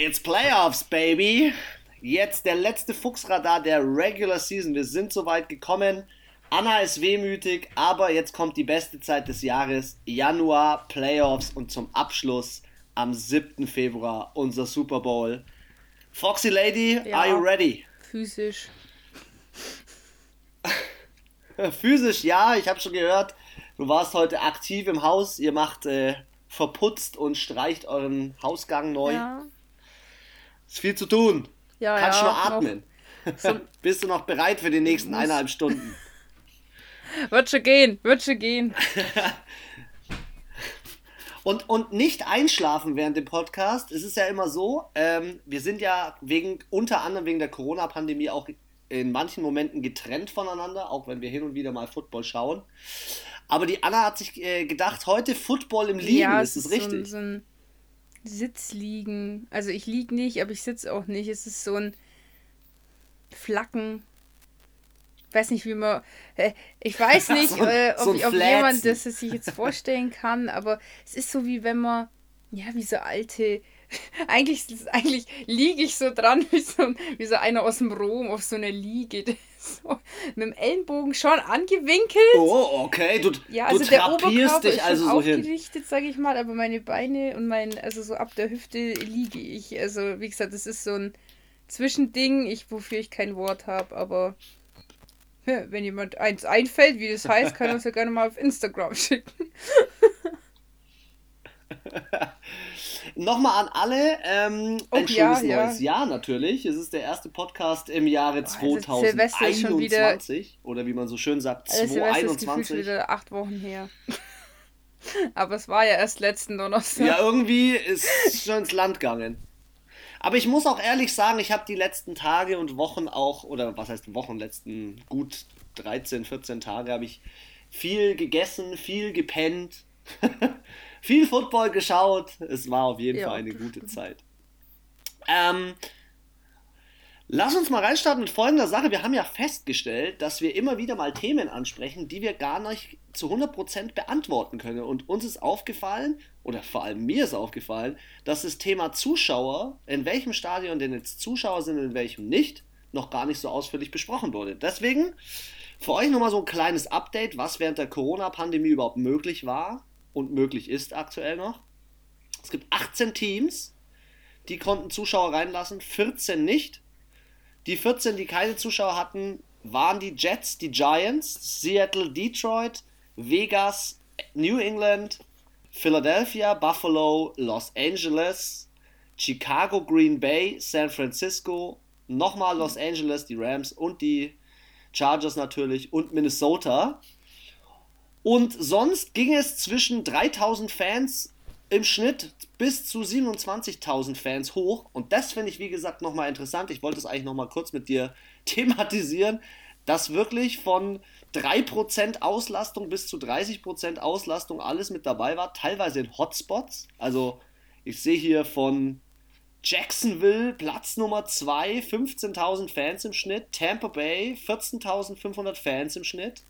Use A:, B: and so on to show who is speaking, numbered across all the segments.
A: It's Playoffs, baby. Jetzt der letzte Fuchsradar der Regular Season. Wir sind soweit gekommen. Anna ist wehmütig, aber jetzt kommt die beste Zeit des Jahres. Januar, Playoffs und zum Abschluss am 7. Februar unser Super Bowl. Foxy Lady, ja, are you ready?
B: Physisch.
A: Physisch, ja, ich habe schon gehört. Du warst heute aktiv im Haus. Ihr macht äh, verputzt und streicht euren Hausgang neu. Ja. Ist viel zu tun. Ja, Kannst ja, nur atmen. So Bist du noch bereit für die nächsten eineinhalb Stunden?
B: wird schon gehen, wird schon gehen.
A: und, und nicht einschlafen während dem Podcast. Es ist ja immer so, ähm, wir sind ja wegen, unter anderem wegen der Corona-Pandemie auch in manchen Momenten getrennt voneinander, auch wenn wir hin und wieder mal Football schauen. Aber die Anna hat sich äh, gedacht, heute Football im Liegen, ja, ist es richtig?
B: So, so ein Sitzliegen. Also ich liege nicht, aber ich sitze auch nicht. Es ist so ein Flacken. Ich weiß nicht, wie man. Ich weiß nicht, so, äh, ob, so ob jemand das sich jetzt vorstellen kann, aber es ist so wie wenn man. Ja, wie so alte eigentlich, eigentlich liege ich so dran wie so, wie so einer aus dem Rom auf so einer Liege. So, mit dem Ellenbogen schon angewinkelt.
A: Oh, okay. Du,
B: ja, also du der Oberkörper dich ist also so aufgerichtet, sage ich mal, aber meine Beine und mein, also so ab der Hüfte liege ich. Also, wie gesagt, das ist so ein Zwischending, ich, wofür ich kein Wort habe, aber wenn jemand eins einfällt, wie das heißt, kann er uns ja gerne mal auf Instagram schicken.
A: Nochmal an alle, ähm, oh, ein schönes ja, neues ja. Jahr natürlich. Es ist der erste Podcast im Jahre 2021. Oder wie man so schön sagt, also 2021.
B: Ist wieder acht Wochen her. Aber es war ja erst letzten Donnerstag.
A: Ja, irgendwie ist es schon ins Land gegangen. Aber ich muss auch ehrlich sagen, ich habe die letzten Tage und Wochen auch, oder was heißt Wochen, letzten gut 13, 14 Tage habe ich viel gegessen, viel gepennt. viel Football geschaut. Es war auf jeden ja. Fall eine gute Zeit. Ähm, lass uns mal reinstarten mit folgender Sache. Wir haben ja festgestellt, dass wir immer wieder mal Themen ansprechen, die wir gar nicht zu 100% beantworten können. Und uns ist aufgefallen, oder vor allem mir ist aufgefallen, dass das Thema Zuschauer, in welchem Stadion denn jetzt Zuschauer sind und in welchem nicht, noch gar nicht so ausführlich besprochen wurde. Deswegen für euch nochmal so ein kleines Update, was während der Corona-Pandemie überhaupt möglich war und möglich ist aktuell noch. Es gibt 18 Teams, die konnten Zuschauer reinlassen, 14 nicht. Die 14, die keine Zuschauer hatten, waren die Jets, die Giants, Seattle, Detroit, Vegas, New England, Philadelphia, Buffalo, Los Angeles, Chicago, Green Bay, San Francisco, nochmal Los Angeles, die Rams und die Chargers natürlich und Minnesota. Und sonst ging es zwischen 3000 Fans im Schnitt bis zu 27.000 Fans hoch. Und das finde ich, wie gesagt, nochmal interessant. Ich wollte es eigentlich nochmal kurz mit dir thematisieren, dass wirklich von 3% Auslastung bis zu 30% Auslastung alles mit dabei war. Teilweise in Hotspots. Also ich sehe hier von Jacksonville, Platz Nummer 2, 15.000 Fans im Schnitt. Tampa Bay, 14.500 Fans im Schnitt.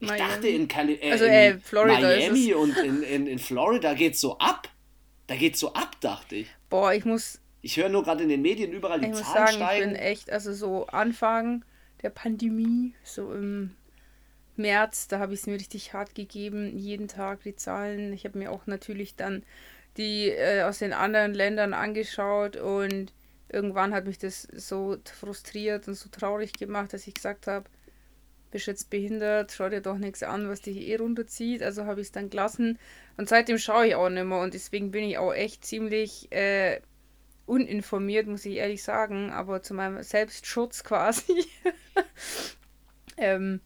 A: Ich Miami. dachte in, Cali äh, also, äh, in Miami und in, in, in Florida geht's so ab. Da geht's so ab, dachte ich.
B: Boah, ich muss.
A: Ich höre nur gerade in den Medien überall die ich Zahlen muss sagen, steigen.
B: Ich bin echt, also so Anfang der Pandemie, so im März, da habe ich es mir richtig hart gegeben, jeden Tag die Zahlen. Ich habe mir auch natürlich dann die äh, aus den anderen Ländern angeschaut und irgendwann hat mich das so frustriert und so traurig gemacht, dass ich gesagt habe, bist jetzt behindert, schau dir doch nichts an, was dich eh runterzieht. Also habe ich es dann gelassen. Und seitdem schaue ich auch nicht mehr. Und deswegen bin ich auch echt ziemlich äh, uninformiert, muss ich ehrlich sagen. Aber zu meinem Selbstschutz quasi ähm,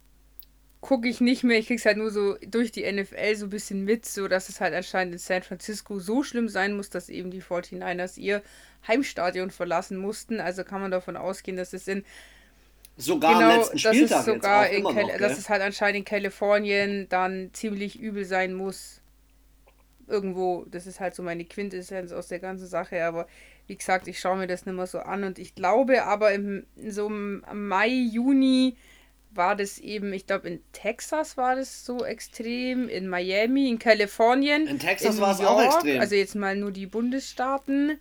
B: gucke ich nicht mehr. Ich kriege es halt nur so durch die NFL so ein bisschen mit, so dass es halt anscheinend in San Francisco so schlimm sein muss, dass eben die 49ers ihr Heimstadion verlassen mussten. Also kann man davon ausgehen, dass es in Sogar genau, am letzten Spieltag das ist sogar in noch, dass es halt anscheinend in Kalifornien dann ziemlich übel sein muss. Irgendwo, das ist halt so meine Quintessenz aus der ganzen Sache, aber wie gesagt, ich schaue mir das nicht mehr so an und ich glaube aber im so im Mai, Juni war das eben, ich glaube in Texas war das so extrem, in Miami, in Kalifornien. In Texas war es auch extrem. Also jetzt mal nur die Bundesstaaten.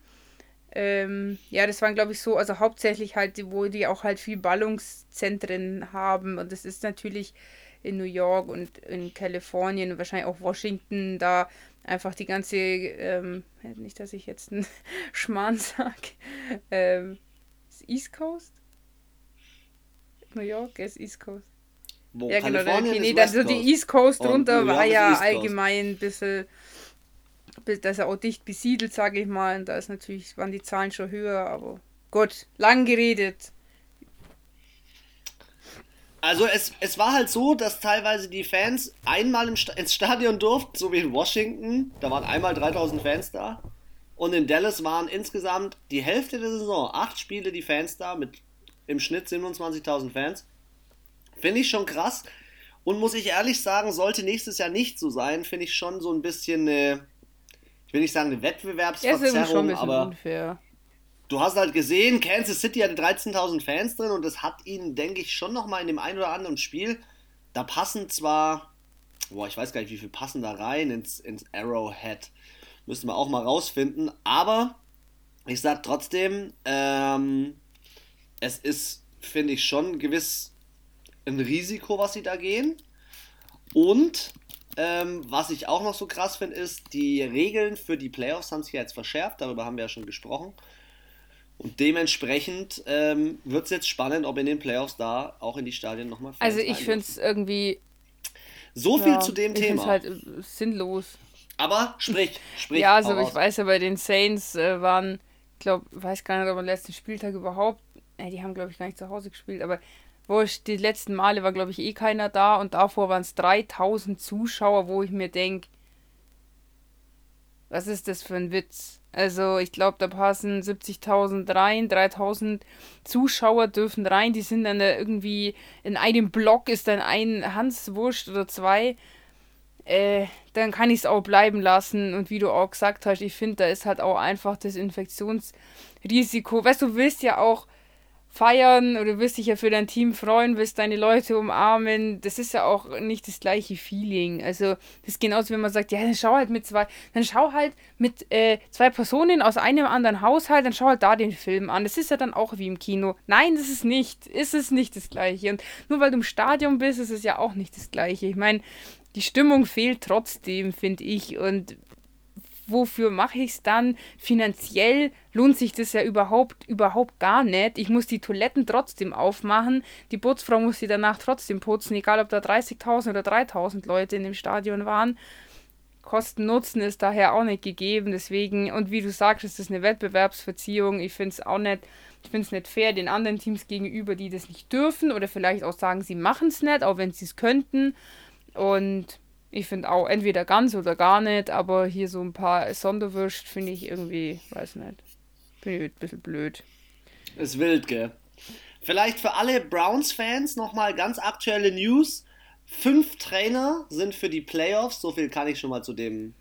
B: Ähm, ja, das waren, glaube ich, so, also hauptsächlich halt, wo die auch halt viel Ballungszentren haben. Und das ist natürlich in New York und in Kalifornien und wahrscheinlich auch Washington da einfach die ganze, ähm, nicht, dass ich jetzt einen Schmarrn sage, ähm, East Coast? New York ist East Coast. Wo? Ja, genau, okay, nee, dann so die East Coast drunter war ja allgemein ein bisschen, das ist ja auch dicht besiedelt, sage ich mal. Und da ist natürlich, waren die Zahlen schon höher, aber gut, lang geredet.
A: Also es, es war halt so, dass teilweise die Fans einmal im St ins Stadion durften, so wie in Washington. Da waren einmal 3000 Fans da. Und in Dallas waren insgesamt die Hälfte der Saison, acht Spiele die Fans da, mit im Schnitt 27.000 Fans. Finde ich schon krass. Und muss ich ehrlich sagen, sollte nächstes Jahr nicht so sein, finde ich schon so ein bisschen eine, ich will nicht sagen eine Wettbewerbsverzerrung, ja, aber unfair du hast halt gesehen, Kansas City hatte 13.000 Fans drin und das hat ihnen, denke ich, schon nochmal in dem einen oder anderen Spiel, da passen zwar, boah, ich weiß gar nicht, wie viel passen da rein ins, ins Arrowhead. Müssen wir auch mal rausfinden, aber ich sag trotzdem, ähm, es ist, finde ich, schon gewiss ein Risiko, was sie da gehen. Und ähm, was ich auch noch so krass finde, ist, die Regeln für die Playoffs haben sich ja jetzt verschärft, darüber haben wir ja schon gesprochen. Und dementsprechend ähm, wird es jetzt spannend, ob in den Playoffs da auch in die Stadien nochmal
B: Fans Also ich finde es irgendwie.
A: So viel ja, zu dem ich Thema.
B: halt äh, sinnlos.
A: Aber sprich, sprich.
B: ja, also ich weiß ja, bei den Saints äh, waren, ich glaube, weiß gar nicht, ob am letzten Spieltag überhaupt. Äh, die haben, glaube ich, gar nicht zu Hause gespielt, aber wo ich, die letzten Male war, glaube ich, eh keiner da und davor waren es 3000 Zuschauer, wo ich mir denke, was ist das für ein Witz? Also ich glaube, da passen 70.000 rein, 3.000 Zuschauer dürfen rein. Die sind dann da irgendwie in einem Block ist dann ein Hanswurst oder zwei. Äh, dann kann ich es auch bleiben lassen. Und wie du auch gesagt hast, ich finde, da ist halt auch einfach das Infektionsrisiko. Weißt du willst ja auch feiern oder wirst dich ja für dein Team freuen, wirst deine Leute umarmen. Das ist ja auch nicht das gleiche Feeling. Also, das ist genauso, wenn man sagt, ja, dann schau halt mit zwei, dann schau halt mit äh, zwei Personen aus einem anderen Haushalt, dann schau halt da den Film an. Das ist ja dann auch wie im Kino. Nein, das ist nicht. Ist es nicht das gleiche. Und nur weil du im Stadion bist, ist es ja auch nicht das gleiche. Ich meine, die Stimmung fehlt trotzdem, finde ich. Und wofür mache ich es dann? Finanziell lohnt sich das ja überhaupt, überhaupt gar nicht. Ich muss die Toiletten trotzdem aufmachen. Die Putzfrau muss sie danach trotzdem putzen, egal ob da 30.000 oder 3.000 Leute in dem Stadion waren. Kosten-Nutzen ist daher auch nicht gegeben. Deswegen, und wie du sagst, ist das eine Wettbewerbsverziehung. Ich finde es auch nicht, ich finde es nicht fair den anderen Teams gegenüber, die das nicht dürfen oder vielleicht auch sagen, sie machen es nicht, auch wenn sie es könnten. Und ich finde auch entweder ganz oder gar nicht, aber hier so ein paar Sonderwürst finde ich irgendwie, weiß nicht, finde ich ein bisschen blöd.
A: Ist wild, gell? Vielleicht für alle Browns-Fans nochmal ganz aktuelle News. Fünf Trainer sind für die Playoffs, so viel kann ich schon mal zu dem,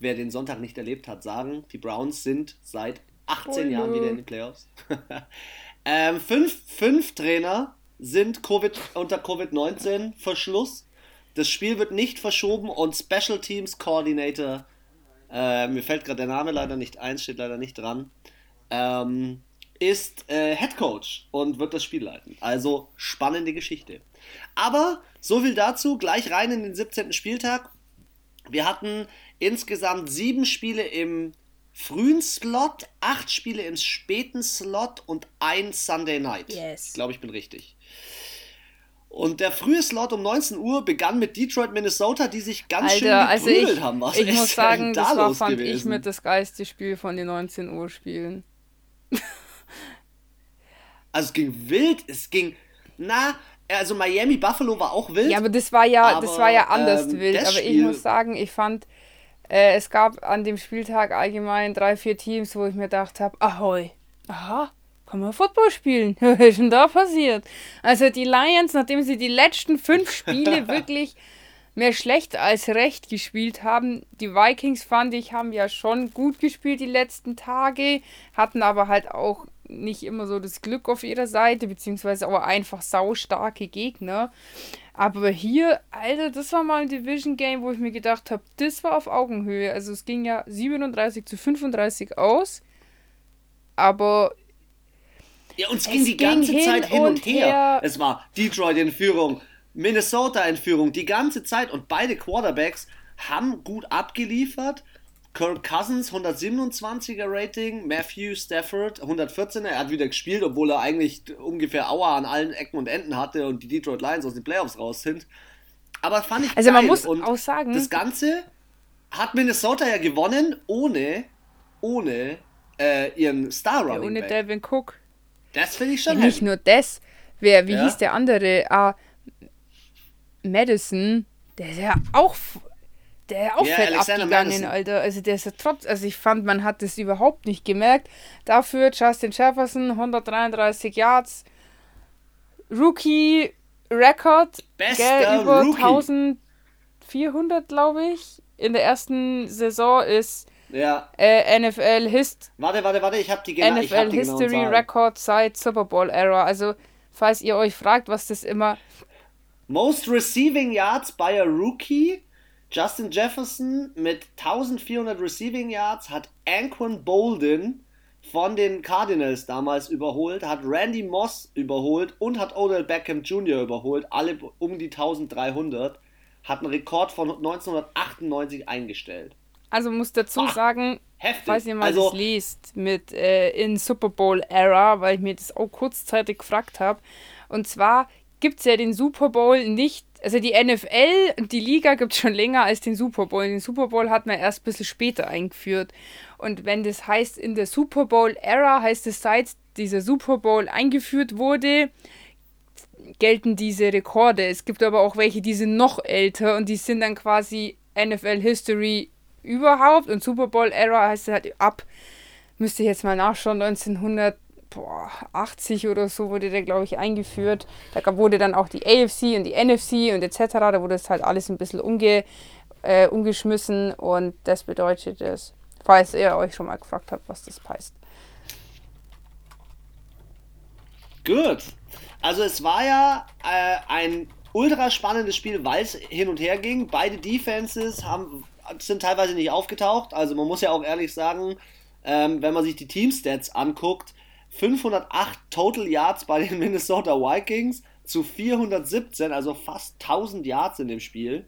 A: wer den Sonntag nicht erlebt hat, sagen. Die Browns sind seit 18 oh, Jahren wieder in den Playoffs. ähm, fünf, fünf Trainer sind COVID, unter Covid-19-Verschluss. Das Spiel wird nicht verschoben und Special Teams Coordinator, äh, mir fällt gerade der Name leider nicht ein, steht leider nicht dran, ähm, ist äh, Head Coach und wird das Spiel leiten. Also spannende Geschichte. Aber so viel dazu, gleich rein in den 17. Spieltag. Wir hatten insgesamt sieben Spiele im frühen Slot, acht Spiele im späten Slot und ein Sunday Night. Yes. Ich glaube, ich bin richtig. Und der frühe Slot um 19 Uhr begann mit Detroit, Minnesota, die sich ganz Alter, schön geprügelt
B: also haben. Was ich muss sagen, da das war, fand gewesen? ich mit das geilste Spiel von den 19 Uhr Spielen.
A: also es ging wild, es ging, na, also Miami Buffalo war auch wild.
B: Ja, aber das war ja, aber, das war ja anders ähm, wild. Aber Spiel, ich muss sagen, ich fand, äh, es gab an dem Spieltag allgemein drei, vier Teams, wo ich mir gedacht habe, ahoi, aha, kann man Football spielen? Was ist denn da passiert? Also die Lions, nachdem sie die letzten fünf Spiele wirklich mehr schlecht als recht gespielt haben. Die Vikings, fand ich, haben ja schon gut gespielt die letzten Tage, hatten aber halt auch nicht immer so das Glück auf ihrer Seite, beziehungsweise auch einfach saustarke Gegner. Aber hier, Alter, das war mal ein Division Game, wo ich mir gedacht habe, das war auf Augenhöhe. Also es ging ja 37 zu 35 aus. aber.
A: Ja, uns ging die ganze ging Zeit hin und, her. her. Es war Detroit in Führung, Minnesota in Führung, die ganze Zeit. Und beide Quarterbacks haben gut abgeliefert. Kirk Cousins 127er Rating, Matthew Stafford 114er. Er hat wieder gespielt, obwohl er eigentlich ungefähr Aua an allen Ecken und Enden hatte und die Detroit Lions aus den Playoffs raus sind. Aber fand ich
B: Also geil. man muss und auch sagen,
A: das Ganze hat Minnesota ja gewonnen ohne ohne äh, ihren Star Running
B: ja, Ohne Back. Devin Cook.
A: Das finde ich schon.
B: Ja, nicht nur das. Wer, wie ja? hieß der andere? Ah, Madison. Der ist ja auch der auch yeah, fett Alexander abgegangen, Madison. Alter. Also der ist ja trotz, also ich fand, man hat das überhaupt nicht gemerkt. Dafür Justin Jefferson, 133 Yards, Rookie Record,
A: Bester
B: über
A: Rookie.
B: 1400, glaube ich. In der ersten Saison ist
A: ja.
B: äh, NFL Hist.
A: Warte, warte, warte, ich habe die,
B: genau, NFL hab die History Record seit Super Bowl Era. Also, falls ihr euch fragt, was das immer.
A: Most Receiving Yards by a Rookie Justin Jefferson mit 1400 Receiving Yards hat Anquan Bolden von den Cardinals damals überholt, hat Randy Moss überholt und hat Odell Beckham Jr. überholt, alle um die 1300, hat einen Rekord von 1998 eingestellt.
B: Also muss dazu Ach, sagen,
A: heftig.
B: falls ihr mal
A: also,
B: das liest, mit äh, in Super Bowl Era, weil ich mir das auch kurzzeitig gefragt habe. Und zwar gibt es ja den Super Bowl nicht also die NFL und die Liga gibt es schon länger als den Super Bowl. Den Super Bowl hat man erst ein bisschen später eingeführt. Und wenn das heißt, in der Super Bowl-Ära, heißt es, seit dieser Super Bowl eingeführt wurde, gelten diese Rekorde. Es gibt aber auch welche, die sind noch älter und die sind dann quasi NFL History überhaupt. Und Super Bowl-Ära heißt es halt ab, müsste ich jetzt mal nachschauen, 1900 boah, 80 oder so wurde der, glaube ich, eingeführt. Da wurde dann auch die AFC und die NFC und etc. Da wurde es halt alles ein bisschen umge, äh, umgeschmissen und das bedeutet es, falls ihr euch schon mal gefragt habt, was das heißt.
A: Gut. Also es war ja äh, ein ultra spannendes Spiel, weil es hin und her ging. Beide Defenses haben, sind teilweise nicht aufgetaucht. Also man muss ja auch ehrlich sagen, ähm, wenn man sich die Team-Stats anguckt, 508 Total Yards bei den Minnesota Vikings zu 417, also fast 1000 Yards in dem Spiel.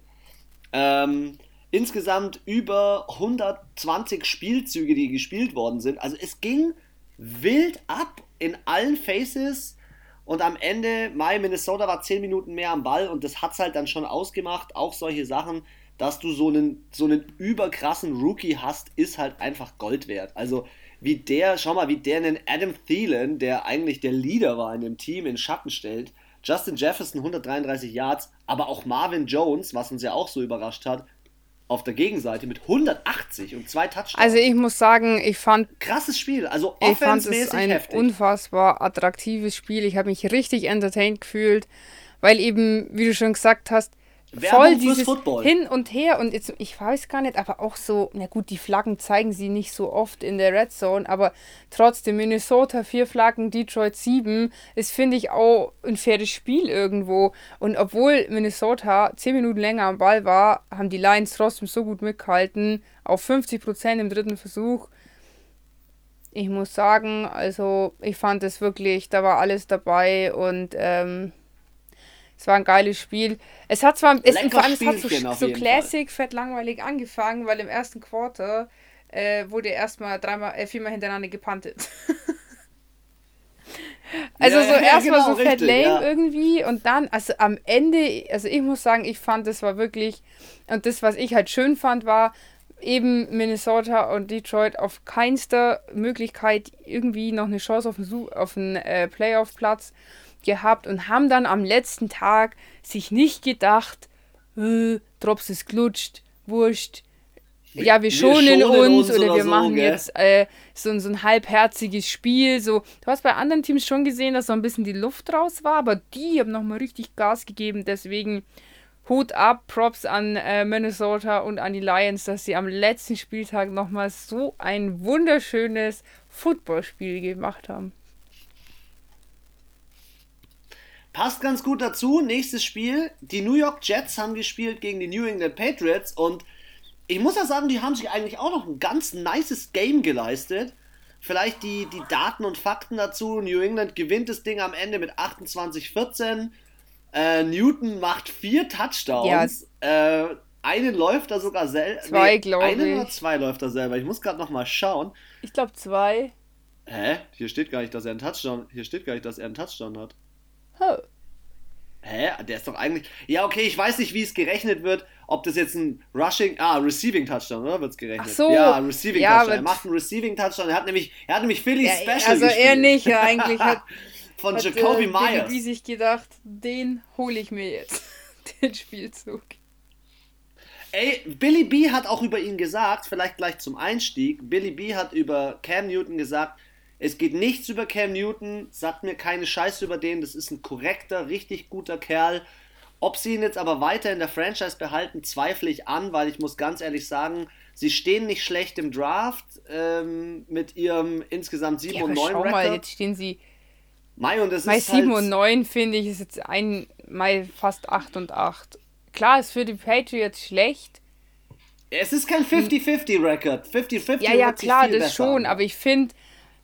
A: Ähm, insgesamt über 120 Spielzüge, die gespielt worden sind. Also es ging wild ab in allen Faces. Und am Ende, Mai, Minnesota war 10 Minuten mehr am Ball und das hat es halt dann schon ausgemacht. Auch solche Sachen, dass du so einen, so einen überkrassen Rookie hast, ist halt einfach Gold wert. Also wie der, schau mal, wie der einen Adam Thielen, der eigentlich der Leader war in dem Team, in Schatten stellt. Justin Jefferson 133 Yards, aber auch Marvin Jones, was uns ja auch so überrascht hat, auf der Gegenseite mit 180 und zwei Touchdowns.
B: Also ich muss sagen, ich fand
A: krasses Spiel, also
B: ich fand es ein heftig. unfassbar attraktives Spiel. Ich habe mich richtig entertained gefühlt, weil eben, wie du schon gesagt hast, voll dieses Football. Hin und Her und jetzt, ich weiß gar nicht, aber auch so, na gut, die Flaggen zeigen sie nicht so oft in der Red Zone, aber trotzdem Minnesota vier Flaggen, Detroit sieben, ist finde ich auch ein faires Spiel irgendwo und obwohl Minnesota zehn Minuten länger am Ball war, haben die Lions trotzdem so gut mitgehalten, auf 50 Prozent im dritten Versuch. Ich muss sagen, also ich fand es wirklich, da war alles dabei und ähm, es war ein geiles Spiel. Es hat zwar es, vor allem, es hat so, so Classic, fett langweilig angefangen, weil im ersten Quarter äh, wurde erstmal dreimal, äh, viermal hintereinander gepantet. also ja, so ja, erstmal genau, so fett lame ja. irgendwie und dann, also am Ende, also ich muss sagen, ich fand, das war wirklich, und das, was ich halt schön fand, war, eben Minnesota und Detroit auf keinster Möglichkeit irgendwie noch eine Chance auf einen, auf einen äh, Playoff-Platz gehabt und haben dann am letzten Tag sich nicht gedacht, äh, Drops ist klutscht, wurscht. Ja, wir schonen, wir schonen uns, uns, oder, oder wir so, machen gell? jetzt äh, so, so ein halbherziges Spiel. So. Du hast bei anderen Teams schon gesehen, dass so ein bisschen die Luft raus war, aber die haben nochmal richtig Gas gegeben. Deswegen Hut ab, Props an äh, Minnesota und an die Lions, dass sie am letzten Spieltag nochmal so ein wunderschönes Footballspiel gemacht haben.
A: Passt ganz gut dazu. Nächstes Spiel. Die New York Jets haben gespielt gegen die New England Patriots und ich muss ja sagen, die haben sich eigentlich auch noch ein ganz nices Game geleistet, vielleicht die, die Daten und Fakten dazu. New England gewinnt das Ding am Ende mit 28-14. Äh, Newton macht vier Touchdowns. Ja. Äh, einen läuft er sogar selber. Zwei, nee, glaube ich. Einen oder zwei läuft er selber. Ich muss gerade noch mal schauen.
B: Ich glaube zwei.
A: Hä? Hier steht gar nicht, dass er einen Touchdown. Hier steht gar nicht, dass er einen Touchdown hat. Hä? Der ist doch eigentlich. Ja, okay, ich weiß nicht, wie es gerechnet wird. Ob das jetzt ein Rushing. Ah, Receiving Touchdown, oder? Wird es gerechnet? Ach so. Ja, Receiving ja, Touchdown. Er macht einen Receiving Touchdown. Er hat nämlich, er hat nämlich Philly ja, Special Also gespielt. er nicht, eigentlich
B: hat. Von hat, Jacoby äh, Myers. Wie sich gedacht, den hole ich mir jetzt. den Spielzug.
A: Ey, Billy B hat auch über ihn gesagt, vielleicht gleich zum Einstieg. Billy B hat über Cam Newton gesagt, es geht nichts über Cam Newton, sagt mir keine Scheiße über den, das ist ein korrekter, richtig guter Kerl. Ob sie ihn jetzt aber weiter in der Franchise behalten, zweifle ich an, weil ich muss ganz ehrlich sagen, sie stehen nicht schlecht im Draft ähm, mit ihrem insgesamt 7 ja, und 9 schau Record. mal, jetzt
B: stehen sie Mai und das Mai ist 7 halt und 9 finde ich ist jetzt ein Mai fast 8 und 8. Klar, ist für die Patriots schlecht.
A: Es ist kein 50-50-Record. 50-50
B: Ja, ja, klar, das schon, aber ich finde,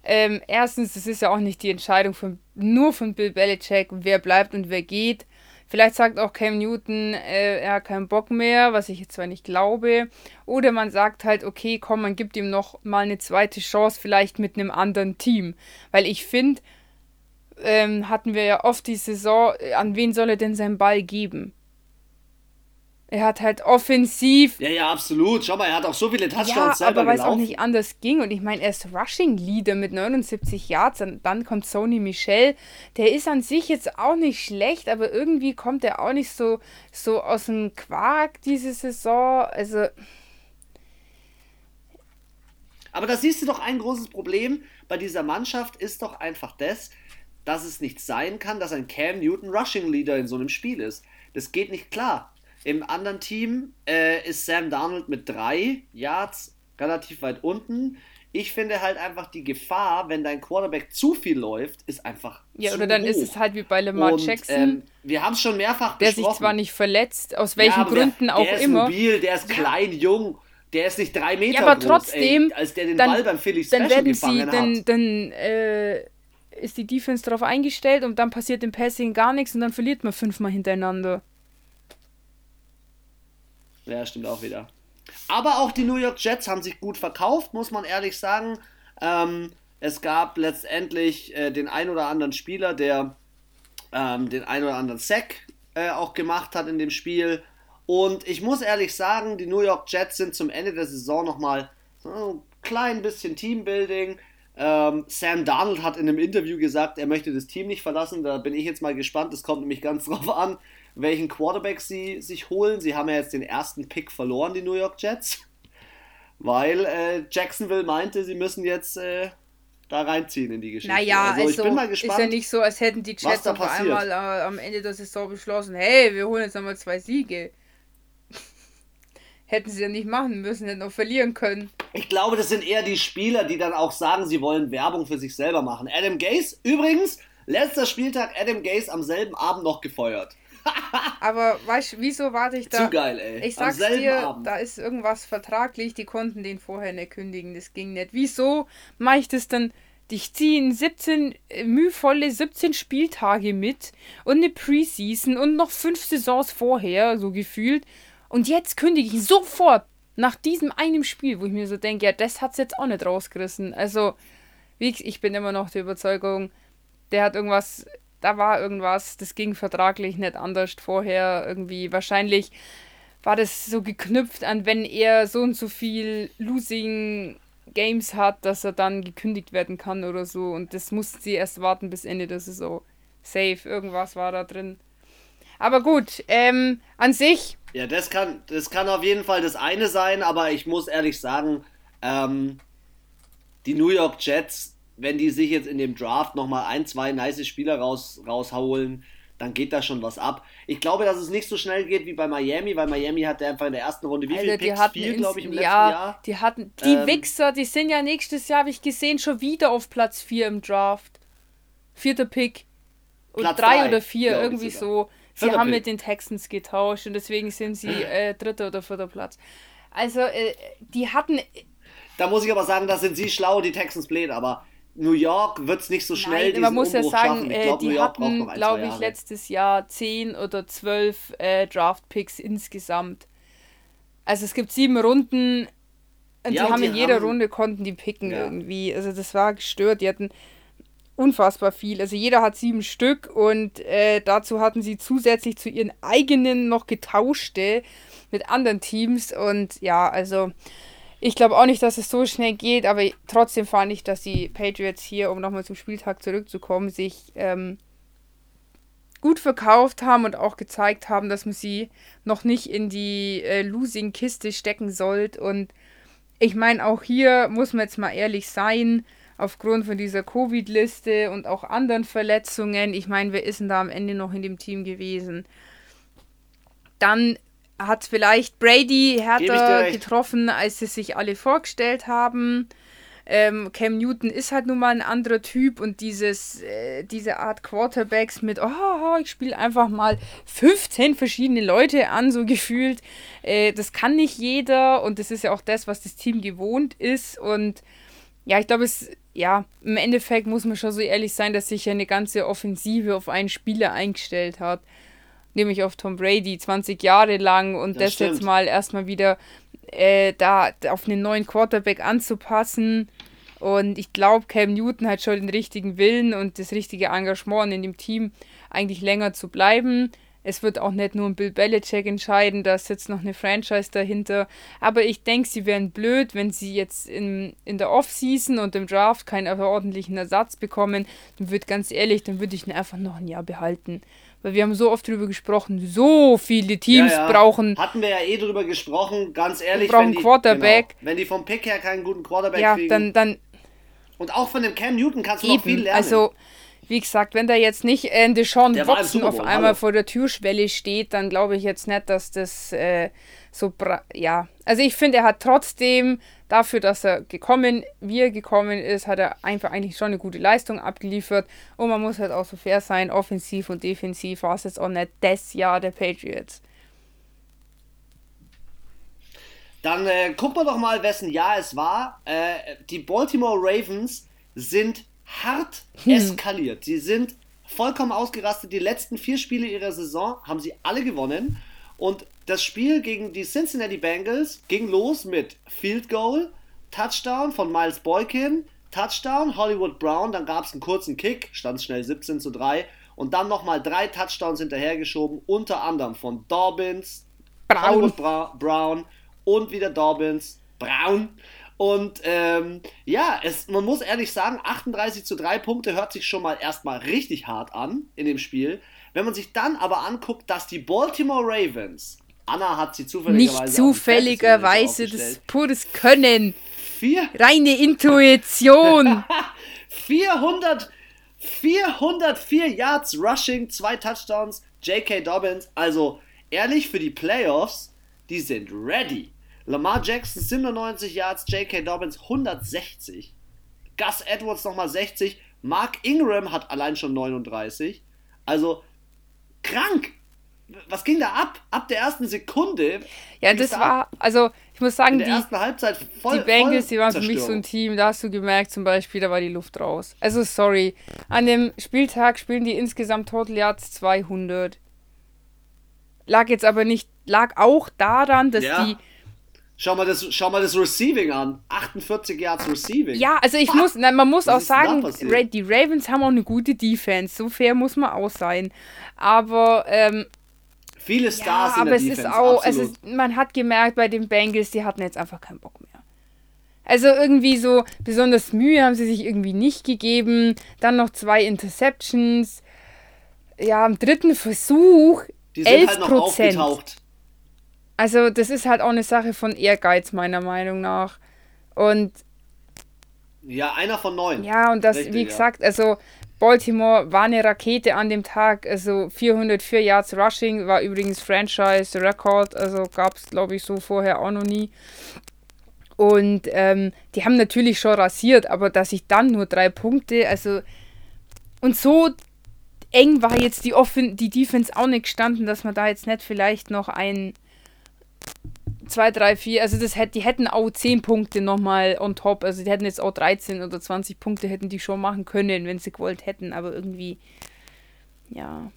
B: ähm, erstens, es ist ja auch nicht die Entscheidung von, nur von Bill Belichick, wer bleibt und wer geht. Vielleicht sagt auch Cam Newton, äh, er hat keinen Bock mehr, was ich jetzt zwar nicht glaube. Oder man sagt halt, okay, komm, man gibt ihm noch mal eine zweite Chance, vielleicht mit einem anderen Team. Weil ich finde, ähm, hatten wir ja oft die Saison, äh, an wen soll er denn seinen Ball geben? Er hat halt offensiv.
A: Ja, ja, absolut. Schau mal, er hat auch so viele Touchdowns
B: ja, selber aber weil es auch nicht anders ging. Und ich meine, er ist Rushing Leader mit 79 Yards. Und dann kommt Sony Michel. Der ist an sich jetzt auch nicht schlecht, aber irgendwie kommt er auch nicht so, so aus dem Quark diese Saison. Also.
A: Aber da siehst du doch ein großes Problem bei dieser Mannschaft ist doch einfach das, dass es nicht sein kann, dass ein Cam Newton Rushing Leader in so einem Spiel ist. Das geht nicht klar. Im anderen Team äh, ist Sam Darnold mit drei Yards relativ weit unten. Ich finde halt einfach die Gefahr, wenn dein Quarterback zu viel läuft, ist einfach.
B: Ja, oder dann hoch. ist es halt wie bei Lamar Und, Jackson.
A: Ähm, wir haben es schon mehrfach
B: Der sich zwar nicht verletzt, aus welchen ja, Gründen der, auch der immer.
A: Der ist mobil, der ist klein, jung. Der ist nicht drei Meter ja, aber groß, trotzdem, ey, als der den
B: dann, Ball beim Special dann werden sie, hat. Dann, dann äh, ist die Defense darauf eingestellt und dann passiert im Passing gar nichts und dann verliert man fünfmal hintereinander.
A: Ja, stimmt auch wieder. Aber auch die New York Jets haben sich gut verkauft, muss man ehrlich sagen. Ähm, es gab letztendlich äh, den ein oder anderen Spieler, der ähm, den ein oder anderen Sack äh, auch gemacht hat in dem Spiel. Und ich muss ehrlich sagen, die New York Jets sind zum Ende der Saison nochmal so ein klein bisschen Teambuilding. Ähm, Sam Darnold hat in einem Interview gesagt, er möchte das Team nicht verlassen. Da bin ich jetzt mal gespannt. Das kommt nämlich ganz drauf an, welchen Quarterback sie sich holen. Sie haben ja jetzt den ersten Pick verloren, die New York Jets, weil äh, Jacksonville meinte, sie müssen jetzt äh, da reinziehen in die Geschichte.
B: Naja, also, ich also bin mal gespannt, ist ja nicht so, als hätten die Jets auf einmal äh, am Ende der Saison beschlossen, hey, wir holen jetzt nochmal zwei Siege. Hätten sie ja nicht machen müssen, hätten auch verlieren können.
A: Ich glaube, das sind eher die Spieler, die dann auch sagen, sie wollen Werbung für sich selber machen. Adam Gase, übrigens, letzter Spieltag, Adam Gase am selben Abend noch gefeuert.
B: Aber weißt du, wieso warte ich da? Zu geil, ey. Ich sag's dir, Abend. da ist irgendwas vertraglich, die konnten den vorher nicht kündigen, das ging nicht. Wieso mache ich das dann? Ich ziehe 17 äh, mühevolle 17 Spieltage mit und eine Preseason und noch fünf Saisons vorher, so gefühlt. Und jetzt kündige ich sofort nach diesem einen Spiel, wo ich mir so denke, ja, das hat's jetzt auch nicht rausgerissen. Also, wie ich, ich bin immer noch der Überzeugung, der hat irgendwas da war irgendwas, das ging vertraglich nicht anders vorher irgendwie. Wahrscheinlich war das so geknüpft an, wenn er so und so viel Losing Games hat, dass er dann gekündigt werden kann oder so. Und das mussten sie erst warten bis Ende der Saison. Safe, irgendwas war da drin. Aber gut, ähm, an sich.
A: Ja, das kann, das kann auf jeden Fall das eine sein, aber ich muss ehrlich sagen, ähm, die New York Jets wenn die sich jetzt in dem Draft nochmal ein, zwei nice Spieler raus, rausholen, dann geht da schon was ab. Ich glaube, dass es nicht so schnell geht wie bei Miami, weil Miami hatte einfach in der ersten Runde wie viele Picks? Viel, glaube ich, im
B: letzten ja, Jahr. Die hatten, die ähm, Wichser, die sind ja nächstes Jahr, habe ich gesehen, schon wieder auf Platz 4 im Draft. Vierter Pick. Und Platz drei, drei oder vier, irgendwie so. Sie haben Pick. mit den Texans getauscht und deswegen sind sie äh, dritter oder vierter Platz. Also, äh, die hatten
A: Da muss ich aber sagen, da sind sie schlau, die Texans blöd, aber New York wird es nicht so schnell
B: Nein, man muss ja sagen, äh, die hatten, glaube ich, letztes Jahr zehn oder zwölf äh, Draft-Picks insgesamt. Also es gibt sieben Runden und ja, die und haben die in jeder haben... Runde konnten die picken ja. irgendwie. Also das war gestört. Die hatten unfassbar viel. Also jeder hat sieben Stück und äh, dazu hatten sie zusätzlich zu ihren eigenen noch getauschte mit anderen Teams und ja, also ich glaube auch nicht, dass es so schnell geht, aber trotzdem fand ich, dass die Patriots hier, um nochmal zum Spieltag zurückzukommen, sich ähm, gut verkauft haben und auch gezeigt haben, dass man sie noch nicht in die äh, Losing-Kiste stecken sollte. Und ich meine, auch hier muss man jetzt mal ehrlich sein, aufgrund von dieser Covid-Liste und auch anderen Verletzungen. Ich meine, wer ist denn da am Ende noch in dem Team gewesen? Dann hat vielleicht Brady härter getroffen, als sie sich alle vorgestellt haben. Ähm, Cam Newton ist halt nun mal ein anderer Typ und dieses, äh, diese Art Quarterbacks mit, oh, ich spiele einfach mal 15 verschiedene Leute an, so gefühlt, äh, das kann nicht jeder und das ist ja auch das, was das Team gewohnt ist und ja, ich glaube, es, ja, im Endeffekt muss man schon so ehrlich sein, dass sich ja eine ganze Offensive auf einen Spieler eingestellt hat nämlich auf Tom Brady 20 Jahre lang und das, das jetzt mal erstmal wieder äh, da auf einen neuen Quarterback anzupassen. Und ich glaube, Cam Newton hat schon den richtigen Willen und das richtige Engagement in dem Team, eigentlich länger zu bleiben. Es wird auch nicht nur ein Bill Belichick entscheiden, da sitzt noch eine Franchise dahinter. Aber ich denke, sie wären blöd, wenn sie jetzt in, in der Offseason und im Draft keinen ordentlichen Ersatz bekommen. Dann würde ganz ehrlich, dann würde ich ihn einfach noch ein Jahr behalten. Weil wir haben so oft darüber gesprochen, so viele Teams ja, ja. brauchen.
A: Hatten wir ja eh drüber gesprochen, ganz ehrlich.
B: Brauchen wenn die, Quarterback.
A: Genau, wenn die vom Pick her keinen guten Quarterback
B: ja, kriegen. Dann, dann
A: und auch von dem Cam Newton kannst du eben, noch viel lernen.
B: Also, wie gesagt, wenn da jetzt nicht äh, Deshaun Watson auf einmal hallo. vor der Türschwelle steht, dann glaube ich jetzt nicht, dass das äh, so. Ja, also ich finde, er hat trotzdem dafür, dass er gekommen, wie er gekommen ist, hat er einfach eigentlich schon eine gute Leistung abgeliefert. Und man muss halt auch so fair sein, offensiv und defensiv war es jetzt auch nicht das Jahr der Patriots.
A: Dann äh, gucken wir doch mal, wessen Jahr es war. Äh, die Baltimore Ravens sind hart hm. eskaliert. Sie sind vollkommen ausgerastet. Die letzten vier Spiele ihrer Saison haben sie alle gewonnen. Und das Spiel gegen die Cincinnati Bengals ging los mit Field Goal, Touchdown von Miles Boykin, Touchdown, Hollywood Brown, dann gab es einen kurzen Kick, stand schnell 17 zu 3 und dann nochmal drei Touchdowns hinterhergeschoben, unter anderem von Dobbins, Brown. Bra Brown und wieder Dobbins, Brown. Und ähm, ja, es, man muss ehrlich sagen, 38 zu 3 Punkte hört sich schon mal erstmal richtig hart an in dem Spiel. Wenn man sich dann aber anguckt, dass die Baltimore Ravens, Anna hat sie zufälligerweise.
B: Nicht zufälligerweise, das ist pures Können. Vier? Reine Intuition.
A: 400, 404 Yards Rushing, zwei Touchdowns, J.K. Dobbins. Also ehrlich, für die Playoffs, die sind ready. Lamar Jackson 97 Yards, J.K. Dobbins 160. Gus Edwards nochmal 60. Mark Ingram hat allein schon 39. Also krank. Was ging da ab? Ab der ersten Sekunde.
B: Ja, das da war, also ich muss sagen,
A: die, voll,
B: die Bengals, die waren für mich so ein Team, da hast du gemerkt, zum Beispiel, da war die Luft raus. Also sorry, an dem Spieltag spielen die insgesamt Total Yards 200. Lag jetzt aber nicht, lag auch daran, dass ja. die
A: Schau mal, das, schau mal das Receiving an. 48 Yards Receiving.
B: Ja, also ich muss, na, man muss Was auch sagen, die Ravens haben auch eine gute Defense. So fair muss man auch sein. Aber ähm,
A: viele Stars
B: ja, aber es Defense, ist auch, es ist, man hat gemerkt bei den Bengals, die hatten jetzt einfach keinen Bock mehr. Also irgendwie so besonders Mühe haben sie sich irgendwie nicht gegeben. Dann noch zwei Interceptions. Ja, am dritten Versuch die sind 11 halt noch aufgetaucht. Also, das ist halt auch eine Sache von Ehrgeiz, meiner Meinung nach. Und.
A: Ja, einer von neun.
B: Ja, und das, Richtig, wie gesagt, ja. also Baltimore war eine Rakete an dem Tag. Also 404 Yards Rushing war übrigens Franchise-Rekord. Also gab es, glaube ich, so vorher auch noch nie. Und ähm, die haben natürlich schon rasiert, aber dass ich dann nur drei Punkte, also. Und so eng war jetzt die, Offen die Defense auch nicht gestanden, dass man da jetzt nicht vielleicht noch ein 2, 3, 4, also das hätte, die hätten auch 10 Punkte nochmal on top. Also die hätten jetzt auch 13 oder 20 Punkte hätten die schon machen können, wenn sie gewollt hätten, aber irgendwie, ja.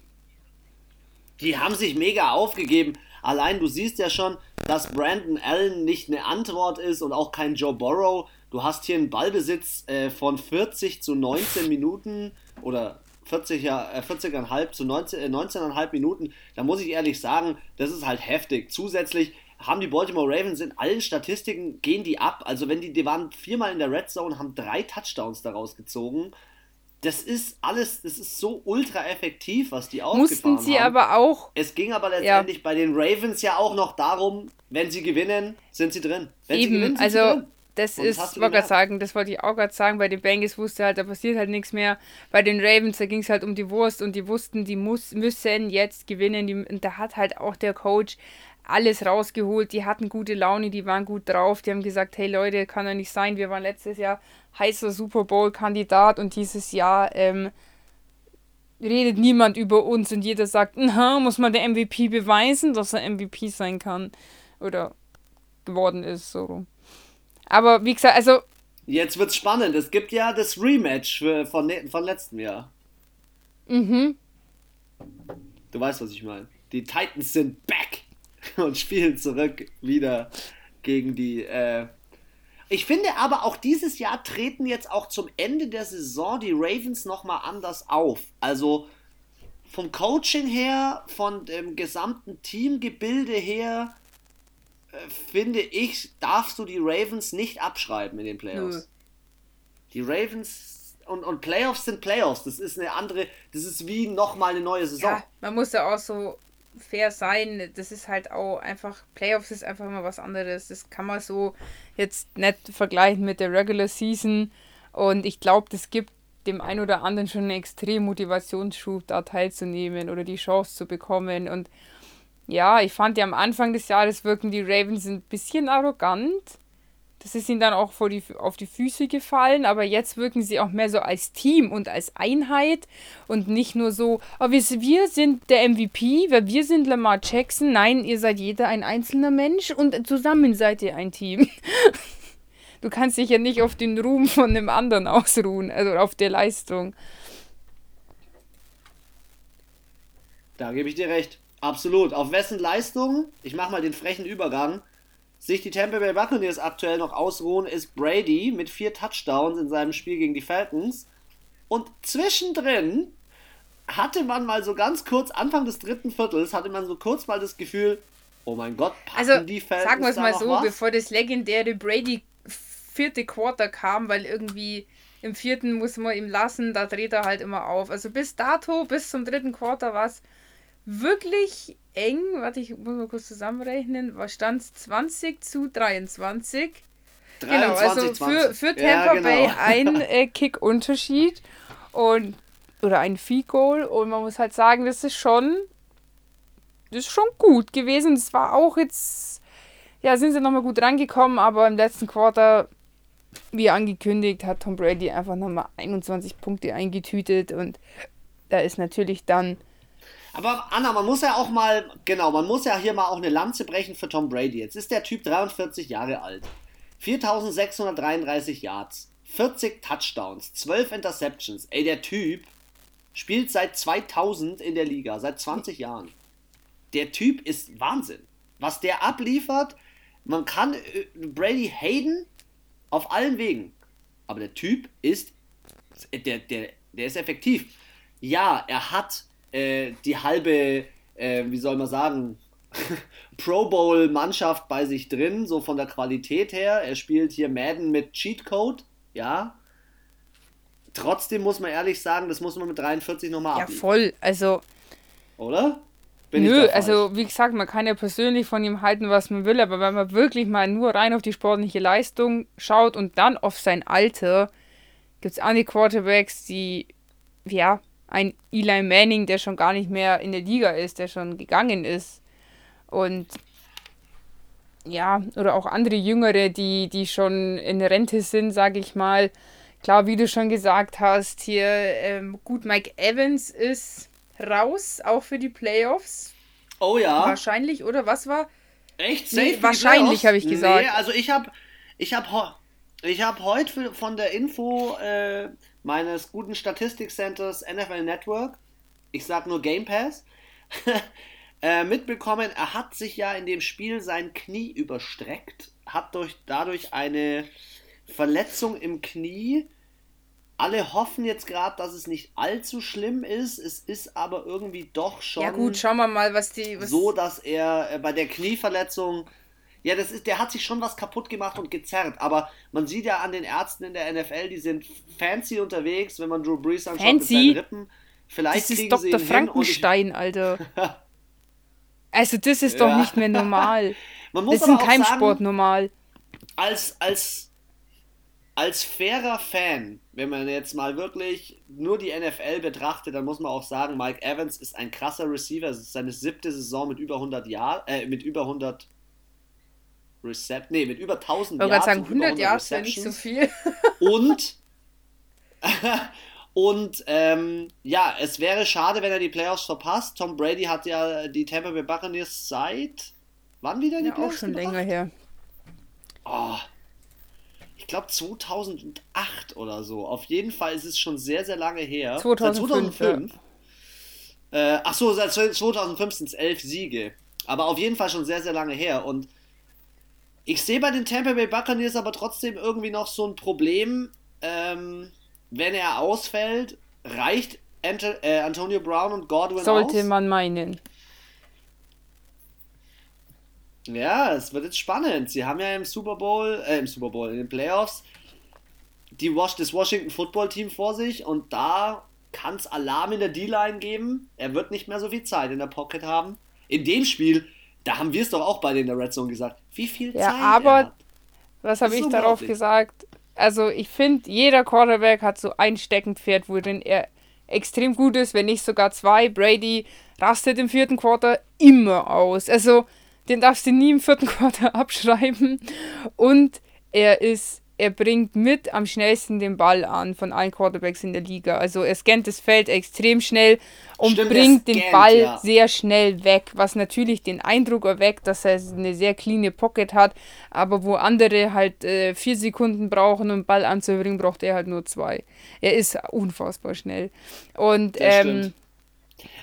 A: Die haben sich mega aufgegeben. Allein du siehst ja schon, dass Brandon Allen nicht eine Antwort ist und auch kein Joe Burrow. Du hast hier einen Ballbesitz äh, von 40 zu 19 Minuten oder 40, ja, äh, 40,5 zu 19, äh, 19,5 Minuten. Da muss ich ehrlich sagen, das ist halt heftig. Zusätzlich haben die Baltimore Ravens in allen Statistiken, gehen die ab. Also wenn die, die waren viermal in der Red Zone, haben drei Touchdowns daraus gezogen. Das ist alles, das ist so ultra effektiv, was die
B: ausgefahren Mussten sie haben. aber auch.
A: Es ging aber letztendlich ja. bei den Ravens ja auch noch darum, wenn sie gewinnen, sind sie drin. Wenn
B: Eben,
A: sie gewinnen,
B: sind also sie drin. Das und ist, wollte gerade sagen, das wollte ich auch gerade sagen. Bei den Bengals wusste halt, da passiert halt nichts mehr. Bei den Ravens, da ging es halt um die Wurst und die wussten, die muss, müssen jetzt gewinnen. Die, und da hat halt auch der Coach alles rausgeholt. Die hatten gute Laune, die waren gut drauf. Die haben gesagt, hey Leute, kann doch nicht sein. Wir waren letztes Jahr heißer Super Bowl-Kandidat und dieses Jahr ähm, redet niemand über uns und jeder sagt, na, muss man der MVP beweisen, dass er MVP sein kann oder geworden ist. So. Aber wie gesagt, also.
A: Jetzt wird's spannend. Es gibt ja das Rematch von, von letztem Jahr. Mhm. Du weißt, was ich meine. Die Titans sind back und spielen zurück wieder gegen die. Äh ich finde aber auch dieses Jahr treten jetzt auch zum Ende der Saison die Ravens nochmal anders auf. Also vom Coaching her, von dem gesamten Teamgebilde her, finde ich, darfst du die Ravens nicht abschreiben in den Playoffs. Nö. Die Ravens und, und Playoffs sind Playoffs. Das ist eine andere, das ist wie nochmal eine neue Saison. Ja,
B: man muss ja auch so fair sein. Das ist halt auch einfach, Playoffs ist einfach immer was anderes. Das kann man so jetzt nicht vergleichen mit der Regular Season. Und ich glaube, das gibt dem einen oder anderen schon einen extrem Motivationsschub, da teilzunehmen oder die Chance zu bekommen. Und ja, ich fand ja am Anfang des Jahres wirken die Ravens ein bisschen arrogant. Das ist ihnen dann auch vor die, auf die Füße gefallen, aber jetzt wirken sie auch mehr so als Team und als Einheit und nicht nur so, oh, wir, wir sind der MVP, wir sind Lamar Jackson. Nein, ihr seid jeder ein einzelner Mensch und zusammen seid ihr ein Team. Du kannst dich ja nicht auf den Ruhm von einem anderen ausruhen, also auf der Leistung.
A: Da gebe ich dir recht. Absolut. Auf wessen Leistung, ich mache mal den frechen Übergang, sich die Tampa Bay Buccaneers aktuell noch ausruhen, ist Brady mit vier Touchdowns in seinem Spiel gegen die Falcons. Und zwischendrin hatte man mal so ganz kurz, Anfang des dritten Viertels, hatte man so kurz mal das Gefühl, oh mein Gott,
B: packen also, die Falcons Sagen wir es mal so, was? bevor das legendäre Brady vierte Quarter kam, weil irgendwie im vierten muss man ihm lassen, da dreht er halt immer auf. Also bis dato, bis zum dritten Quarter war es wirklich eng. Warte, ich muss mal kurz zusammenrechnen. Was stand 20 zu 23? 23 genau, also für, für Tampa ja, genau. Bay ein äh, Kick-Unterschied und oder ein Fee-Goal und man muss halt sagen, das ist schon das ist schon gut gewesen. Es war auch jetzt ja, sind sie nochmal gut rangekommen, aber im letzten Quarter, wie angekündigt, hat Tom Brady einfach nochmal 21 Punkte eingetütet und da ist natürlich dann
A: aber Anna, man muss ja auch mal, genau, man muss ja hier mal auch eine Lanze brechen für Tom Brady. Jetzt ist der Typ 43 Jahre alt. 4633 Yards, 40 Touchdowns, 12 Interceptions. Ey, der Typ spielt seit 2000 in der Liga, seit 20 Jahren. Der Typ ist Wahnsinn. Was der abliefert, man kann äh, Brady Hayden auf allen Wegen. Aber der Typ ist, der, der, der ist effektiv. Ja, er hat äh, die halbe, äh, wie soll man sagen, Pro Bowl-Mannschaft bei sich drin, so von der Qualität her. Er spielt hier Madden mit Cheatcode, ja. Trotzdem muss man ehrlich sagen, das muss man mit 43 nochmal
B: Ja, voll. Also.
A: Oder?
B: Bin Nö, also wie gesagt, man kann ja persönlich von ihm halten, was man will, aber wenn man wirklich mal nur rein auf die sportliche Leistung schaut und dann auf sein Alter, gibt es andere Quarterbacks, die ja ein Eli Manning, der schon gar nicht mehr in der Liga ist, der schon gegangen ist. Und ja, oder auch andere Jüngere, die, die schon in Rente sind, sage ich mal. Klar, wie du schon gesagt hast, hier ähm, gut, Mike Evans ist raus, auch für die Playoffs.
A: Oh ja.
B: Wahrscheinlich, oder was war?
A: Echt? Safe nee,
B: wahrscheinlich habe ich gesagt.
A: Nee, also ich habe ich hab, ich hab heute von der Info äh, meines guten Statistikcenters NFL Network, ich sag nur Game Pass, äh, mitbekommen, er hat sich ja in dem Spiel sein Knie überstreckt, hat durch, dadurch eine Verletzung im Knie. Alle hoffen jetzt gerade, dass es nicht allzu schlimm ist. Es ist aber irgendwie doch schon.
B: Ja, gut, schauen wir mal, was die. Was
A: so, dass er äh, bei der Knieverletzung. Ja, das ist, der hat sich schon was kaputt gemacht und gezerrt. Aber man sieht ja an den Ärzten in der NFL, die sind fancy unterwegs, wenn man Drew Brees anschaut fancy? mit seinen Rippen.
B: Vielleicht das ist Dr. Frankenstein. Alter. also, das ist ja. doch nicht mehr normal. man muss das ist in keinem Sport normal.
A: Als, als als fairer Fan, wenn man jetzt mal wirklich nur die NFL betrachtet, dann muss man auch sagen, Mike Evans ist ein krasser Receiver. Es ist seine siebte Saison mit über 100 Jahren, äh, mit über 100 Recept, nee, mit über 1000
B: Jahren. Ich sagen, 100 Jahre ist ja nicht so viel.
A: und und ähm, ja, es wäre schade, wenn er die Playoffs verpasst. Tom Brady hat ja die Tampa Bay Buccaneers seit wann wieder in die ja,
B: Playoffs? Auch schon länger her.
A: Oh, ich glaube 2008 oder so. Auf jeden Fall ist es schon sehr, sehr lange her.
B: 2005. Seit 2005.
A: Ja. Äh, ach so, seit 2005 sind es elf Siege. Aber auf jeden Fall schon sehr, sehr lange her. Und ich sehe bei den Tampa Bay Buccaneers aber trotzdem irgendwie noch so ein Problem. Ähm, wenn er ausfällt, reicht Ant äh, Antonio Brown und Godwin
B: Sollte
A: aus?
B: man meinen.
A: Ja, es wird jetzt spannend. Sie haben ja im Super Bowl, äh, im Super Bowl, in den Playoffs die Was das Washington Football Team vor sich und da kann es Alarm in der D-Line geben. Er wird nicht mehr so viel Zeit in der Pocket haben. In dem Spiel, da haben wir es doch auch bei den der Red Zone gesagt, wie viel
B: ja,
A: Zeit
B: aber, er hat. Was habe ich darauf gesagt? Also ich finde, jeder Quarterback hat so ein Steckenpferd, worin er extrem gut ist, wenn nicht sogar zwei. Brady rastet im vierten Quarter immer aus. Also den darfst du nie im vierten Quarter abschreiben. Und er ist, er bringt mit am schnellsten den Ball an von allen Quarterbacks in der Liga. Also er scannt das Feld extrem schnell und Stimmt, bringt den Ball ja. sehr schnell weg, was natürlich den Eindruck erweckt, dass er eine sehr cleane Pocket hat, aber wo andere halt äh, vier Sekunden brauchen, um den Ball anzubringen, braucht er halt nur zwei. Er ist unfassbar schnell. Und ähm,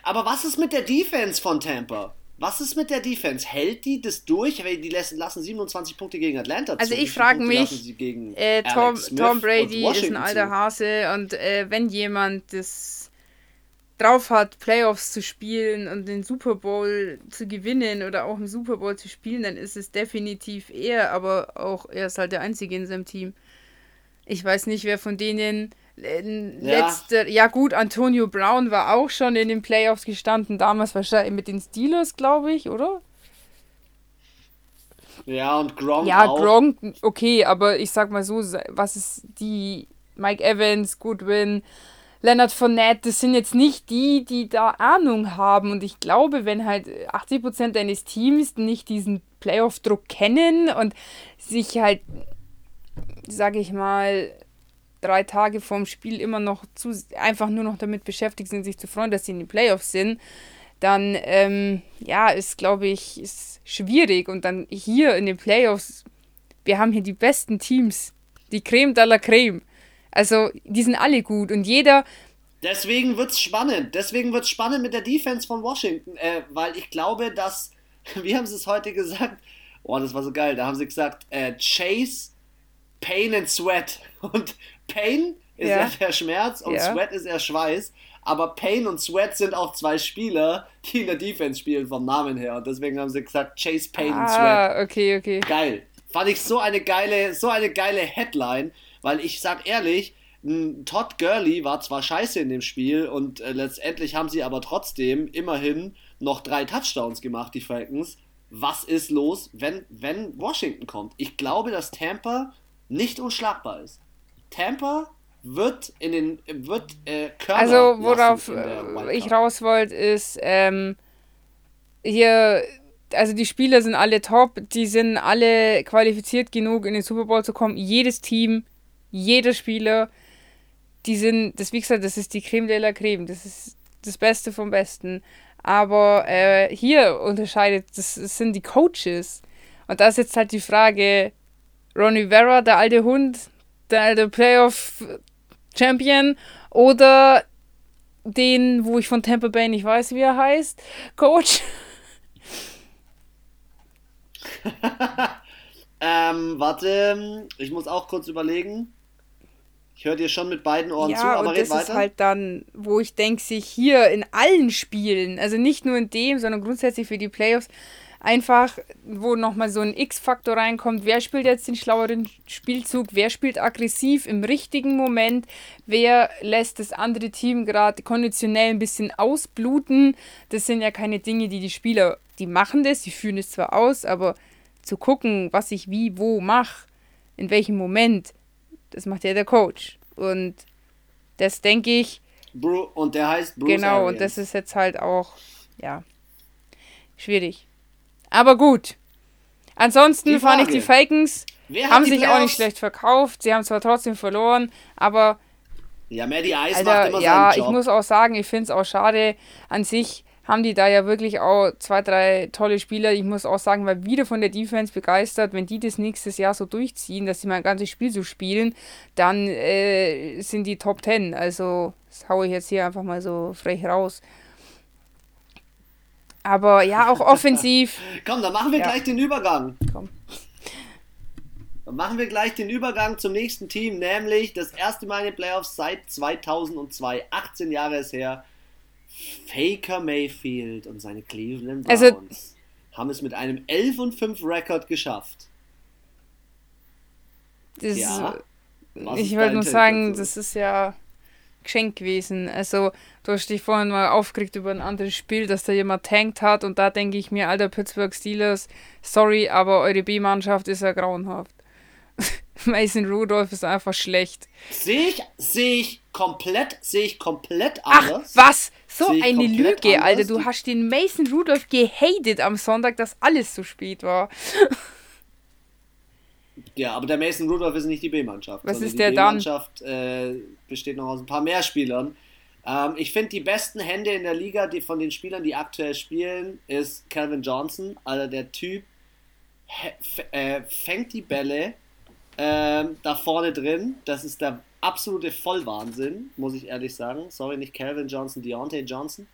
A: aber was ist mit der Defense von Tampa? Was ist mit der Defense? Hält die das durch? Die lassen, lassen 27 Punkte gegen Atlanta
B: zu. Also ich frage mich, äh, Tom, Tom, Brady ist ein alter. Hase und äh, wenn jemand das drauf hat, Playoffs zu spielen und den Super Bowl zu gewinnen oder auch im Super Bowl zu spielen, dann ist es definitiv er, aber auch er ist halt der Einzige in seinem Team. Ich weiß nicht, wer von denen letzte, ja. ja. gut, Antonio Brown war auch schon in den Playoffs gestanden, damals wahrscheinlich mit den Steelers, glaube ich, oder?
A: Ja, und Gronk
B: Ja, auch. Gronk, okay, aber ich sag mal so, was ist die Mike Evans, Goodwin, Leonard Fournette, das sind jetzt nicht die, die da Ahnung haben. Und ich glaube, wenn halt 80% deines Teams nicht diesen Playoff-Druck kennen und sich halt, sag ich mal, drei Tage vorm Spiel immer noch zu, einfach nur noch damit beschäftigt sind, sich zu freuen, dass sie in den Playoffs sind, dann ähm, ja, ist, glaube ich, ist schwierig. Und dann hier in den Playoffs, wir haben hier die besten Teams, die Creme de la Creme. Also, die sind alle gut und jeder.
A: Deswegen wird es spannend. Deswegen wird es spannend mit der Defense von Washington, äh, weil ich glaube, dass, wie haben sie es heute gesagt? Oh, das war so geil. Da haben sie gesagt, äh, Chase, Pain and Sweat. Und Pain ist ja, der Schmerz und ja. Sweat ist der Schweiß. Aber Pain und Sweat sind auch zwei Spieler, die in der Defense spielen, vom Namen her. Und deswegen haben sie gesagt, Chase Pain ah, und Sweat.
B: Ah, okay, okay.
A: Geil. Fand ich so eine geile, so eine geile Headline, weil ich sag ehrlich, Todd Gurley war zwar scheiße in dem Spiel und äh, letztendlich haben sie aber trotzdem immerhin noch drei Touchdowns gemacht, die Falcons. Was ist los, wenn, wenn Washington kommt? Ich glaube, dass Tampa nicht unschlagbar ist. Tampa wird in den wird äh, Körner
B: Also worauf ich raus wollte ist ähm, hier also die Spieler sind alle top, die sind alle qualifiziert genug in den Super Bowl zu kommen. Jedes Team, jeder Spieler, die sind, das wie gesagt, das ist die Creme de la Creme, das ist das Beste vom Besten. Aber äh, hier unterscheidet, das, das sind die Coaches. Und da ist jetzt halt die Frage, Ronnie Vera, der alte Hund, der alte Playoff-Champion, oder den, wo ich von Tampa Bay nicht weiß, wie er heißt, Coach.
A: ähm, warte, ich muss auch kurz überlegen. Ich höre dir schon mit beiden Ohren
B: ja,
A: zu, aber
B: und red das weiter. ist halt dann, wo ich denke, sich hier in allen Spielen, also nicht nur in dem, sondern grundsätzlich für die Playoffs, einfach, wo nochmal so ein X-Faktor reinkommt, wer spielt jetzt den schlaueren Spielzug, wer spielt aggressiv im richtigen Moment, wer lässt das andere Team gerade konditionell ein bisschen ausbluten. Das sind ja keine Dinge, die die Spieler, die machen das, die führen es zwar aus, aber zu gucken, was ich wie, wo mache, in welchem Moment, das macht ja der Coach. Und das denke ich.
A: Bru und der heißt
B: Bruce Genau, Arians. und das ist jetzt halt auch, ja, schwierig. Aber gut. Ansonsten fand ich die Falcons haben sich Playoffs? auch nicht schlecht verkauft. Sie haben zwar trotzdem verloren, aber.
A: Ja, Maddie Ice Alter, macht immer
B: Ja, ich muss auch sagen, ich finde es auch schade an sich haben die da ja wirklich auch zwei, drei tolle Spieler. Ich muss auch sagen, weil wieder von der Defense begeistert, wenn die das nächstes Jahr so durchziehen, dass sie mal ein ganzes Spiel so spielen, dann äh, sind die Top Ten. Also, das haue ich jetzt hier einfach mal so frech raus. Aber ja, auch offensiv.
A: Komm, dann machen wir ja. gleich den Übergang. Komm. Dann machen wir gleich den Übergang zum nächsten Team, nämlich das erste Mal in den Playoffs seit 2002. 18 Jahre ist her. Faker Mayfield und seine Cleveland also Browns also, haben es mit einem 11 und 5 Rekord geschafft.
B: Ja, ich wollte nur sagen, dazu? das ist ja Geschenk gewesen. Also, du hast dich vorhin mal aufgeregt über ein anderes Spiel, dass da jemand tankt hat und da denke ich mir, alter Pittsburgh Steelers, sorry, aber eure B-Mannschaft ist ja grauenhaft. Mason Rudolph ist einfach schlecht.
A: Sehe ich, sehe ich komplett, sehe ich komplett anders.
B: Ach, was? So eine Lüge, anders. Alter. Du hast den Mason Rudolph gehatet am Sonntag, dass alles zu spät war.
A: Ja, aber der Mason Rudolph ist nicht die B-Mannschaft.
B: Was ist der dann?
A: Die B-Mannschaft äh, besteht noch aus ein paar mehr Spielern. Ähm, ich finde, die besten Hände in der Liga, die von den Spielern, die aktuell spielen, ist Calvin Johnson. Also der Typ äh, fängt die Bälle äh, da vorne drin. Das ist der absolute Vollwahnsinn, muss ich ehrlich sagen. Sorry, nicht Calvin Johnson, Deontay Johnson.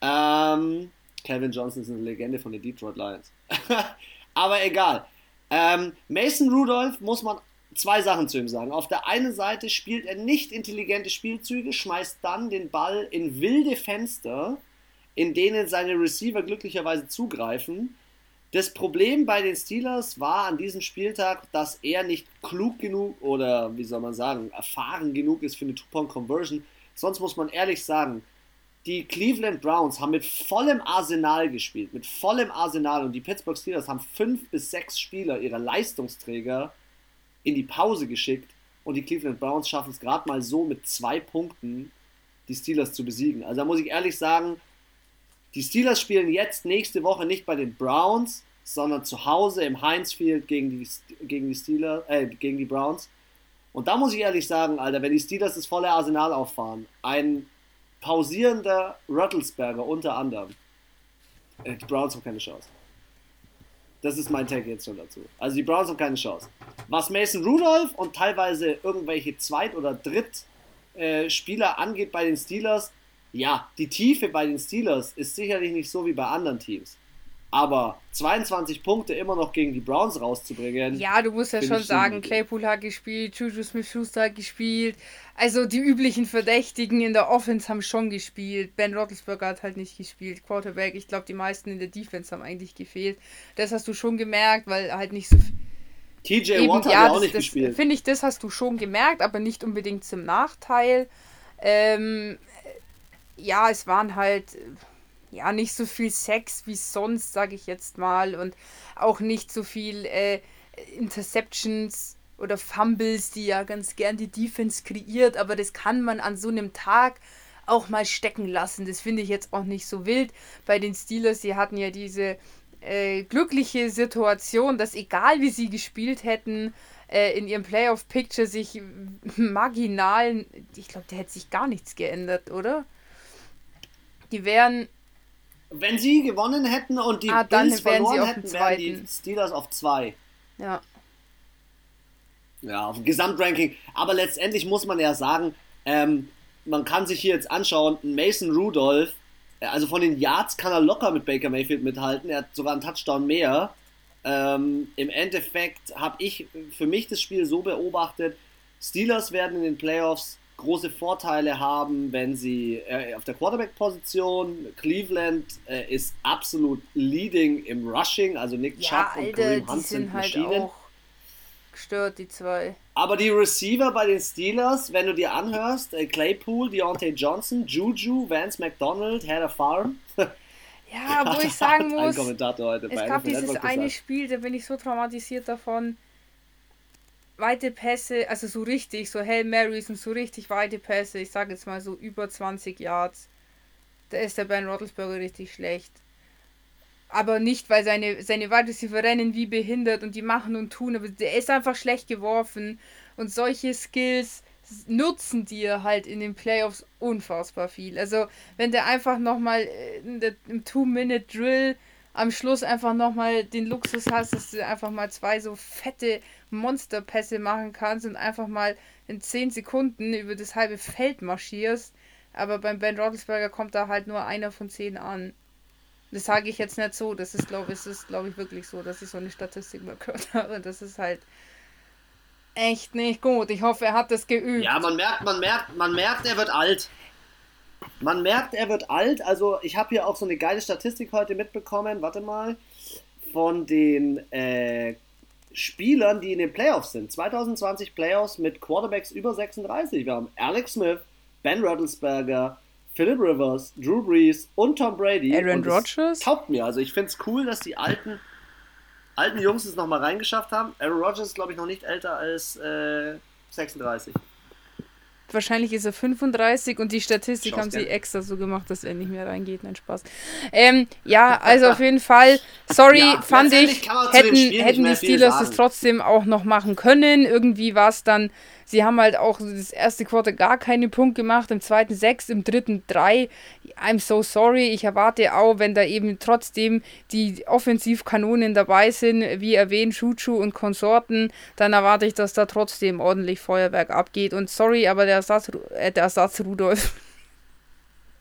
A: Ähm, Calvin Johnson ist eine Legende von den Detroit Lions. Aber egal. Ähm, Mason Rudolph muss man zwei Sachen zu ihm sagen. Auf der einen Seite spielt er nicht intelligente Spielzüge, schmeißt dann den Ball in wilde Fenster, in denen seine Receiver glücklicherweise zugreifen. Das Problem bei den Steelers war an diesem Spieltag, dass er nicht klug genug oder wie soll man sagen, erfahren genug ist für eine Two-Point-Conversion. Sonst muss man ehrlich sagen, die Cleveland Browns haben mit vollem Arsenal gespielt, mit vollem Arsenal und die Pittsburgh Steelers haben fünf bis sechs Spieler ihrer Leistungsträger in die Pause geschickt und die Cleveland Browns schaffen es gerade mal so mit zwei Punkten, die Steelers zu besiegen. Also da muss ich ehrlich sagen, die Steelers spielen jetzt nächste Woche nicht bei den Browns, sondern zu Hause im Heinz Field gegen die, gegen die Steelers, äh, gegen die Browns. Und da muss ich ehrlich sagen, Alter, wenn die Steelers das volle Arsenal auffahren, ein pausierender Ruttlesberger unter anderem, äh, die Browns haben keine Chance. Das ist mein Take jetzt schon dazu. Also die Browns haben keine Chance. Was Mason Rudolph und teilweise irgendwelche Zweit- oder Drittspieler äh, angeht bei den Steelers, ja, die Tiefe bei den Steelers ist sicherlich nicht so wie bei anderen Teams. Aber 22 Punkte immer noch gegen die Browns rauszubringen.
B: Ja, du musst ja schon sagen, Claypool hat gespielt, Juju Smith-Schuster hat gespielt. Also die üblichen Verdächtigen in der Offense haben schon gespielt. Ben Roethlisberger hat halt nicht gespielt. Quarterback, ich glaube, die meisten in der Defense haben eigentlich gefehlt. Das hast du schon gemerkt, weil halt nicht so viel.
A: TJ Watt hat ja, auch nicht das, gespielt.
B: Finde ich, das hast du schon gemerkt, aber nicht unbedingt zum Nachteil. Ähm, ja, es waren halt ja nicht so viel Sex wie sonst, sage ich jetzt mal, und auch nicht so viel äh, Interceptions oder Fumbles, die ja ganz gern die Defense kreiert, aber das kann man an so einem Tag auch mal stecken lassen. Das finde ich jetzt auch nicht so wild. Bei den Steelers, sie hatten ja diese äh, glückliche Situation, dass egal wie sie gespielt hätten, äh, in ihrem Playoff-Picture sich marginal, ich glaube, da hätte sich gar nichts geändert, oder? Die wären
A: Wenn sie gewonnen hätten und die
B: Ah,
A: Bills verloren hätten, wären die. Steelers auf zwei.
B: Ja.
A: Ja, auf dem Gesamtranking. Aber letztendlich muss man ja sagen, ähm, man kann sich hier jetzt anschauen, Mason Rudolph, äh, also von den Yards kann er locker mit Baker Mayfield mithalten. Er hat sogar einen Touchdown mehr. Ähm, Im Endeffekt habe ich für mich das Spiel so beobachtet, Steelers werden in den Playoffs große Vorteile haben, wenn sie äh, auf der Quarterback-Position, Cleveland äh, ist absolut leading im Rushing, also Nick
B: Ja,
A: Chubb und Kareem
B: die
A: Hunt
B: sind halt
A: Maschinen.
B: auch gestört, die zwei.
A: Aber die Receiver bei den Steelers, wenn du dir anhörst, äh, Claypool, Deontay Johnson, Juju, Vance McDonald, Heather Farm.
B: Ja, wo ich sagen muss, es gab dieses eine. Spiel, da bin ich so traumatisiert davon. Weite Pässe, also so richtig, so Hail Marys und so richtig weite Pässe, ich sage jetzt mal so über 20 Yards. Da ist der Ben Roethlisberger richtig schlecht. Aber nicht, weil seine, seine Wide Receiver rennen wie behindert und die machen und tun, aber der ist einfach schlecht geworfen. Und solche Skills nutzen dir halt in den Playoffs unfassbar viel. Also, wenn der einfach nochmal im Two-Minute-Drill am Schluss einfach nochmal den Luxus hast, dass du einfach mal zwei so fette Monsterpässe machen kannst und einfach mal in 10 Sekunden über das halbe Feld marschierst. Aber beim Ben Roethlisberger kommt da halt nur einer von 10 an. Das sage ich jetzt nicht so. Das ist, glaube ist, glaube ich, wirklich so, dass ich so eine Statistik mal gehört habe. Das ist halt echt nicht gut. Ich hoffe, er hat das geübt.
A: Ja, man merkt, man merkt, man merkt, er wird alt. Man merkt, er wird alt. Also ich habe hier auch so eine geile Statistik heute mitbekommen. Warte mal. Von den äh, Spielern, die in den Playoffs sind. 2020 Playoffs mit Quarterbacks über 36. Wir haben Alex Smith, Ben Roethlisberger, Philip Rivers, Drew Brees und Tom Brady.
B: Aaron Rodgers?
A: Taugt mir. Also ich finde es cool, dass die alten, alten Jungs es nochmal reingeschafft haben. Aaron Rodgers ist, glaube ich, noch nicht älter als äh, 36.
B: Wahrscheinlich ist er 35 und die Statistik
A: Schau's
B: haben sie extra so gemacht, dass er nicht mehr reingeht. Nein, Spaß. Ähm, ja, also auf jeden Fall, sorry,
A: Ja,
B: fand ich, hätten, hätten die Steelers es trotzdem auch noch machen können. Irgendwie war es dann, sie haben halt auch das erste Quarter gar keine Punkte gemacht, im zweiten sechs, im dritten drei. I'm so sorry. Ich erwarte auch, wenn da eben trotzdem die Offensivkanonen dabei sind, wie erwähnt, Chuchu und Konsorten, dann erwarte ich, dass da trotzdem ordentlich Feuerwerk abgeht. Und sorry, aber der Ersatz, äh, der Ersatz Rudolf.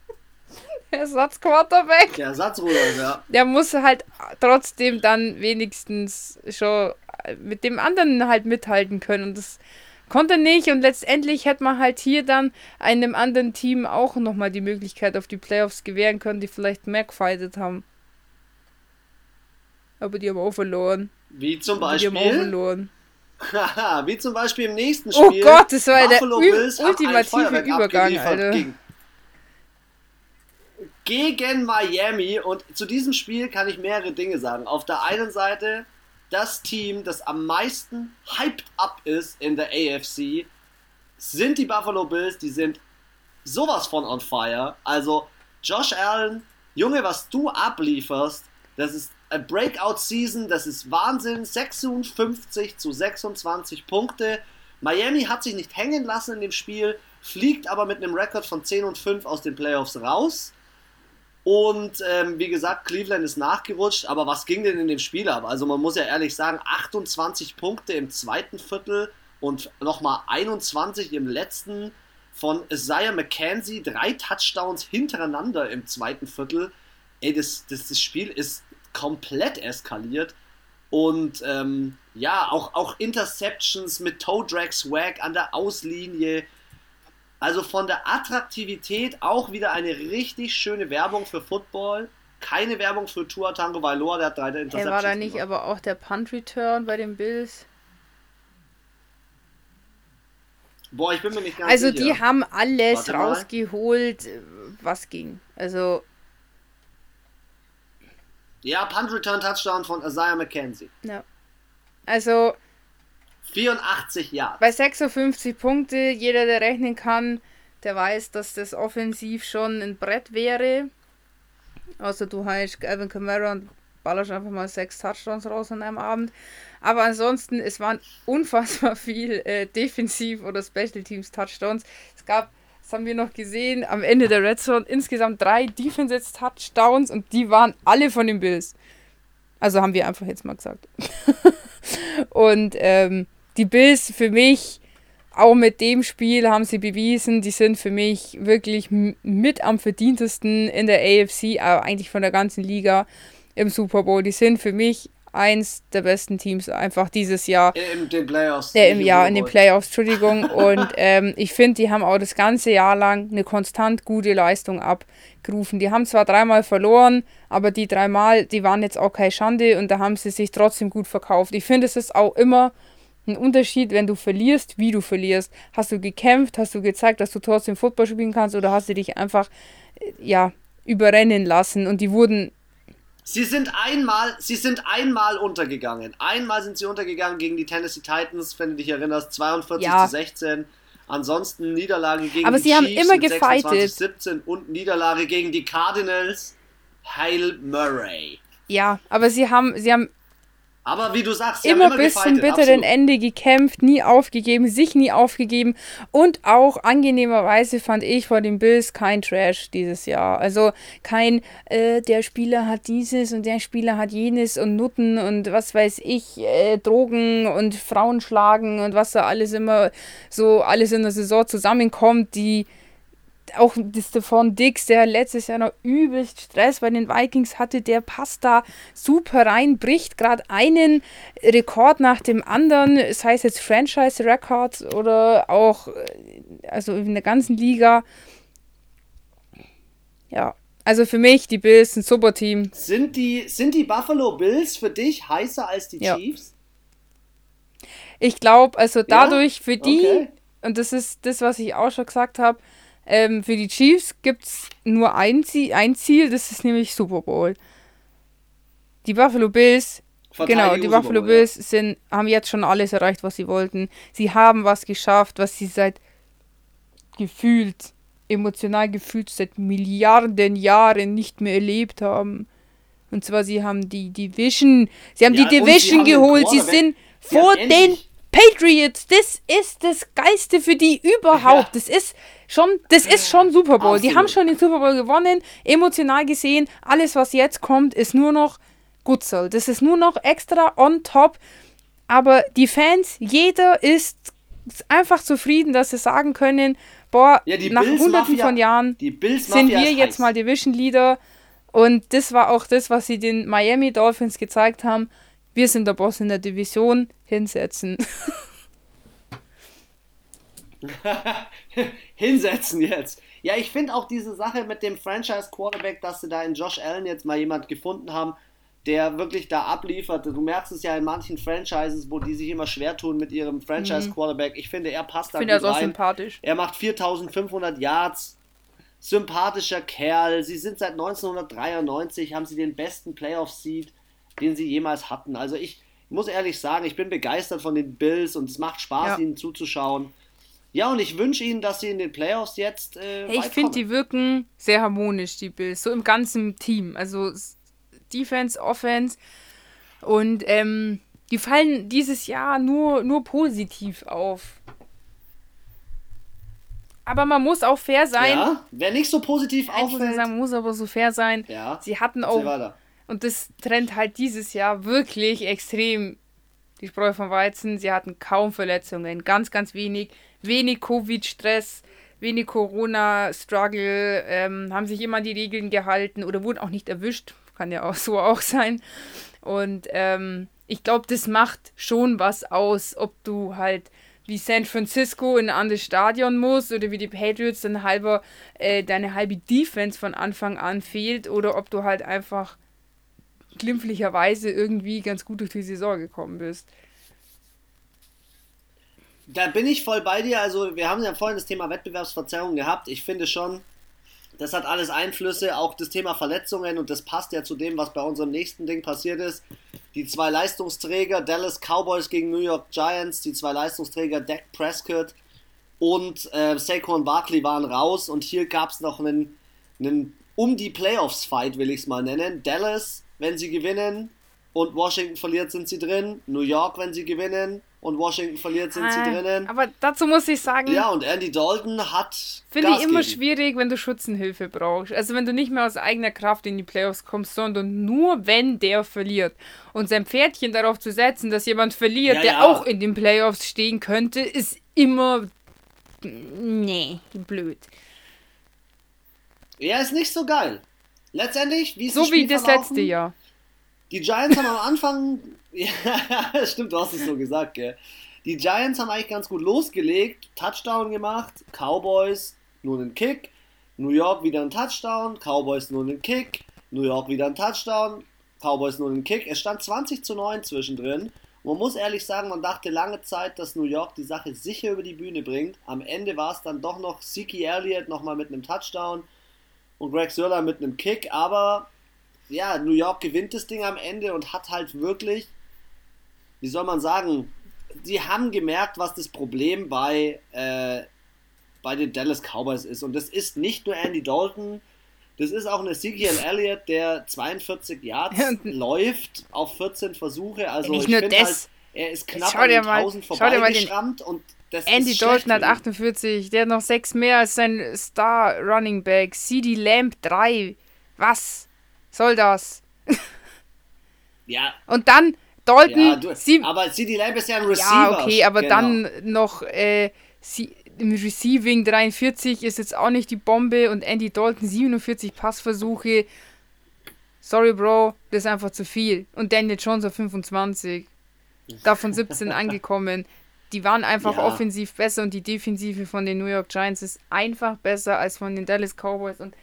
B: der Ersatz Quarterback.
A: Der Ersatzrudolf, ja.
B: Der muss halt trotzdem dann wenigstens schon mit dem anderen halt mithalten können. Und das konnte nicht. Und letztendlich hätte man halt hier dann einem anderen Team auch nochmal die Möglichkeit auf die Playoffs gewähren können, die vielleicht mehr gefightet haben. Aber die haben auch verloren.
A: Wie zum
B: Die haben auch
A: Beispiel,
B: verloren.
A: Haha, wie zum Beispiel im nächsten
B: Oh
A: Spiel.
B: Gott, das war der
A: Bills
B: ultimative Übergang, Alter.
A: Gegen, gegen Miami und zu diesem Spiel kann ich mehrere Dinge sagen. Auf der einen Seite das Team, das am meisten hyped up ist in der AFC, sind die Buffalo Bills. Die sind sowas von on fire. Also Josh Allen, Junge, was du ablieferst, das ist eine Breakout-Season, das ist Wahnsinn. 56 zu 26 Punkte. Miami hat sich nicht hängen lassen in dem Spiel, fliegt aber mit einem Rekord von 10 und 5 aus den Playoffs raus. Und ähm, wie gesagt, Cleveland ist nachgerutscht, aber was ging denn in dem Spiel ab? Also man muss ja ehrlich sagen, 28 Punkte im zweiten Viertel und nochmal 21 im letzten von Isaiah McKenzie, drei Touchdowns hintereinander im zweiten Viertel. Ey, das, das, das Spiel ist komplett eskaliert. Und ähm, ja, auch, auch Interceptions mit Toe Drag Swag an der Auslinie. Also von der Attraktivität auch wieder eine richtig schöne Werbung für Football. Keine Werbung für Tua Tango Vailoa, der hat drei
B: Hey,
A: Interceptions
B: war da nicht
A: gemacht.
B: aber auch der Punt-Return bei den Bills?
A: Boah, ich bin mir nicht ganz
B: Also
A: sicher.
B: die haben alles
A: Warte mal.
B: rausgeholt, äh, was ging. Also
A: Ja, Punt Return Touchdown von Isaiah McKenzie.
B: Ja. Also
A: 84 Yards.
B: bei 56 Punkte, jeder, der rechnen kann, der weiß, dass das offensiv schon ein Brett wäre. Außer du heißt Alvin Kamara und ballerst einfach mal sechs Touchdowns raus an einem Abend. Aber ansonsten, es waren unfassbar viel äh, Defensiv- oder Special Teams Touchdowns. Es gab das haben wir noch gesehen, am Ende der Red Zone insgesamt drei Defense-Touchdowns und die waren alle von den Bills. Also haben wir einfach jetzt mal gesagt. und ähm, die Bills für mich, auch mit dem Spiel haben sie bewiesen, die sind für mich wirklich mit am verdientesten in der AFC, aber eigentlich von der ganzen Liga im Super Bowl. Die sind für mich eins der besten Teams einfach dieses Jahr.
A: In den Playoffs.
B: Äh, Im Jahr, in den Playoffs, Entschuldigung. Und ähm, ich finde, die haben auch das ganze Jahr lang eine konstant gute Leistung abgerufen. Die haben zwar dreimal verloren, aber die dreimal, die waren jetzt auch keine Schande und da haben sie sich trotzdem gut verkauft. Ich finde, es ist auch immer ein Unterschied, wenn du verlierst, wie du verlierst. Hast du gekämpft, hast du gezeigt, dass du trotzdem Football spielen kannst oder hast du dich einfach, äh, ja, überrennen lassen und die wurden
A: Sie sind einmal, sie sind einmal untergegangen. Einmal sind sie untergegangen gegen die Tennessee Titans, wenn du dich erinnerst, 42 ja. zu 16. Ansonsten Niederlage gegen
B: Aber die sie Chiefs haben immer gefightet.
A: 17 und Niederlage gegen die Cardinals. Heil Murray.
B: Ja, aber sie haben, sie haben
A: aber wie du sagst,
B: sie immer, immer bis zum bitteren Ende gekämpft, nie aufgegeben, sich nie aufgegeben und auch angenehmerweise fand ich vor den Bills kein Trash dieses Jahr. Also kein, äh, der Spieler hat dieses und der Spieler hat jenes und Nutten und was weiß ich, äh, Drogen und Frauen schlagen und was da alles immer so alles in der Saison zusammenkommt, die auch das von Dix, der letztes Jahr noch übelst Stress bei den Vikings hatte, der passt da super rein, bricht gerade einen Rekord nach dem anderen, sei das heißt es jetzt Franchise Records oder auch äh, also in der ganzen Liga. Ja, also für mich die Bills ein super Team.
A: Sind die, sind die Buffalo Bills für dich heißer als die ja. Chiefs?
B: Ich glaube, also dadurch ja? für die, okay. und das ist das, was ich auch schon gesagt habe, ähm, für die Chiefs gibt es nur ein Ziel, ein Ziel, das ist nämlich Super Bowl. Die Buffalo Bills, genau, die Buffalo Bowl, Bills sind, haben jetzt schon alles erreicht, was sie wollten. Sie haben was geschafft, was sie seit gefühlt, emotional gefühlt, seit Milliarden Jahren nicht mehr erlebt haben. Und zwar, sie haben die Division, sie haben ja, die Division geholt, sie sind vor den Patriots, das ist das Geiste für die überhaupt. Ja. Das ist schon, das ist schon Super Bowl. Absolut. Die haben schon den Super Bowl gewonnen, emotional gesehen. Alles, was jetzt kommt, ist nur noch Gutzel. Das ist nur noch extra on top. Aber die Fans, jeder ist einfach zufrieden, dass sie sagen können, boah, ja, nach Bills hunderten Mafia, von Jahren sind wir jetzt heiß. mal Division Leader. Und das war auch das, was sie den Miami Dolphins gezeigt haben. Wir sind der Boss in der Division. Hinsetzen.
A: Hinsetzen jetzt. Ja, ich finde auch diese Sache mit dem Franchise-Quarterback, dass sie da in Josh Allen jetzt mal jemand gefunden haben, der wirklich da abliefert. Du merkst es ja in manchen Franchises, wo die sich immer schwer tun mit ihrem Franchise-Quarterback. Ich finde, er passt da
B: ich finde gut er rein. sympathisch.
A: Er macht 4500 Yards. Sympathischer Kerl. Sie sind seit 1993, haben sie den besten Playoff-Seed, den sie jemals hatten. Also ich muss ehrlich sagen, ich bin begeistert von den Bills und es macht Spaß, ja. ihnen zuzuschauen. Ja, und ich wünsche ihnen, dass sie in den Playoffs jetzt. Äh,
B: hey, ich finde, die wirken sehr harmonisch, die Bills, so im ganzen Team. Also Defense, Offense. Und ähm, die fallen dieses Jahr nur, nur positiv auf. Aber man muss auch fair sein. Ja,
A: wer nicht so positiv auffällt.
B: Sagen, muss aber so fair sein.
A: Ja,
B: sie hatten auch. Und das trennt halt dieses Jahr wirklich extrem die Spreu vom Weizen. Sie hatten kaum Verletzungen, ganz, ganz wenig wenig Covid-Stress, wenig Corona-Struggle, ähm, haben sich immer die Regeln gehalten oder wurden auch nicht erwischt. Kann ja auch so auch sein. Und ähm, ich glaube, das macht schon was aus, ob du halt wie San Francisco in ein anderes Stadion musst oder wie die Patriots dann halber äh, deine halbe Defense von Anfang an fehlt oder ob du halt einfach glimpflicherweise irgendwie ganz gut durch die Saison gekommen bist.
A: Da bin ich voll bei dir. Also, wir haben ja vorhin das Thema Wettbewerbsverzerrung gehabt. Ich finde schon, das hat alles Einflüsse, auch das Thema Verletzungen und das passt ja zu dem, was bei unserem nächsten Ding passiert ist. Die zwei Leistungsträger, Dallas Cowboys gegen New York Giants, die zwei Leistungsträger Dak Prescott und äh, Saquon Barkley waren raus und hier gab es noch einen, einen um die Playoffs-Fight, will ich es mal nennen. Dallas, wenn sie gewinnen und Washington verliert, sind sie drin. New York, wenn sie gewinnen und Washington verliert, sind sie
B: Ah,
A: drinnen.
B: Aber dazu muss ich sagen,
A: Ja, und Andy Dalton hat.
B: finde ich immer
A: gegeben.
B: schwierig, wenn du Schützenhilfe brauchst. Also wenn du nicht mehr aus eigener Kraft in die Playoffs kommst, sondern nur wenn der verliert. Und sein Pferdchen darauf zu setzen, dass jemand verliert,
A: Ja,
B: der
A: ja.
B: auch in den Playoffs stehen könnte, ist immer. Nee, blöd.
A: Ja, ist nicht so geil. Letztendlich, wie ist
B: So wie das letzte Jahr.
A: Die Giants haben am Anfang. Ja, stimmt, du hast es so gesagt, gell? Die Giants haben eigentlich ganz gut losgelegt, Touchdown gemacht, Cowboys nur einen Kick, New York wieder ein Touchdown, Cowboys nur einen Kick, New York wieder ein Touchdown, Cowboys nur einen Kick. Es stand 20 zu 9 zwischendrin. Man muss ehrlich sagen, man dachte lange Zeit, dass New York die Sache sicher über die Bühne bringt. Am Ende war es dann doch noch Siki Elliott nochmal mit einem Touchdown und Greg Sörler mit einem Kick, aber ja, New York gewinnt das Ding am Ende und hat halt wirklich, wie soll man sagen, sie haben gemerkt, was das Problem bei, äh, bei den Dallas Cowboys ist. Und das ist nicht nur Andy Dalton, das ist auch ein Ezekiel Elliott, der 42 Yards läuft auf 14 Versuche. Also
B: Nicht
A: ich
B: nur das.
A: halt, er ist knapp an
B: dir
A: den
B: mal-
A: 1000
B: schau dir mal den-
A: vorbeigeschrammt und das
B: Andy Dalton hat
A: für ihn.
B: 48, der hat noch 6 mehr als sein Star Running Back. CD Lamb 3. Was soll das?
A: Ja,
B: Und dann Dalton
A: ja du,
B: sieb-
A: aber CD Lamb ist ja ein Receiver.
B: Ja, okay, aber
A: genau.
B: dann noch äh, sie, im Receiving 43 ist jetzt auch nicht die Bombe und Andy Dalton 47 Passversuche. Sorry, Bro, das ist einfach zu viel. Und Daniel Jones auf 25. Davon 17 angekommen. Die waren einfach
A: Ja.
B: offensiv besser und die Defensive von den New York Giants ist einfach besser als von den Dallas Cowboys. Und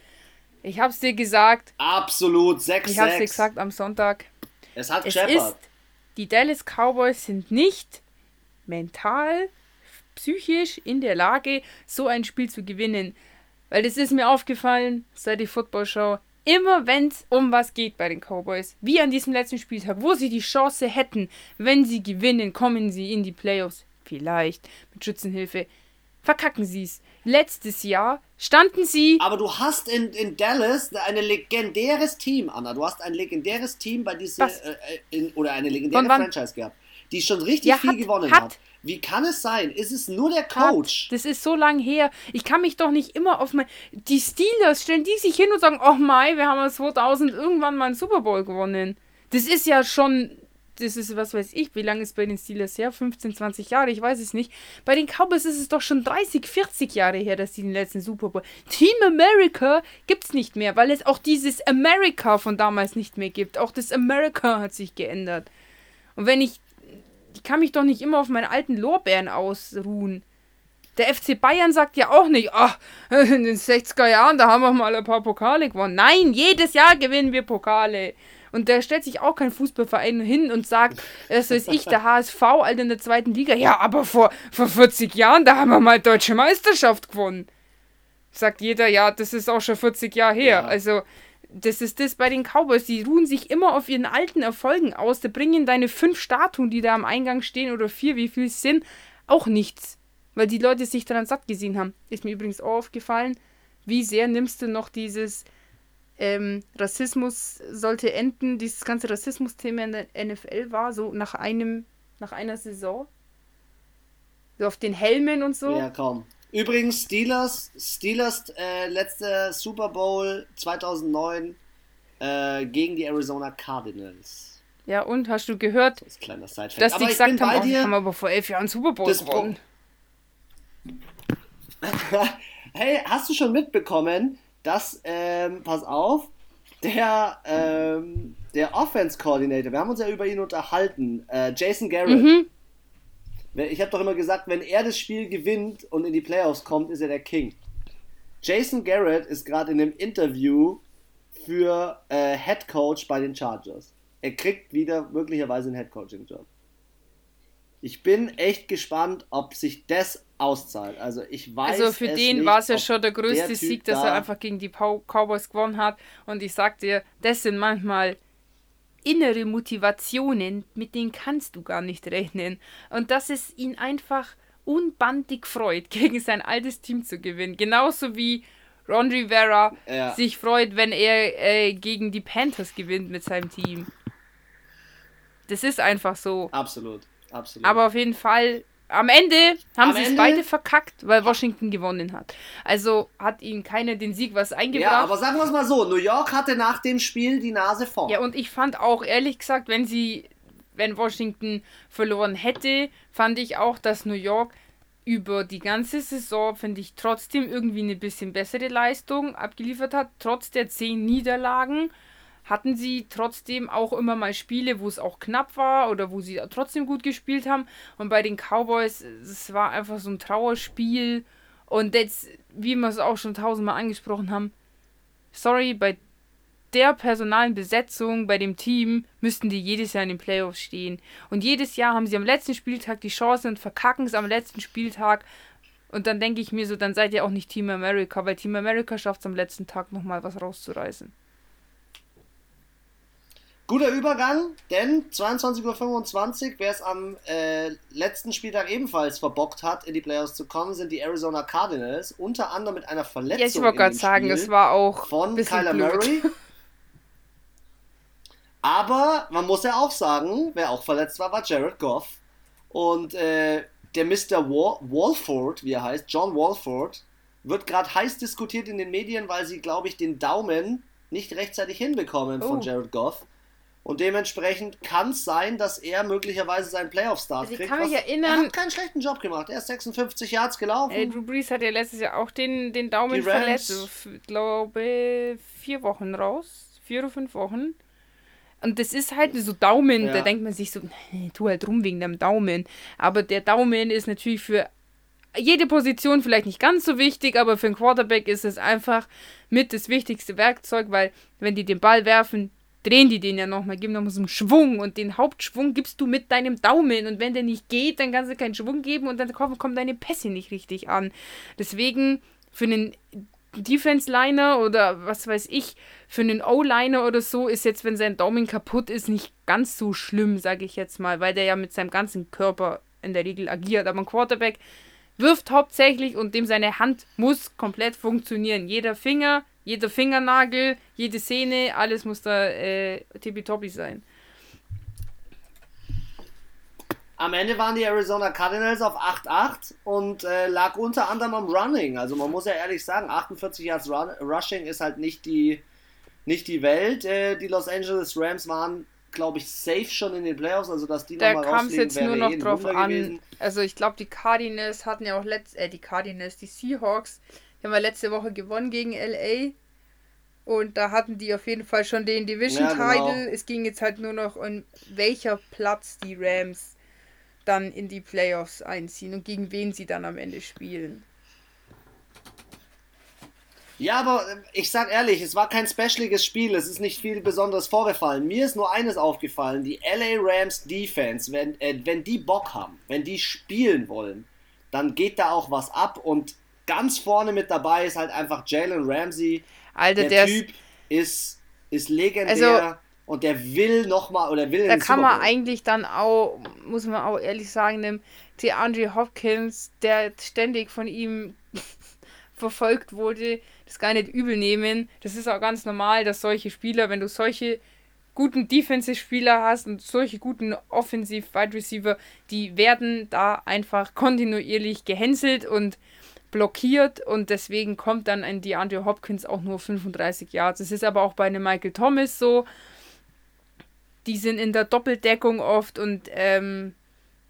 B: ich hab's dir gesagt,
A: Absolut, 6
B: ich hab's dir gesagt am Sonntag.
A: Es hat
B: Es
A: gescheppert.
B: ist, die Dallas Cowboys sind nicht mental, psychisch in der Lage, so ein Spiel zu gewinnen. Weil das ist mir aufgefallen, seit die Football Show. Immer wenn es um was geht bei den Cowboys, wie an diesem letzten Spieltag, wo sie die Chance hätten, wenn sie gewinnen, kommen sie in die Playoffs. Vielleicht mit Schützenhilfe. Verkacken sie es. Letztes Jahr standen sie
A: Aber du hast in, in Dallas ein legendäres Team, Anna. Du hast ein legendäres Team bei dieser äh, in, oder eine legendäre? Franchise gehabt, die schon richtig
B: Ja,
A: viel
B: hat-
A: gewonnen
B: hat.
A: hat. Wie kann es sein? Ist es nur der
B: hat.
A: Coach?
B: Das ist so lang her. Ich kann mich doch nicht immer auf mein. Die Steelers stellen die sich hin und sagen: Oh Mai, wir haben ja 2000 irgendwann mal einen Super Bowl gewonnen. Das ist ja schon. Das ist, was weiß ich, wie lange ist bei den Steelers her? 15, 20 Jahre, ich weiß es nicht. Bei den Cowboys ist es doch schon 30, 40 Jahre her, dass die den letzten Super Bowl. Team America gibt's nicht mehr, weil es auch dieses America von damals nicht mehr gibt. Auch das America hat sich geändert. Und wenn ich ich kann mich doch nicht immer auf meinen alten Lorbeeren ausruhen. Der FC Bayern sagt ja auch nicht, ach, in den 60er Jahren, da haben wir mal ein paar Pokale gewonnen. Nein, jedes Jahr gewinnen wir Pokale. Und da stellt sich auch kein Fußballverein hin und sagt, das ist ich, der HSV, Alter, in der zweiten Liga. Ja, aber vor, vor 40 Jahren, da haben wir mal deutsche Meisterschaft gewonnen. Sagt jeder, ja, das ist auch schon 40 Jahre her.
A: Ja.
B: Also, das ist das bei den Cowboys. Die ruhen sich immer auf ihren alten Erfolgen aus. Da bringen deine fünf Statuen, die da am Eingang stehen, oder vier, wie viel es sind, auch nichts. Weil die Leute sich daran satt gesehen haben. Ist mir übrigens auch aufgefallen, wie sehr nimmst du noch dieses ähm, Rassismus sollte enden, dieses ganze Rassismus-Thema in der NFL war, so nach einem, nach einer Saison. So auf den Helmen und so.
A: Ja, kaum. Übrigens, Steelers, Steelers äh, letzter Super Bowl 2009 äh, gegen die Arizona Cardinals.
B: Ja, und hast du gehört,
A: Das ist ein kleiner Sidefact.
B: dass die
A: aber ich
B: gesagt
A: bin
B: haben, oh, wir haben aber vor elf Jahren Super Bowl gewonnen.
A: hey, hast du schon mitbekommen, dass, ähm, pass auf, der, ähm, der Offense Coordinator, wir haben uns ja über ihn unterhalten, äh, Jason Garrett.
B: Mhm.
A: Ich habe doch immer gesagt, wenn er das Spiel gewinnt und in die Playoffs kommt, ist er der King. Jason Garrett ist gerade in einem Interview für äh, Head Coach bei den Chargers. Er kriegt wieder möglicherweise einen Head Coaching Job. Ich bin echt gespannt, ob sich das auszahlt. Also ich weiß
B: Also für den war es ja schon der größte
A: Typ
B: Sieg, dass
A: da-
B: er einfach gegen die Cowboys gewonnen hat. Und ich sag dir, das sind manchmal innere Motivationen, mit denen kannst du gar nicht rechnen. Und dass es ihn einfach unbandig freut, gegen sein altes Team zu gewinnen. Genauso wie Ron Rivera
A: Ja.
B: sich freut, wenn er äh, gegen die Panthers gewinnt mit seinem Team. Das ist einfach so.
A: Absolut. absolut.
B: Aber auf jeden Fall, am Ende haben sie es beide verkackt, weil Washington gewonnen hat. Also hat ihnen keiner den Sieg was eingebracht. Ja,
A: aber sagen wir es mal so, New York hatte nach dem Spiel die Nase vorn.
B: Ja, und ich fand auch, ehrlich gesagt, wenn sie, wenn Washington verloren hätte, fand ich auch, dass New York über die ganze Saison, finde ich, trotzdem irgendwie eine bisschen bessere Leistung abgeliefert hat, trotz der zehn Niederlagen hatten sie trotzdem auch immer mal Spiele, wo es auch knapp war oder wo sie trotzdem gut gespielt haben. Und bei den Cowboys, es war einfach so ein Trauerspiel. Und jetzt, wie wir es auch schon tausendmal angesprochen haben, sorry, bei der personalen Besetzung bei dem Team müssten die jedes Jahr in den Playoffs stehen. Und jedes Jahr haben sie am letzten Spieltag die Chance und verkacken es am letzten Spieltag. Und dann denke ich mir so, dann seid ihr auch nicht Team America, weil Team America schafft es am letzten Tag nochmal was rauszureißen.
A: Guter Übergang, denn 22.25 Uhr, wer es am äh, letzten Spieltag ebenfalls verbockt hat, in die Playoffs zu kommen, sind die Arizona Cardinals. Unter anderem mit einer Verletzung. Ja,
B: ich wollte gerade sagen, es war auch
A: von Kyler blöd. Murray. Aber man muss ja auch sagen, wer auch verletzt war, war Jared Goff. Und äh, der Mr. Wal Walford, wie er heißt, John Walford, wird gerade heiß diskutiert in den Medien, weil sie, glaube ich, den Daumen nicht rechtzeitig hinbekommen oh. von Jared Goff. Und dementsprechend kann es sein, dass er möglicherweise seinen Playoff-Start also kriegt.
B: Ich kann mich erinnern.
A: Er hat keinen schlechten Job gemacht. Er ist 56 Yards gelaufen.
B: Äh, Drew Brees hat ja letztes Jahr auch den, den Daumen verletzt. Ich glaube, vier Wochen raus. Vier oder fünf Wochen. Und das ist halt so Daumen. Ja. Da denkt man sich so, tu halt rum wegen deinem Daumen. Aber der Daumen ist natürlich für jede Position vielleicht nicht ganz so wichtig, aber für einen Quarterback ist es einfach mit das wichtigste Werkzeug, weil wenn die den Ball werfen, drehen die den ja nochmal, geben nochmal so einen Schwung und den Hauptschwung gibst du mit deinem Daumen und wenn der nicht geht, dann kannst du keinen Schwung geben und dann kommen deine Pässe nicht richtig an. Deswegen für einen Defense-Liner oder was weiß ich, für einen O-Liner oder so ist jetzt, wenn sein Daumen kaputt ist, nicht ganz so schlimm, sage ich jetzt mal, weil der ja mit seinem ganzen Körper in der Regel agiert. Aber ein Quarterback wirft hauptsächlich und dem seine Hand muss komplett funktionieren. Jeder Finger, jeder Fingernagel, jede Sehne, alles muss da äh, tippitoppi sein.
A: Am Ende waren die Arizona Cardinals auf 8-8 und äh, lag unter anderem am Running. Also man muss ja ehrlich sagen, 48 Yards Run Rushing ist halt nicht die, nicht die Welt. Äh, die Los Angeles Rams waren, glaube ich, safe schon in den Playoffs. Also dass die
B: nochmal kam es jetzt nur noch eh drauf an. Gewesen. Also ich glaube, die Cardinals hatten ja auch letzt, äh, die Cardinals, die Seahawks haben wir letzte Woche gewonnen gegen LA. Und da hatten die auf jeden Fall schon den Division-Title. Ja, genau. Es ging jetzt halt nur noch um welcher Platz die Rams dann in die Playoffs einziehen und gegen wen sie dann am Ende spielen.
A: Ja, aber äh, ich sag ehrlich, es war kein specialiges Spiel, es ist nicht viel Besonderes vorgefallen. Mir ist nur eines aufgefallen, die LA Rams Defense, wenn, äh, wenn die Bock haben, wenn die spielen wollen, dann geht da auch was ab und ganz vorne mit dabei ist halt einfach Jalen Ramsey.
B: Alter, der,
A: der Typ ist, ist legendär. Also, und der will nochmal oder will
B: Da kann man eigentlich dann auch, muss man auch ehrlich sagen, dem DeAndre Hopkins, der ständig von ihm verfolgt wurde, das gar nicht übel nehmen. Das ist auch ganz normal, dass solche Spieler, wenn du solche guten Defensive-Spieler hast und solche guten Offensive-Wide Receiver, die werden da einfach kontinuierlich gehänselt und blockiert und deswegen kommt dann ein DeAndre Hopkins auch nur 35 Yards. Es ist aber auch bei einem Michael Thomas so. Die sind in der Doppeldeckung oft und ähm,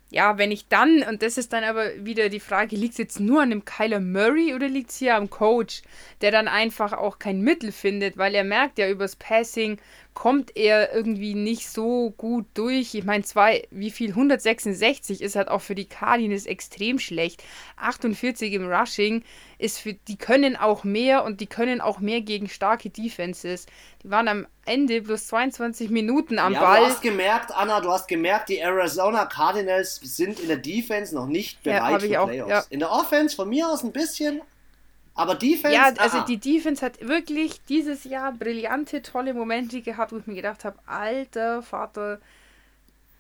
B: ja, wenn ich dann, und das ist dann aber wieder die Frage, liegt es jetzt nur an dem Kyler Murray oder liegt es hier am Coach, der dann einfach auch kein Mittel findet, weil er merkt ja übers Passing, kommt er irgendwie nicht so gut durch. Ich meine, zwei, wie viel? 166 ist halt auch für die Cardinals extrem schlecht. 48 im Rushing ist für, die können auch mehr und die können auch mehr gegen starke Defenses. Die waren am Ende bloß 22 Minuten am
A: ja,
B: Ball.
A: Du hast gemerkt, Anna, du hast gemerkt, die Arizona Cardinals sind in der Defense noch nicht bereit ja, für auch, Playoffs. Ja. In der Offense von mir aus ein bisschen, aber Defense.
B: Ja, also aha. die Defense hat wirklich dieses Jahr brillante, tolle Momente gehabt, wo ich mir gedacht habe, alter Vater,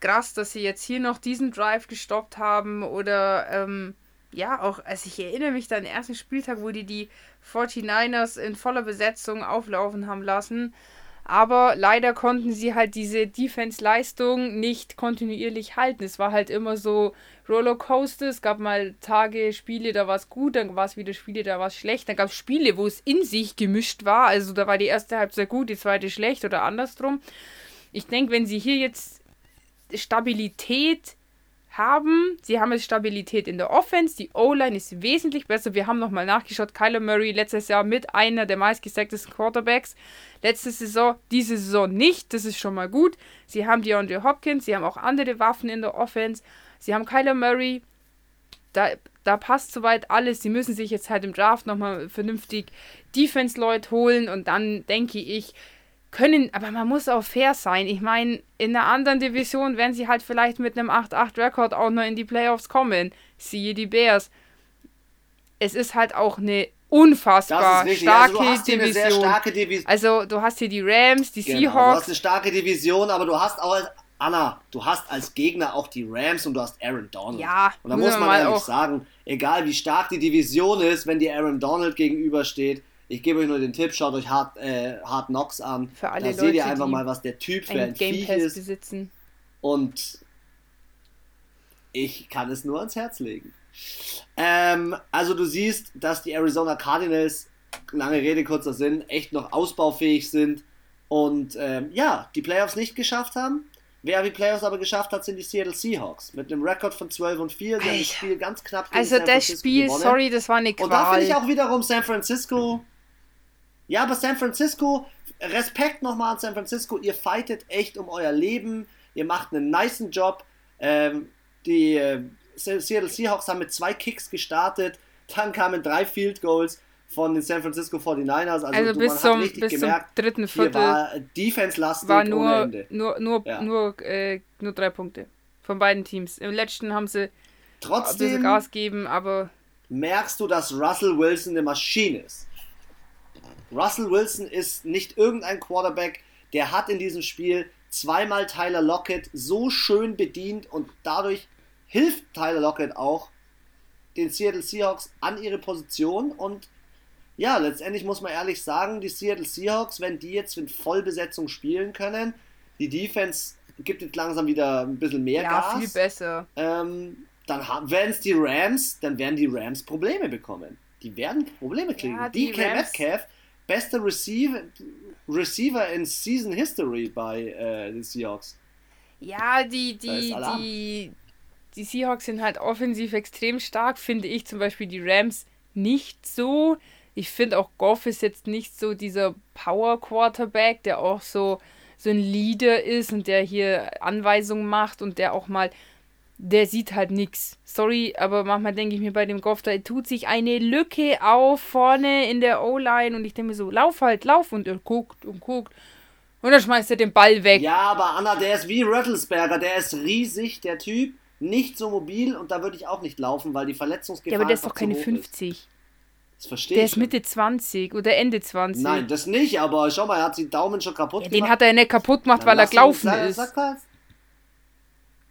B: krass, dass sie jetzt hier noch diesen Drive gestoppt haben oder ähm, ja, auch, also ich erinnere mich da an den ersten Spieltag, wo die die 49ers in voller Besetzung auflaufen haben lassen. Aber leider konnten sie halt diese Defense-Leistung nicht kontinuierlich halten. Es war halt immer so Rollercoaster. Es gab mal Tage, Spiele, da war es gut, dann war es wieder Spiele, da war es schlecht. Dann gab es Spiele, wo es in sich gemischt war. Also da war die erste Halbzeit gut, die zweite schlecht oder andersrum. Ich denke, wenn sie hier jetzt Stabilität haben. Sie haben jetzt Stabilität in der Offense. Die O-Line ist wesentlich besser. Wir haben nochmal nachgeschaut. Kyler Murray letztes Jahr mit einer der meistgesagtesten Quarterbacks. Letzte Saison, diese Saison nicht. Das ist schon mal gut. Sie haben DeAndre Hopkins. Sie haben auch andere Waffen in der Offense. Sie haben Kyler Murray. Da, da passt soweit alles. Sie müssen sich jetzt halt im Draft nochmal vernünftig Defense-Leute holen. Und dann denke ich, können, aber man muss auch fair sein. Ich meine, in einer anderen Division werden sie halt vielleicht mit einem 8-8-Rekord auch noch in die Playoffs kommen. Siehe die Bears. Es ist halt auch eine unfassbar starke, also Division. starke Division. Also du hast hier die Rams, die genau, Seahawks.
A: Du hast eine starke Division, aber du hast auch Anna, du hast als Gegner auch die Rams und du hast Aaron Donald.
B: Ja,
A: und da muss man ehrlich sagen, egal wie stark die Division ist, wenn dir Aaron Donald gegenübersteht, ich gebe euch nur den Tipp, schaut euch Hard, äh, Hard Knocks an. Für alle da Leute, seht ihr einfach mal, was der Typ für ein Game Viech ist. Besitzen. Und ich kann es nur ans Herz legen. Ähm, also du siehst, dass die Arizona Cardinals, lange Rede, kurzer Sinn, echt noch ausbaufähig sind und ähm, ja, die Playoffs nicht geschafft haben. Wer die Playoffs aber geschafft hat, sind die Seattle Seahawks. Mit einem Rekord von 12 und 4. Sie haben das Spiel ganz knapp
B: gegen Also San das Spiel, gewonnen. sorry, das war eine Qual.
A: Und da finde ich auch wiederum San Francisco ja, aber San Francisco, Respekt nochmal an San Francisco, ihr fightet echt um euer Leben, ihr macht einen niceen Job. Ähm, die äh, Seattle Seahawks haben mit zwei Kicks gestartet, dann kamen drei Field Goals von den San Francisco 49ers. Also,
B: also du, bis, zum, bis gemerkt, zum dritten Viertel
A: war Defense-lastig
B: war nur, nur, nur, ja. nur, äh, nur drei Punkte von beiden Teams. Im letzten haben sie
A: Trotzdem
B: Gas geben, aber
A: merkst du, dass Russell Wilson eine Maschine ist. Russell Wilson ist nicht irgendein Quarterback, der hat in diesem Spiel zweimal Tyler Lockett so schön bedient und dadurch hilft Tyler Lockett auch den Seattle Seahawks an ihre Position und ja, letztendlich muss man ehrlich sagen, die Seattle Seahawks, wenn die jetzt in Vollbesetzung spielen können, die Defense gibt jetzt langsam wieder ein bisschen mehr
B: ja,
A: Gas.
B: Ja, viel besser.
A: Ähm, dann werden es die Rams, dann werden die Rams Probleme bekommen. Die werden Probleme kriegen. Ja, DK Metcalf bester Receiver, Receiver in Season History bei äh, den Seahawks.
B: Ja, die, die, die, die Seahawks sind halt offensiv extrem stark, finde ich zum Beispiel die Rams nicht so. Ich finde auch Goff ist jetzt nicht so dieser Power Quarterback, der auch so, so ein Leader ist und der hier Anweisungen macht und der auch mal der sieht halt nichts. Sorry, aber manchmal denke ich mir bei dem Goff, da tut sich eine Lücke auf vorne in der O-Line und ich denke mir so, lauf halt, lauf und er guckt und guckt. Und dann schmeißt er den Ball weg.
A: Ja, aber Anna, der ist wie Rattlesberger, der ist riesig, der Typ, nicht so mobil und da würde ich auch nicht laufen, weil die Verletzungsgefahr Ja, aber
B: der ist doch keine 50. Ist.
A: Das verstehe
B: der
A: ich.
B: ist Mitte 20 oder Ende 20.
A: Nein, das nicht, aber schau mal, er hat die Daumen schon kaputt
B: ja, gemacht. Den hat er nicht kaputt gemacht, weil er gelaufen ist. Sag, sag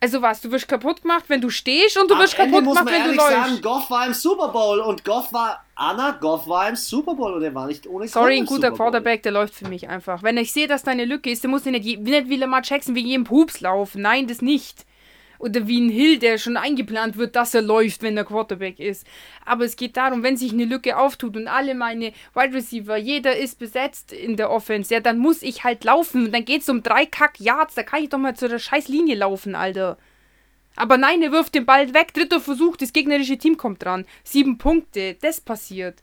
B: also was, du wirst kaputt gemacht, wenn du stehst und du Am wirst Ende kaputt gemacht, wenn du läufst. Sagen,
A: Goff war im Super Bowl und Goff war, Anna, Goff war im Super Bowl und er war nicht ohne
B: Sorry, ein guter Quarterback, der läuft für mich einfach. Wenn ich sehe, dass deine Lücke ist, dann muss ich nicht, nicht wie Lamar Jackson wegen jedem Pups laufen. Nein, das nicht oder wie ein Hill, der schon eingeplant wird, dass er läuft, wenn der Quarterback ist. Aber es geht darum, wenn sich eine Lücke auftut und alle meine Wide Receiver, jeder ist besetzt in der Offense, ja, dann muss ich halt laufen. Und dann geht es um drei Kack-Yards, da kann ich doch mal zu der scheiß Linie laufen, Alter. Aber nein, er wirft den Ball weg, dritter Versuch, das gegnerische Team kommt dran. Sieben Punkte, das passiert.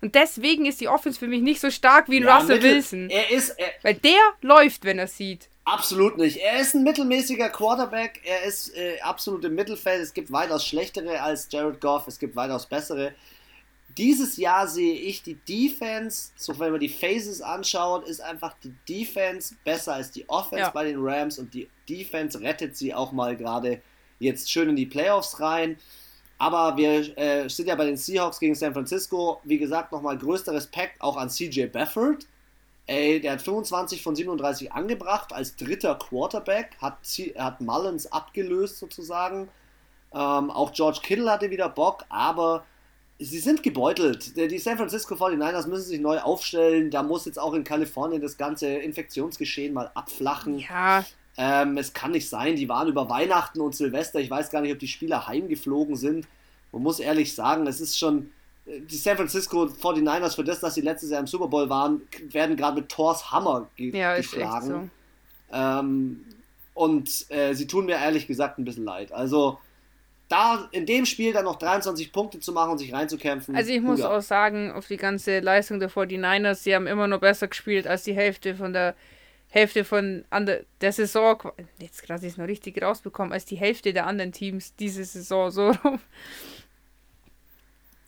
B: Und deswegen ist die Offense für mich nicht so stark wie ein ja, Russell Wilson.
A: Er ist. Er,
B: weil der läuft, wenn er sieht.
A: Absolut nicht. Er ist ein mittelmäßiger Quarterback. Er ist äh, absolut im Mittelfeld. Es gibt weitaus schlechtere als Jared Goff. Es gibt weitaus bessere. Dieses Jahr sehe ich die Defense, so wenn man die Phases anschaut, ist einfach die Defense besser als die Offense ja. bei den Rams und die Defense rettet sie auch mal gerade jetzt schön in die Playoffs rein. Aber wir äh, sind ja bei den Seahawks gegen San Francisco. Wie gesagt, nochmal größter Respekt auch an CJ Bafford Ey, der hat 25 von 37 angebracht als dritter Quarterback, hat, hat Mullins abgelöst sozusagen. Ähm, auch George Kittle hatte wieder Bock, aber sie sind gebeutelt. Die San Francisco 49ers müssen sich neu aufstellen. Da muss jetzt auch in Kalifornien das ganze Infektionsgeschehen mal abflachen.
B: Ja.
A: Ähm, es kann nicht sein, die waren über Weihnachten und Silvester. Ich weiß gar nicht, ob die Spieler heimgeflogen sind. Man muss ehrlich sagen, es ist schon. Die San Francisco 49ers, für das, dass sie letztes Jahr im Super Bowl waren, werden gerade mit Thors Hammer ge ja, geschlagen. So. Ähm, und äh, sie tun mir ehrlich gesagt ein bisschen leid. Also, da in dem Spiel dann noch 23 Punkte zu machen und sich reinzukämpfen.
B: Also ich muss ja. auch sagen, auf die ganze Leistung der 49ers, sie haben immer noch besser gespielt als die Hälfte von der Hälfte von der, der Saison, jetzt gerade ist noch richtig rausbekommen, als die Hälfte der anderen Teams diese Saison so rum.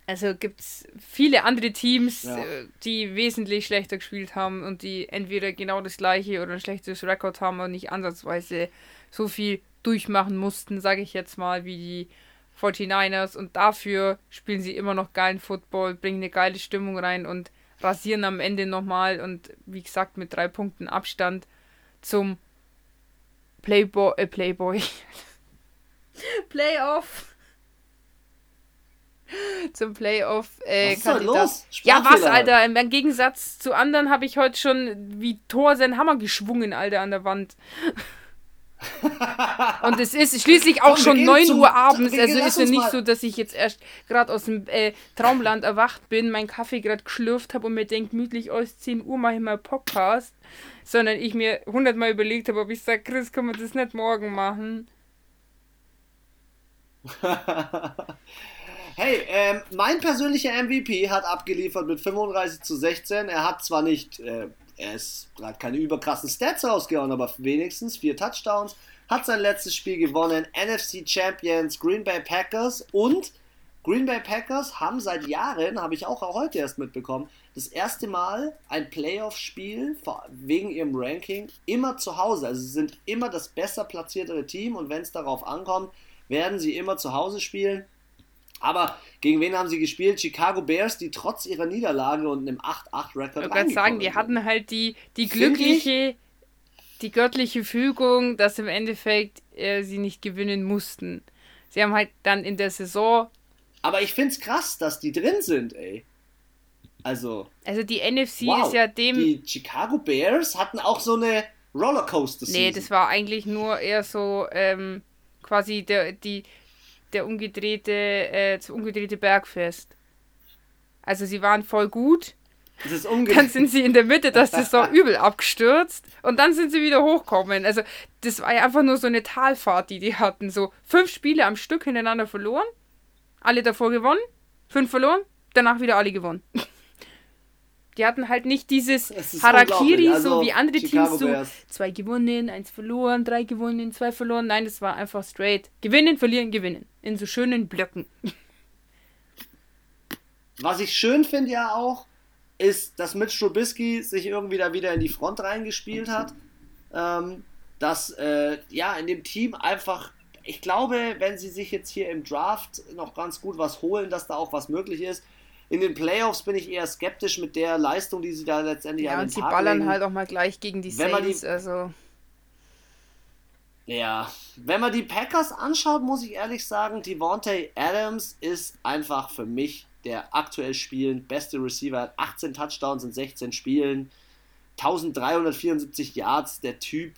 B: Also gibt es viele andere Teams, ja. Äh, die wesentlich schlechter gespielt haben und die entweder genau das gleiche oder ein schlechtes Rekord haben und nicht ansatzweise so viel durchmachen mussten, sage ich jetzt mal, wie die 49ers. Und dafür spielen sie immer noch geilen Football, bringen eine geile Stimmung rein und rasieren am Ende nochmal. Und wie gesagt, mit drei Punkten Abstand zum Playboy. Äh, Playboy. Playoff. Zum Playoff äh, was Kandidat. Ja, was, Alter? Im Gegensatz zu anderen habe ich heute schon wie Thor seinen Hammer geschwungen, Alter, an der Wand. Und es ist schließlich auch Komm, schon 9 Uhr abends. Also ist es nicht so, dass ich jetzt erst gerade aus dem äh, Traumland erwacht bin, meinen Kaffee gerade geschlürft habe und mir denkt, gemütlich aus 10 Uhr mache ich mal Podcast. Sondern ich mir hundertmal überlegt habe, ob ich sage, Chris, können wir das nicht morgen machen?
A: hey, ähm, mein persönlicher MVP hat abgeliefert mit 35 zu 16. Er hat zwar nicht. Äh, er ist gerade keine überkrassen Stats rausgehauen, aber wenigstens vier Touchdowns. Hat sein letztes Spiel gewonnen. NFC Champions Green Bay Packers und Green Bay Packers haben seit Jahren, habe ich auch heute erst mitbekommen, das erste Mal ein Playoff-Spiel wegen ihrem Ranking immer zu Hause. Also sie sind immer das besser platziertere Team und wenn es darauf ankommt, werden sie immer zu Hause spielen. Aber gegen wen haben sie gespielt? Chicago Bears, die trotz ihrer Niederlage und einem 8-8-Rekord
B: Ich kann sagen, die hatten halt die, die glückliche, die göttliche Fügung, dass im Endeffekt äh, sie nicht gewinnen mussten. Sie haben halt dann in der Saison.
A: Aber ich find's krass, dass die drin sind, ey. Also.
B: Also die NFC wow, ist ja dem.
A: Die Chicago Bears hatten auch so eine Rollercoaster.
B: -Season. Nee, das war eigentlich nur eher so ähm, quasi der, die, der umgedrehte, äh, das umgedrehte Bergfest. Also sie waren voll gut. dann sind sie in der Mitte das ist so übel abgestürzt und dann sind sie wieder hochkommen. Also das war ja einfach nur so eine Talfahrt, die die hatten. So fünf Spiele am Stück hintereinander verloren, alle davor gewonnen, fünf verloren, danach wieder alle gewonnen. Die hatten halt nicht dieses Harakiri, also, so wie andere Chicago Teams, so Bears. zwei gewonnen, eins verloren, drei gewonnen, zwei verloren. Nein, das war einfach straight. Gewinnen, verlieren, gewinnen. In so schönen Blöcken.
A: Was ich schön finde ja auch, ist, dass Mitch Trubisky sich irgendwie da wieder in die Front reingespielt hat. Ähm, dass äh, ja in dem Team einfach, ich glaube, wenn sie sich jetzt hier im Draft noch ganz gut was holen, dass da auch was möglich ist in den Playoffs bin ich eher skeptisch mit der Leistung, die sie da letztendlich
B: ja, an den und sie ballern legen. halt auch mal gleich gegen die wenn Saints, die, also...
A: Ja, wenn man die Packers anschaut, muss ich ehrlich sagen, Devontae Adams ist einfach für mich der aktuell spielend beste Receiver. Hat 18 Touchdowns in 16 Spielen, 1374 Yards, der Typ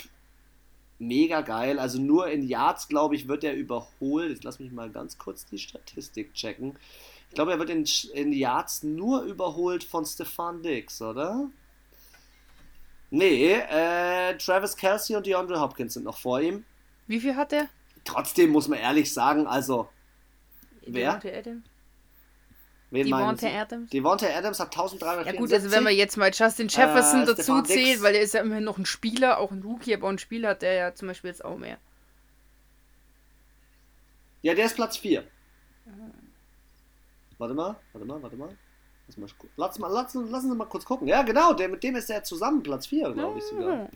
A: mega geil. Also nur in Yards, glaube ich, wird er überholt. Jetzt lass mich mal ganz kurz die Statistik checken. Ich glaube, er wird in, in Yards nur überholt von Stefan Diggs, oder? Nee, äh, Travis Kelsey und DeAndre Hopkins sind noch vor ihm.
B: Wie viel hat er?
A: Trotzdem muss man ehrlich sagen, also. Wer? Wen Devontae Adams? Devontae Adams hat 1300.
B: Ja gut, also wenn man jetzt mal Justin Jefferson äh, dazu zählt, weil er ist ja immerhin noch ein Spieler, auch ein Rookie, aber ein Spieler hat der ja zum Beispiel jetzt auch mehr.
A: Ja, der ist Platz 4. Warte mal, warte mal, warte mal. Lass mal, lass mal lassen, lassen Sie mal kurz gucken. Ja, genau, der, mit dem ist er zusammen Platz 4, glaube ich sogar.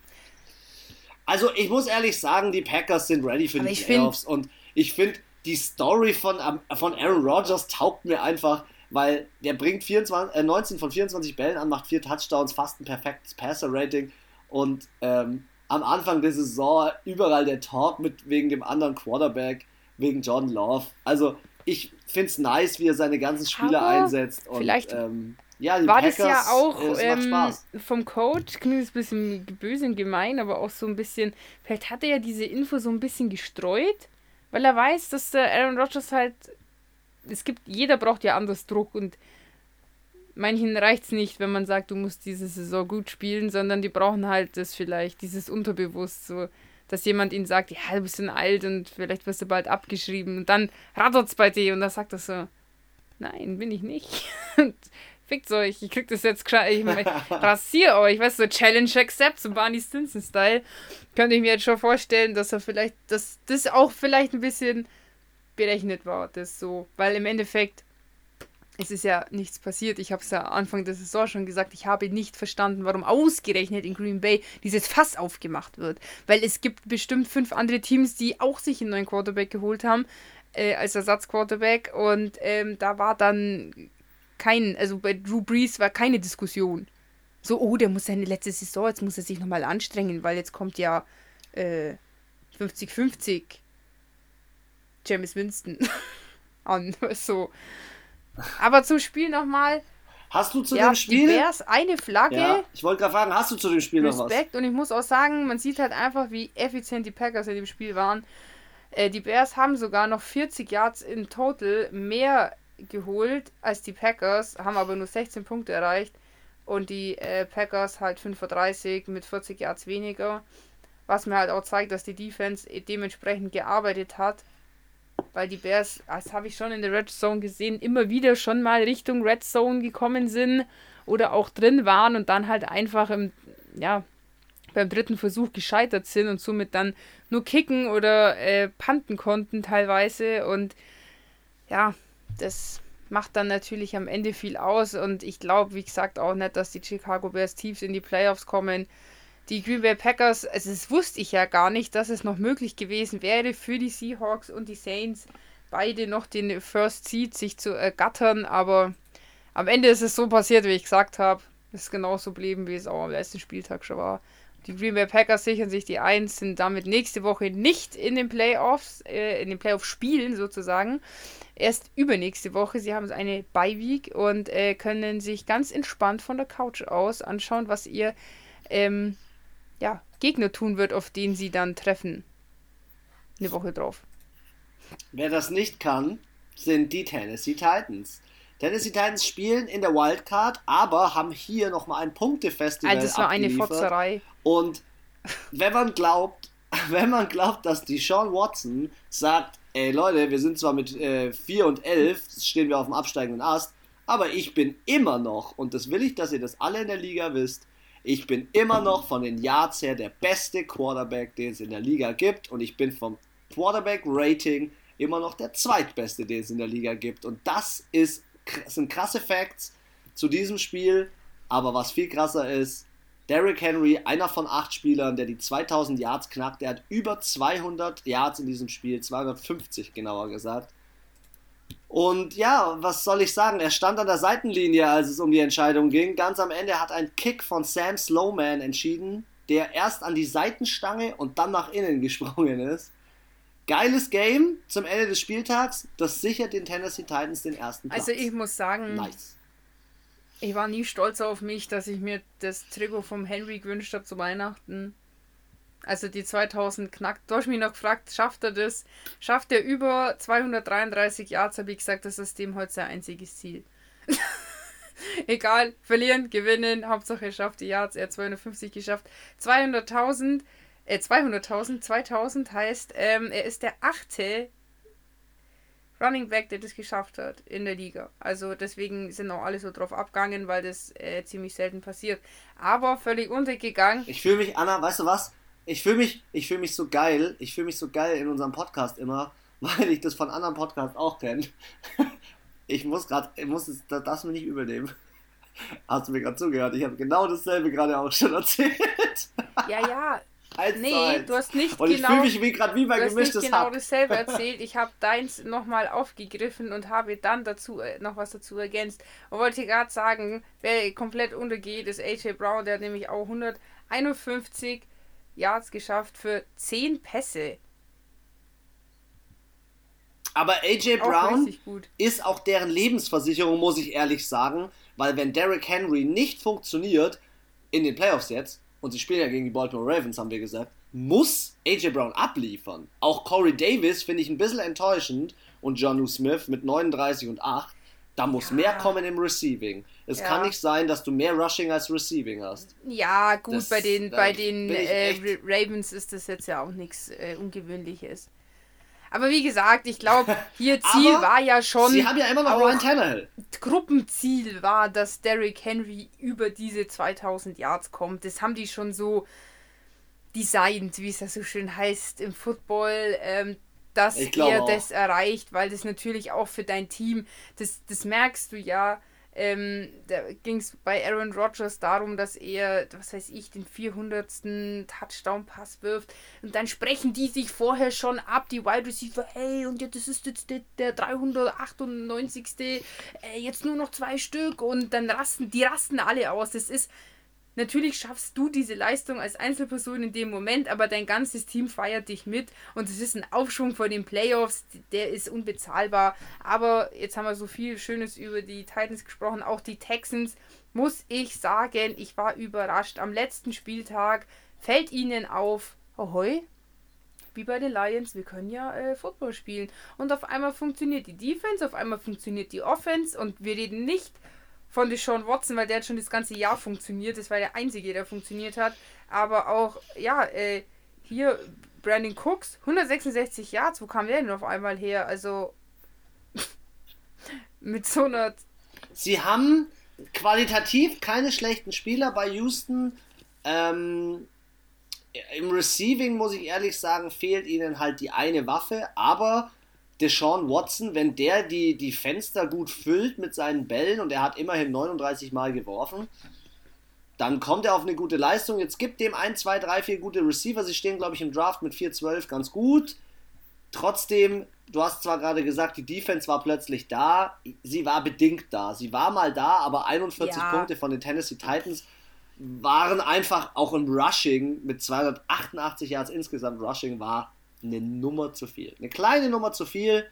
A: Also, ich muss ehrlich sagen, die Packers sind ready für Aber die Playoffs. Und ich finde, die Story von, von Aaron Rodgers taugt mir einfach, weil der bringt 24, äh, 19 von 24 Bällen an, macht vier Touchdowns, fast ein perfektes Passer-Rating. Und ähm, am Anfang der Saison überall der Talk mit wegen dem anderen Quarterback, wegen John Love. Also, ich finde es nice, wie er seine ganzen Spieler Aber einsetzt. Und,
B: vielleicht
A: ähm, ja,
B: war
A: Packers,
B: das ja auch
A: äh,
B: ähm, vom Coach, klingt ein bisschen böse und gemein, aber auch so ein bisschen, vielleicht hat er ja diese Info so ein bisschen gestreut, weil er weiß, dass der Aaron Rodgers halt, es gibt, jeder braucht ja anders Druck und manchen reicht es nicht, wenn man sagt, du musst diese Saison gut spielen, sondern die brauchen halt das vielleicht, dieses Unterbewusst, so, dass jemand ihnen sagt, ja, du bist ein alt und vielleicht wirst du bald abgeschrieben und dann rattert es bei dir und dann sagt er so, nein, bin ich nicht. fickt euch, ich krieg das jetzt, ich, ich rasiere euch, weißt du, so Challenge Accept, so Barney Stinson-Style. Könnte ich mir jetzt schon vorstellen, dass er vielleicht, dass das auch vielleicht ein bisschen berechnet war, das so, weil im Endeffekt es ist ja nichts passiert. Ich habe es ja Anfang der Saison schon gesagt, ich habe nicht verstanden, warum ausgerechnet in Green Bay dieses Fass aufgemacht wird. Weil es gibt bestimmt fünf andere Teams, die auch sich einen neuen Quarterback geholt haben, äh, als Ersatzquarterback. Und ähm, da war dann kein, also bei Drew Brees war keine Diskussion. So, oh, der muss seine letzte Saison, jetzt muss er sich nochmal anstrengen, weil jetzt kommt ja 50-50 äh, James Winston an. So. Aber zum Spiel nochmal.
A: Hast du zu ja, dem Spiel?
B: Die Bears eine Flagge. Ja,
A: ich wollte gerade fragen, hast du zu dem Spiel
B: Respekt.
A: noch was? Respekt
B: und ich muss auch sagen, man sieht halt einfach, wie effizient die Packers in dem Spiel waren. Äh, die Bears haben sogar noch 40 Yards in total mehr geholt als die Packers, haben aber nur 16 Punkte erreicht. Und die äh, Packers halt 35 mit 40 Yards weniger. Was mir halt auch zeigt, dass die Defense dementsprechend gearbeitet hat weil die Bears, das habe ich schon in der Red Zone gesehen, immer wieder schon mal Richtung Red Zone gekommen sind oder auch drin waren und dann halt einfach im, ja, beim dritten Versuch gescheitert sind und somit dann nur kicken oder äh, panten konnten teilweise. Und ja, das macht dann natürlich am Ende viel aus. Und ich glaube, wie gesagt, auch nicht, dass die Chicago Bears tief in die Playoffs kommen die Green Bay Packers, also das wusste ich ja gar nicht, dass es noch möglich gewesen wäre für die Seahawks und die Saints beide noch den First Seed sich zu ergattern, aber am Ende ist es so passiert, wie ich gesagt habe. Es ist genauso geblieben, wie es auch am letzten Spieltag schon war. Die Green Bay Packers sichern sich die Eins, sind damit nächste Woche nicht in den Playoffs, äh, in den Playoffs spielen sozusagen. Erst übernächste Woche. Sie haben eine Bye-Week und äh, können sich ganz entspannt von der Couch aus anschauen, was ihr ähm, ja, Gegner tun wird, auf den sie dann treffen. Eine Woche drauf.
A: Wer das nicht kann, sind die Tennessee Titans. Tennessee Titans spielen in der Wildcard, aber haben hier nochmal ein Punktefestival.
B: Also es war eine Fotzerei.
A: Und wenn man glaubt, wenn man glaubt, dass die Sean Watson sagt, ey Leute, wir sind zwar mit äh, 4 und 11, stehen wir auf dem absteigenden Ast, aber ich bin immer noch, und das will ich, dass ihr das alle in der Liga wisst, ich bin immer noch von den Yards her der beste Quarterback, den es in der Liga gibt. Und ich bin vom Quarterback-Rating immer noch der zweitbeste, den es in der Liga gibt. Und das ist, sind krasse Facts zu diesem Spiel. Aber was viel krasser ist, Derrick Henry, einer von acht Spielern, der die 2000 Yards knackt, der hat über 200 Yards in diesem Spiel, 250 genauer gesagt. Und ja, was soll ich sagen? Er stand an der Seitenlinie, als es um die Entscheidung ging. Ganz am Ende hat ein Kick von Sam Slowman entschieden, der erst an die Seitenstange und dann nach innen gesprungen ist. Geiles Game zum Ende des Spieltags. Das sichert den Tennessee Titans den ersten
B: Platz. Also ich muss sagen,
A: nice.
B: ich war nie stolz auf mich, dass ich mir das Trikot vom Henry gewünscht habe zu Weihnachten. Also die 2000 knackt. Du hast mich noch gefragt, schafft er das? Schafft er über 233 Yards? Habe ich gesagt, das ist dem heute sein einziges Ziel. Egal, verlieren, gewinnen, Hauptsache er schafft die Yards, er hat 250 geschafft. 200.000, äh 200.000, 2000 heißt, ähm, er ist der achte Running Back, der das geschafft hat in der Liga. Also deswegen sind auch alle so drauf abgegangen, weil das äh, ziemlich selten passiert. Aber völlig untergegangen.
A: Ich fühle mich, Anna, weißt du was? Ich fühle mich, ich fühle mich so geil, ich fühle mich so geil in unserem Podcast immer, weil ich das von anderen Podcasts auch kenne. Ich muss gerade, ich muss das du mir nicht übernehmen. Hast du mir gerade zugehört? Ich habe genau dasselbe gerade auch schon erzählt.
B: Ja, ja. Eins nee, du hast nicht
A: und genau. Ich fühle mich gerade wie bei du gemischtes hast nicht
B: genau Hack. dasselbe erzählt. Ich habe deins nochmal aufgegriffen und habe dann dazu äh, noch was dazu ergänzt. Und wollte gerade sagen, wer komplett untergeht, ist AJ Brown. Der hat nämlich auch 151 Yards geschafft für 10 Pässe.
A: Aber AJ Brown ist auch deren Lebensversicherung, muss ich ehrlich sagen, weil wenn Derrick Henry nicht funktioniert in den Playoffs jetzt, und sie spielen ja gegen die Baltimore Ravens, haben wir gesagt, muss AJ Brown abliefern. Auch Corey Davis finde ich ein bisschen enttäuschend und Johnu Smith mit 39 und 8. Da muss ja. mehr kommen im Receiving. Es ja. kann nicht sein, dass du mehr Rushing als Receiving hast.
B: Ja, gut, das, bei den, bei den äh, Ravens ist das jetzt ja auch nichts äh, Ungewöhnliches. Aber wie gesagt, ich glaube, hier Ziel war ja schon.
A: Sie haben ja immer noch Ryan Tannehill.
B: Gruppenziel war, dass Derrick Henry über diese 2000 Yards kommt. Das haben die schon so designt, wie es ja so schön heißt im Football. Ähm, dass er auch. das erreicht, weil das natürlich auch für dein Team, das, das merkst du ja, ähm, da ging es bei Aaron Rodgers darum, dass er, was weiß ich, den 400. Touchdown-Pass wirft. Und dann sprechen die sich vorher schon ab, die Wide Receiver, hey, und ja, das ist jetzt der, der 398. Äh, jetzt nur noch zwei Stück. Und dann rasten, die rasten alle aus. Das ist, Natürlich schaffst du diese Leistung als Einzelperson in dem Moment, aber dein ganzes Team feiert dich mit und es ist ein Aufschwung vor den Playoffs, der ist unbezahlbar. Aber jetzt haben wir so viel Schönes über die Titans gesprochen, auch die Texans, muss ich sagen, ich war überrascht. Am letzten Spieltag fällt ihnen auf, ahoi, wie bei den Lions, wir können ja äh, Football spielen. Und auf einmal funktioniert die Defense, auf einmal funktioniert die Offense und wir reden nicht von Deshaun Watson, weil der hat schon das ganze Jahr funktioniert. Das war der einzige, der funktioniert hat. Aber auch, ja, äh, hier Brandon Cooks, 166 Yards, wo kam der denn auf einmal her? Also mit so einer.
A: Sie haben qualitativ keine schlechten Spieler bei Houston. Ähm, Im Receiving muss ich ehrlich sagen, fehlt ihnen halt die eine Waffe, aber Deshaun Watson, wenn der die, die Fenster gut füllt mit seinen Bällen und er hat immerhin 39 Mal geworfen, dann kommt er auf eine gute Leistung. Jetzt gibt dem 1, 2, 3, 4 gute Receiver. Sie stehen, glaube ich, im Draft mit 4, 12 ganz gut. Trotzdem, du hast zwar gerade gesagt, die Defense war plötzlich da. Sie war bedingt da. Sie war mal da, aber 41 ja. Punkte von den Tennessee Titans waren einfach auch im Rushing mit 288 Yards insgesamt Rushing war eine Nummer zu viel. Eine kleine Nummer zu viel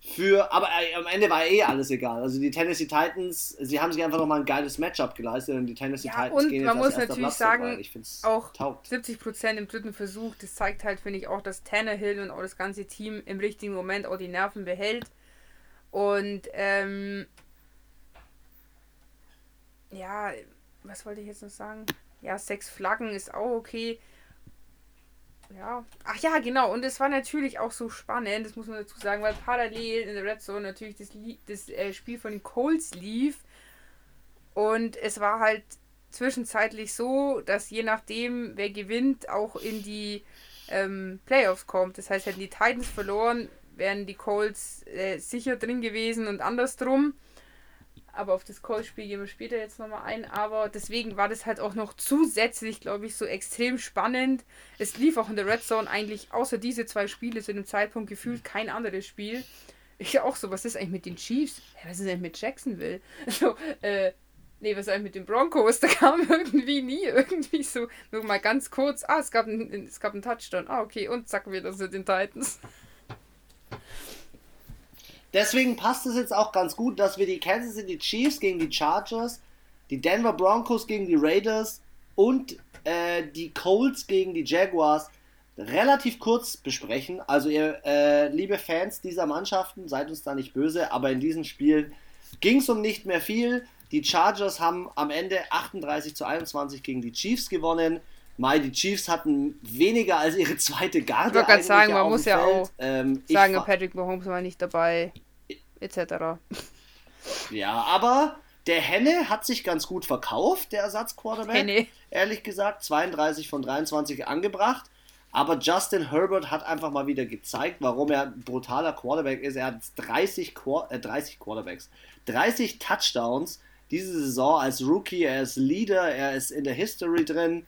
A: für, aber äh, am Ende war eh alles egal. Also die Tennessee Titans, sie haben sich einfach nochmal ein geiles Matchup geleistet und die Tennessee ja, Titans
B: und gehen jetzt man muss natürlich Platz sagen, auch taugt. 70% im dritten Versuch, das zeigt halt, finde ich, auch, dass Tannehill und auch das ganze Team im richtigen Moment auch die Nerven behält. Und ähm, ja, was wollte ich jetzt noch sagen? Ja, sechs Flaggen ist auch okay ja. Ach ja, genau. Und es war natürlich auch so spannend, das muss man dazu sagen, weil parallel in der Red Zone natürlich das, das äh, Spiel von den Colts lief. Und es war halt zwischenzeitlich so, dass je nachdem, wer gewinnt, auch in die ähm, Playoffs kommt. Das heißt, hätten die Titans verloren, wären die Colts äh, sicher drin gewesen und andersrum aber auf das Call-Spiel gehen wir später jetzt nochmal ein. Aber deswegen war das halt auch noch zusätzlich, glaube ich, so extrem spannend. Es lief auch in der Red Zone eigentlich außer diese zwei Spiele zu dem Zeitpunkt gefühlt kein anderes Spiel. Ich auch so, was ist eigentlich mit den Chiefs? Was ist eigentlich mit Jacksonville? So, äh, nee, was ist eigentlich mit den Broncos? Da kam irgendwie nie irgendwie so, nur mal ganz kurz, ah, es gab, ein, es gab einen Touchdown. Ah, okay, und zack, wieder zu den Titans.
A: Deswegen passt es jetzt auch ganz gut, dass wir die Kansas City Chiefs gegen die Chargers, die Denver Broncos gegen die Raiders und äh, die Colts gegen die Jaguars relativ kurz besprechen. Also ihr äh, liebe Fans dieser Mannschaften, seid uns da nicht böse, aber in diesem Spiel ging es um nicht mehr viel. Die Chargers haben am Ende 38 zu 21 gegen die Chiefs gewonnen. Mai, die Chiefs hatten weniger als ihre zweite Garde. Ich wollte gerade sagen, man muss ja
B: auch ähm, sagen, Patrick Mahomes war nicht dabei, etc.
A: Ja, aber der Henne hat sich ganz gut verkauft, der Ersatzquarterback. Henne. Ehrlich gesagt, 32 von 23 angebracht. Aber Justin Herbert hat einfach mal wieder gezeigt, warum er ein brutaler Quarterback ist. Er hat 30, Quar äh, 30 Quarterbacks, 30 Touchdowns diese Saison als Rookie. Er ist Leader, er ist in der History drin.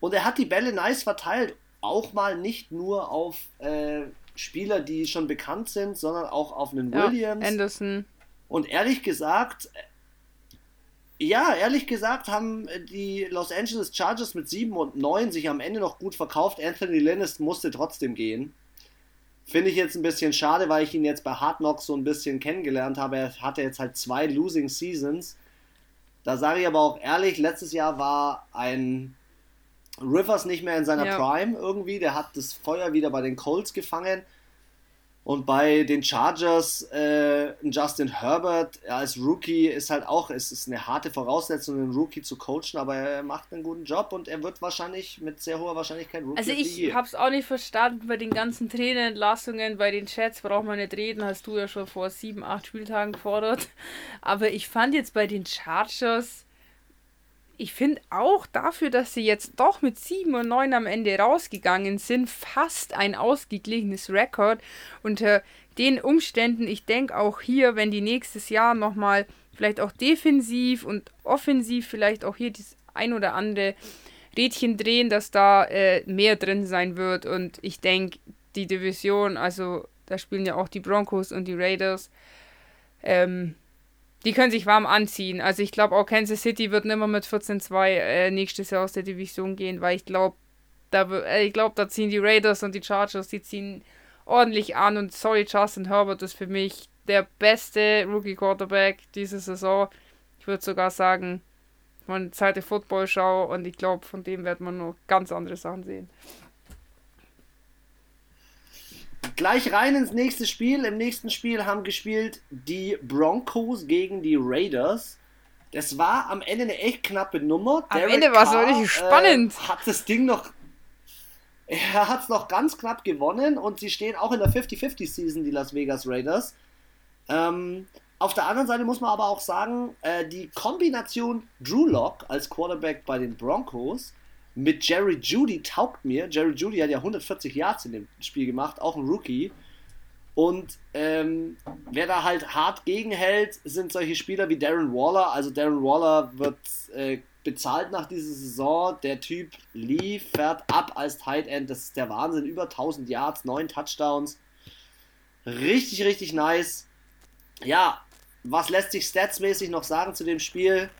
A: Und er hat die Bälle nice verteilt. Auch mal nicht nur auf äh, Spieler, die schon bekannt sind, sondern auch auf einen ja, Williams. Anderson. Und ehrlich gesagt, ja, ehrlich gesagt haben die Los Angeles Chargers mit 7 und 9 sich am Ende noch gut verkauft. Anthony Lennis musste trotzdem gehen. Finde ich jetzt ein bisschen schade, weil ich ihn jetzt bei Hard Knocks so ein bisschen kennengelernt habe. Er hatte jetzt halt zwei Losing Seasons. Da sage ich aber auch ehrlich, letztes Jahr war ein Rivers nicht mehr in seiner ja. Prime irgendwie. Der hat das Feuer wieder bei den Colts gefangen. Und bei den Chargers, äh, Justin Herbert als Rookie ist halt auch, es ist eine harte Voraussetzung, einen Rookie zu coachen, aber er macht einen guten Job und er wird wahrscheinlich mit sehr hoher Wahrscheinlichkeit
B: Rookie. Also ich habe es auch nicht verstanden bei den ganzen Trainerentlassungen, bei den Chats braucht man nicht reden, hast du ja schon vor sieben, acht Spieltagen gefordert. Aber ich fand jetzt bei den Chargers, ich finde auch dafür, dass sie jetzt doch mit 7 und 9 am Ende rausgegangen sind, fast ein ausgeglichenes Rekord. Unter den Umständen, ich denke auch hier, wenn die nächstes Jahr nochmal vielleicht auch defensiv und offensiv vielleicht auch hier das ein oder andere Rädchen drehen, dass da äh, mehr drin sein wird. Und ich denke, die Division, also da spielen ja auch die Broncos und die Raiders, ähm, die können sich warm anziehen. Also ich glaube auch Kansas City wird nimmer mit 14-2 äh, nächstes Jahr aus der Division gehen, weil ich glaube, da, äh, ich da ziehen die Raiders und die Chargers, die ziehen ordentlich an und sorry, Justin Herbert ist für mich der beste Rookie Quarterback diese Saison. Ich würde sogar sagen, von Seite Football schau und ich glaube, von dem wird man noch ganz andere Sachen sehen.
A: Gleich rein ins nächste Spiel. Im nächsten Spiel haben gespielt die Broncos gegen die Raiders. Das war am Ende eine echt knappe Nummer.
B: Am Derek Ende war es richtig äh, spannend.
A: Äh, hat das Ding noch. Er hat es noch ganz knapp gewonnen und sie stehen auch in der 50-50-Season, die Las Vegas Raiders. Ähm, auf der anderen Seite muss man aber auch sagen, äh, die Kombination Drew Lock als Quarterback bei den Broncos mit Jerry Judy taugt mir. Jerry Judy hat ja 140 Yards in dem Spiel gemacht, auch ein Rookie. Und ähm, wer da halt hart gegenhält, sind solche Spieler wie Darren Waller. Also Darren Waller wird äh, bezahlt nach dieser Saison. Der Typ liefert ab als Tight End. Das ist der Wahnsinn. Über 1000 Yards, 9 Touchdowns. Richtig, richtig nice. Ja, was lässt sich statsmäßig noch sagen zu dem Spiel?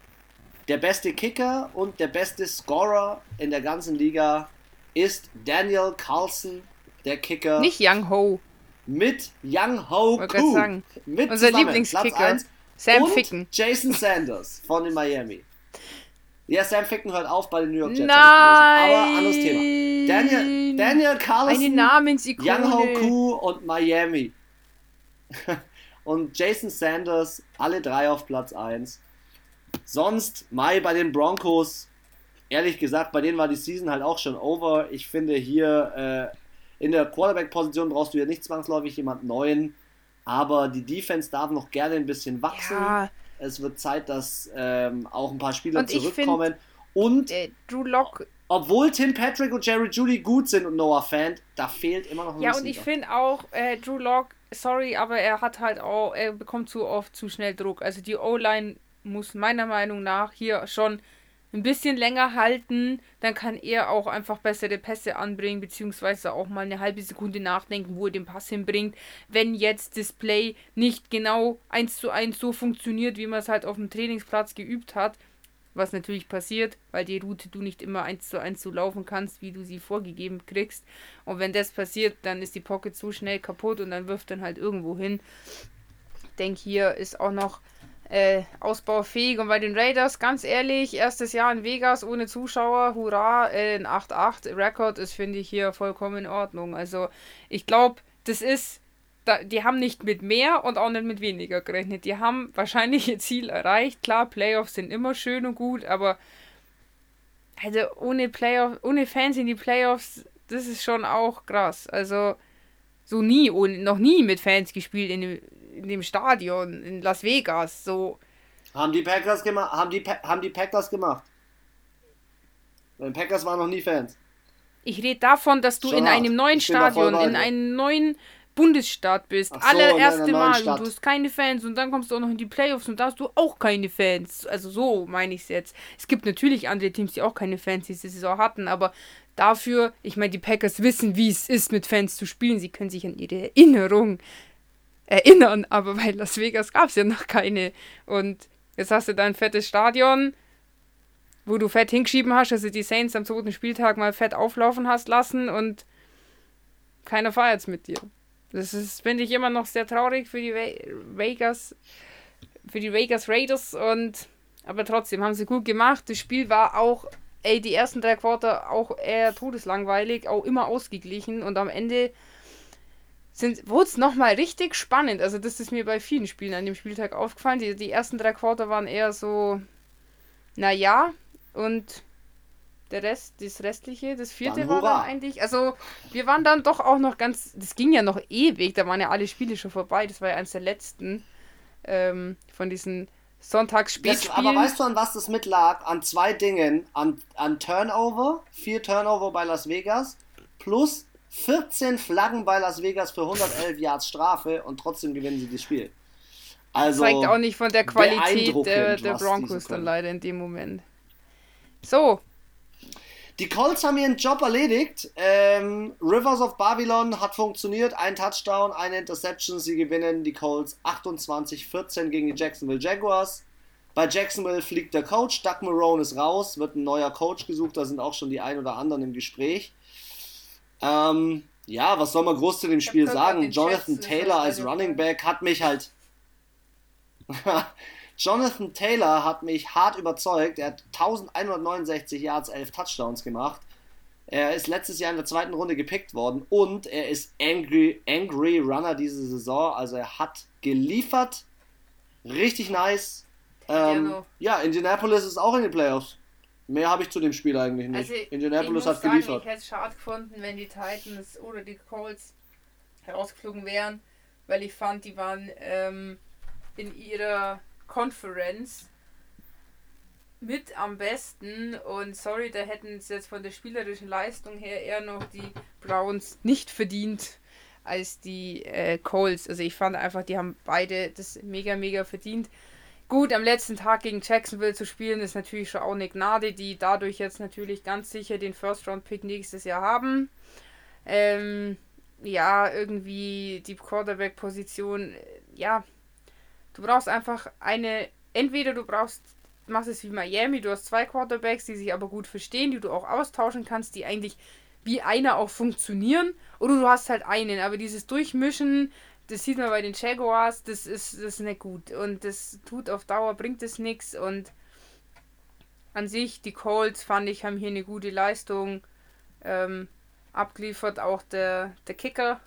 A: Der beste Kicker und der beste Scorer in der ganzen Liga ist Daniel Carlson, der Kicker.
B: Nicht Young Ho.
A: Mit Young Ho Koo. Sagen. Mit Unser Lieblingskicker. Sam und Ficken. Jason Sanders von den Miami. Ja, Sam Ficken hört auf bei den New York Jets. Nein. Aber anderes Thema. Daniel, Daniel Carlson, Eine Namensikone. Young Ho Koo und Miami. und Jason Sanders, alle drei auf Platz 1. Sonst, Mai bei den Broncos, ehrlich gesagt, bei denen war die Season halt auch schon over. Ich finde hier äh, in der Quarterback-Position brauchst du ja nicht zwangsläufig jemand Neuen, aber die Defense darf noch gerne ein bisschen wachsen. Ja. Es wird Zeit, dass ähm, auch ein paar Spieler und zurückkommen. Und äh, Drew Lock obwohl Tim Patrick und Jerry Judy gut sind und Noah Fan, da fehlt immer noch ein
B: Ja, und ich finde auch, äh, Drew Lock, sorry, aber er hat halt auch, er bekommt zu oft zu schnell Druck. Also die O-Line muss meiner Meinung nach hier schon ein bisschen länger halten, dann kann er auch einfach bessere Pässe anbringen, beziehungsweise auch mal eine halbe Sekunde nachdenken, wo er den Pass hinbringt. Wenn jetzt Display nicht genau eins zu eins so funktioniert, wie man es halt auf dem Trainingsplatz geübt hat, was natürlich passiert, weil die Route du nicht immer eins zu eins so laufen kannst, wie du sie vorgegeben kriegst. Und wenn das passiert, dann ist die Pocket so schnell kaputt und dann wirft dann halt irgendwo hin. Ich denke, hier ist auch noch äh, ausbaufähig. Und bei den Raiders, ganz ehrlich, erstes Jahr in Vegas ohne Zuschauer, hurra, äh, ein 8-8 Rekord ist, finde ich hier vollkommen in Ordnung. Also ich glaube, das ist, da, die haben nicht mit mehr und auch nicht mit weniger gerechnet. Die haben wahrscheinlich ihr Ziel erreicht. Klar, Playoffs sind immer schön und gut, aber also ohne Playoff, ohne Fans in die Playoffs, das ist schon auch krass. Also so nie, ohne, noch nie mit Fans gespielt in dem, in dem Stadion in Las Vegas. So.
A: Haben die Packers gemacht? Haben die, pa haben die Packers gemacht? Weil Packers waren noch nie Fans.
B: Ich rede davon, dass du Schon in hart. einem neuen Stadion, in einem neuen Bundesstaat bist. So, Allererste Mal und du hast keine Fans und dann kommst du auch noch in die Playoffs und da hast du auch keine Fans. Also so meine ich es jetzt. Es gibt natürlich andere Teams, die auch keine Fans diese Saison hatten, aber dafür, ich meine, die Packers wissen, wie es ist, mit Fans zu spielen. Sie können sich an ihre Erinnerung erinnern, aber bei Las Vegas gab es ja noch keine. Und jetzt hast du da ein fettes Stadion, wo du fett hingeschrieben hast, also die Saints am zweiten Spieltag mal fett auflaufen hast lassen und keiner feiert es mit dir. Das ist, finde ich, immer noch sehr traurig für die Vegas, für die Vegas Raiders und aber trotzdem haben sie gut gemacht. Das Spiel war auch, ey, die ersten drei Quarter auch eher todeslangweilig, auch immer ausgeglichen und am Ende wurde es nochmal richtig spannend. Also das ist mir bei vielen Spielen an dem Spieltag aufgefallen. Die, die ersten drei Quarter waren eher so, naja, und der Rest, das restliche, das vierte dann war dann eigentlich, also wir waren dann doch auch noch ganz, das ging ja noch ewig, da waren ja alle Spiele schon vorbei, das war ja eins der letzten ähm, von diesen Sonntagsspielspielen.
A: Aber weißt du, an was das mitlag? An zwei Dingen, an, an Turnover, vier Turnover bei Las Vegas, plus 14 Flaggen bei Las Vegas für 111 Yards Strafe und trotzdem gewinnen sie das Spiel.
B: Also, zeigt auch nicht von der Qualität der, der Broncos dann leider in dem Moment. So,
A: die Colts haben ihren Job erledigt. Ähm, Rivers of Babylon hat funktioniert. Ein Touchdown, eine Interception. Sie gewinnen die Colts 28-14 gegen die Jacksonville Jaguars. Bei Jacksonville fliegt der Coach. Doug Marone ist raus. Wird ein neuer Coach gesucht. Da sind auch schon die ein oder anderen im Gespräch. Ähm, ja, was soll man groß zu dem Spiel sagen? Jonathan Taylor als Running Back hat mich halt. Jonathan Taylor hat mich hart überzeugt. Er hat 1169 Yards, 11 Touchdowns gemacht. Er ist letztes Jahr in der zweiten Runde gepickt worden und er ist Angry, Angry Runner diese Saison. Also er hat geliefert. Richtig nice. Ähm, ja, Indianapolis ist auch in den Playoffs. Mehr habe ich zu dem Spiel eigentlich nicht. Also, Indianapolis
B: hat sagen, geliefert. Ich hätte es schade gefunden, wenn die Titans oder die Colts herausgeflogen wären, weil ich fand, die waren ähm, in ihrer Conference mit am besten. Und sorry, da hätten es jetzt von der spielerischen Leistung her eher noch die Browns nicht verdient als die äh, Colts. Also ich fand einfach, die haben beide das mega, mega verdient. Gut, am letzten Tag gegen Jacksonville zu spielen, ist natürlich schon auch eine Gnade, die dadurch jetzt natürlich ganz sicher den First-Round-Pick nächstes Jahr haben. Ähm, ja, irgendwie die Quarterback-Position, ja, Du brauchst einfach eine, entweder du brauchst, machst es wie Miami, du hast zwei Quarterbacks, die sich aber gut verstehen, die du auch austauschen kannst, die eigentlich wie einer auch funktionieren, oder du hast halt einen, aber dieses Durchmischen, das sieht man bei den Jaguars, das ist, das ist nicht gut und das tut auf Dauer, bringt es nichts und an sich, die Colts fand ich, haben hier eine gute Leistung ähm, abgeliefert, auch der, der Kicker,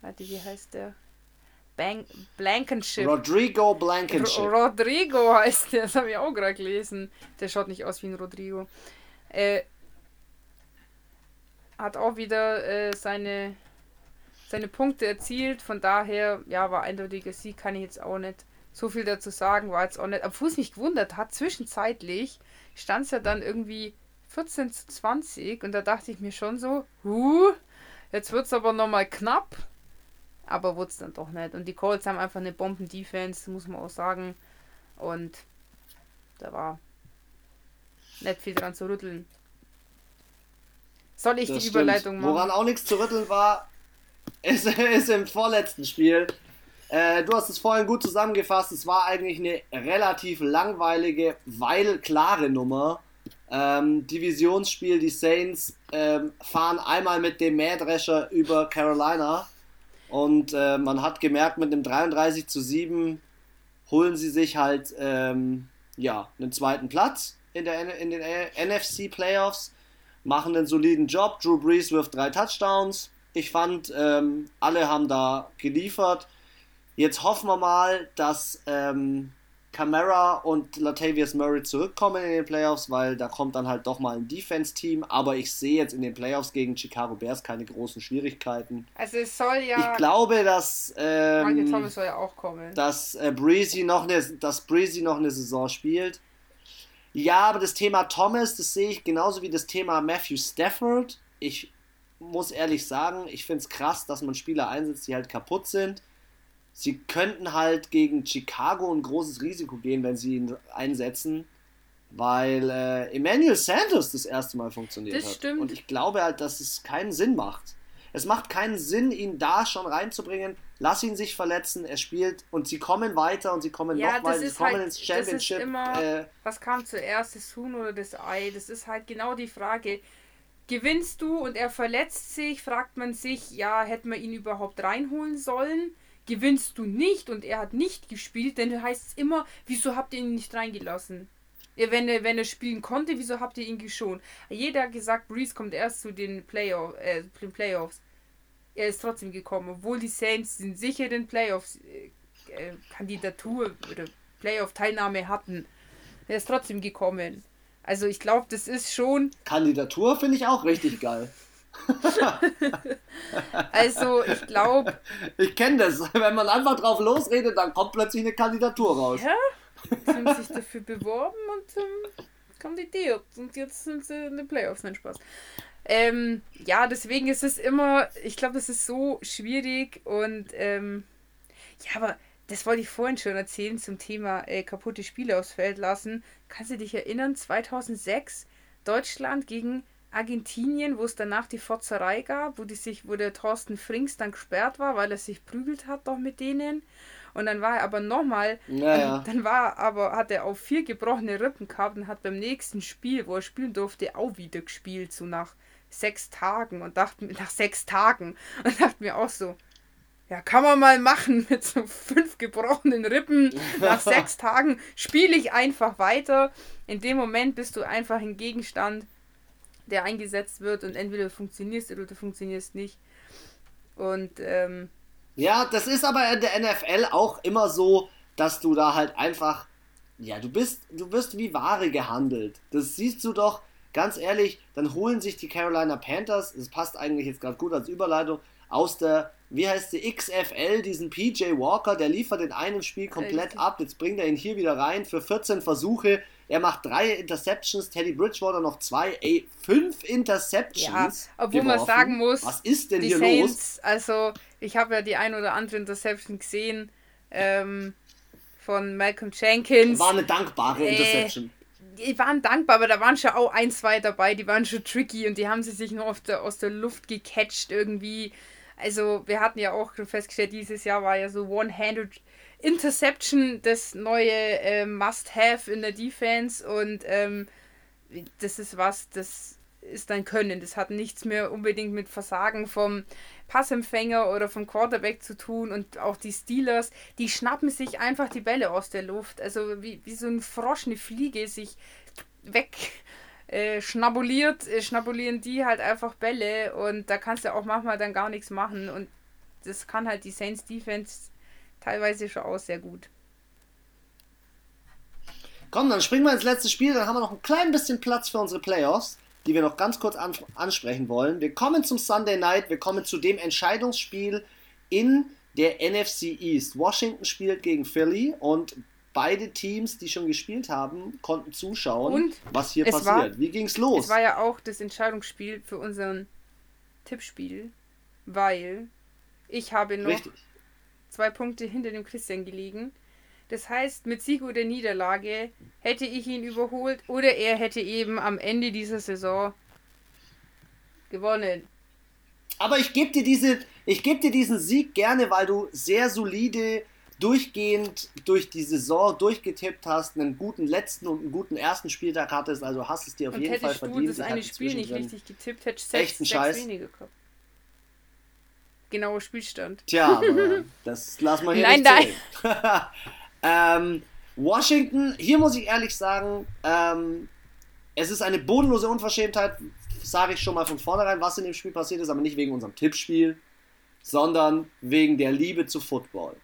B: warte, wie heißt der? Bang Blankenship.
A: Rodrigo Blankenship.
B: Ro Rodrigo heißt der, das habe ich auch gerade gelesen. Der schaut nicht aus wie ein Rodrigo. Äh, hat auch wieder äh, seine, seine Punkte erzielt. Von daher, ja, war eindeutiger Sieg, kann ich jetzt auch nicht so viel dazu sagen. War jetzt auch nicht. Obwohl es mich gewundert hat, zwischenzeitlich stand es ja dann irgendwie 14 zu 20 und da dachte ich mir schon so, huh, jetzt wird es aber nochmal knapp aber wurde es dann doch nicht. Und die Colts haben einfach eine Bomben-Defense, muss man auch sagen. Und da war nicht viel dran zu rütteln. Soll ich das die stimmt. Überleitung
A: machen? Woran auch nichts zu rütteln war, ist, ist im vorletzten Spiel. Äh, du hast es vorhin gut zusammengefasst. Es war eigentlich eine relativ langweilige, weil klare Nummer. Ähm, Divisionsspiel, die Saints ähm, fahren einmal mit dem Mähdrescher über Carolina und äh, man hat gemerkt, mit einem 33 zu 7 holen sie sich halt ähm, ja, einen zweiten Platz in, der, in den NFC Playoffs, machen einen soliden Job. Drew Brees wirft drei Touchdowns. Ich fand, ähm, alle haben da geliefert. Jetzt hoffen wir mal, dass ähm, Camara und Latavius Murray zurückkommen in den Playoffs, weil da kommt dann halt doch mal ein Defense-Team. Aber ich sehe jetzt in den Playoffs gegen Chicago Bears keine großen Schwierigkeiten.
B: Also es soll ja.
A: Ich glaube, dass ähm,
B: Thomas soll ja auch kommen.
A: Dass äh, Breezy noch eine, dass Breezy noch eine Saison spielt. Ja, aber das Thema Thomas, das sehe ich genauso wie das Thema Matthew Stafford. Ich muss ehrlich sagen, ich finde es krass, dass man Spieler einsetzt, die halt kaputt sind sie könnten halt gegen Chicago ein großes Risiko gehen, wenn sie ihn einsetzen, weil äh, Emmanuel Sanders das erste Mal funktioniert das hat. Stimmt. Und ich glaube halt, dass es keinen Sinn macht. Es macht keinen Sinn, ihn da schon reinzubringen. Lass ihn sich verletzen, er spielt und sie kommen weiter und sie kommen ja, noch weiter, sie kommen halt, ins Championship.
B: Immer, äh, was kam zuerst, das Huhn oder das Ei? Das ist halt genau die Frage. Gewinnst du und er verletzt sich, fragt man sich, ja, hätte man ihn überhaupt reinholen sollen? Gewinnst du nicht und er hat nicht gespielt, dann heißt es immer, wieso habt ihr ihn nicht reingelassen? Wenn er, wenn er spielen konnte, wieso habt ihr ihn geschont? Jeder hat gesagt, Breeze kommt erst zu den, Playoff, äh, den Playoffs. Er ist trotzdem gekommen, obwohl die Saints den sicheren Playoffs-Kandidatur äh, äh oder Playoff-Teilnahme hatten. Er ist trotzdem gekommen. Also ich glaube, das ist schon.
A: Kandidatur finde ich auch richtig geil.
B: also ich glaube.
A: Ich kenne das. Wenn man einfach drauf losredet, dann kommt plötzlich eine Kandidatur raus.
B: Ja, sie haben sich dafür beworben und ähm, kandidiert. Und jetzt sind sie in den Playoffs. Nein, Spaß. Ähm, ja, deswegen ist es immer, ich glaube, es ist so schwierig und ähm, ja, aber das wollte ich vorhin schon erzählen zum Thema äh, kaputte Spiele aufs Feld lassen. Kannst du dich erinnern, 2006 Deutschland gegen Argentinien, wo es danach die Fotzerei gab, wo, die sich, wo der Thorsten Frings dann gesperrt war, weil er sich prügelt hat doch mit denen. Und dann war er aber nochmal, naja. dann war aber, hat er auf vier gebrochene Rippen gehabt und hat beim nächsten Spiel, wo er spielen durfte, auch wieder gespielt, so nach sechs Tagen und dachte nach sechs Tagen und dachte mir auch so, ja, kann man mal machen mit so fünf gebrochenen Rippen. Nach sechs Tagen spiele ich einfach weiter. In dem Moment bist du einfach ein Gegenstand, der eingesetzt wird und entweder du funktionierst oder du funktionierst nicht. Und ähm,
A: ja, das ist aber in der NFL auch immer so, dass du da halt einfach, ja, du bist, du wirst wie Ware gehandelt. Das siehst du doch, ganz ehrlich, dann holen sich die Carolina Panthers, das passt eigentlich jetzt gerade gut als Überleitung, aus der wie heißt die XFL, diesen PJ Walker, der liefert in einem Spiel komplett Richtig. ab. Jetzt bringt er ihn hier wieder rein für 14 Versuche. Er macht drei Interceptions, Teddy Bridgewater noch zwei, ey, fünf Interceptions.
B: Ja, obwohl geworfen. man sagen muss, was ist denn hier Saints, los? Also, ich habe ja die ein oder andere Interception gesehen ähm, von Malcolm Jenkins.
A: War eine dankbare äh, Interception.
B: Die waren dankbar, aber da waren schon auch ein, zwei dabei, die waren schon tricky und die haben sie sich nur der, aus der Luft gecatcht irgendwie. Also wir hatten ja auch festgestellt, dieses Jahr war ja so One-Handed Interception das neue äh, Must-Have in der Defense und ähm, das ist was, das ist dein Können. Das hat nichts mehr unbedingt mit Versagen vom Passempfänger oder vom Quarterback zu tun und auch die Steelers, die schnappen sich einfach die Bälle aus der Luft. Also wie, wie so ein Frosch, eine Fliege sich weg äh, schnabuliert, äh, schnabulieren die halt einfach Bälle und da kannst du auch manchmal dann gar nichts machen und das kann halt die Saints Defense teilweise schon auch sehr gut.
A: Komm, dann springen wir ins letzte Spiel, dann haben wir noch ein klein bisschen Platz für unsere Playoffs, die wir noch ganz kurz an ansprechen wollen. Wir kommen zum Sunday Night, wir kommen zu dem Entscheidungsspiel in der NFC East. Washington spielt gegen Philly und beide Teams, die schon gespielt haben, konnten zuschauen, Und was hier passiert. War, Wie ging's los?
B: Es war ja auch das Entscheidungsspiel für unseren Tippspiel, weil ich habe noch Richtig. zwei Punkte hinter dem Christian gelegen. Das heißt, mit Sieg oder Niederlage hätte ich ihn überholt oder er hätte eben am Ende dieser Saison gewonnen.
A: Aber ich gebe dir diese, ich gebe dir diesen Sieg gerne, weil du sehr solide durchgehend durch die Saison durchgetippt hast, einen guten letzten und einen guten ersten Spieltag hattest, also hast es dir auf und jeden Fall verdient. Wenn du das eine
B: Spiel nicht richtig getippt hättest, sechs, sechs Scheiß. weniger gehabt. Genauer Spielstand.
A: Tja, aber das lassen wir hier nein, nicht nein. ähm, Washington, hier muss ich ehrlich sagen, ähm, es ist eine bodenlose Unverschämtheit, sage ich schon mal von vornherein, was in dem Spiel passiert ist, aber nicht wegen unserem Tippspiel, sondern wegen der Liebe zu Football.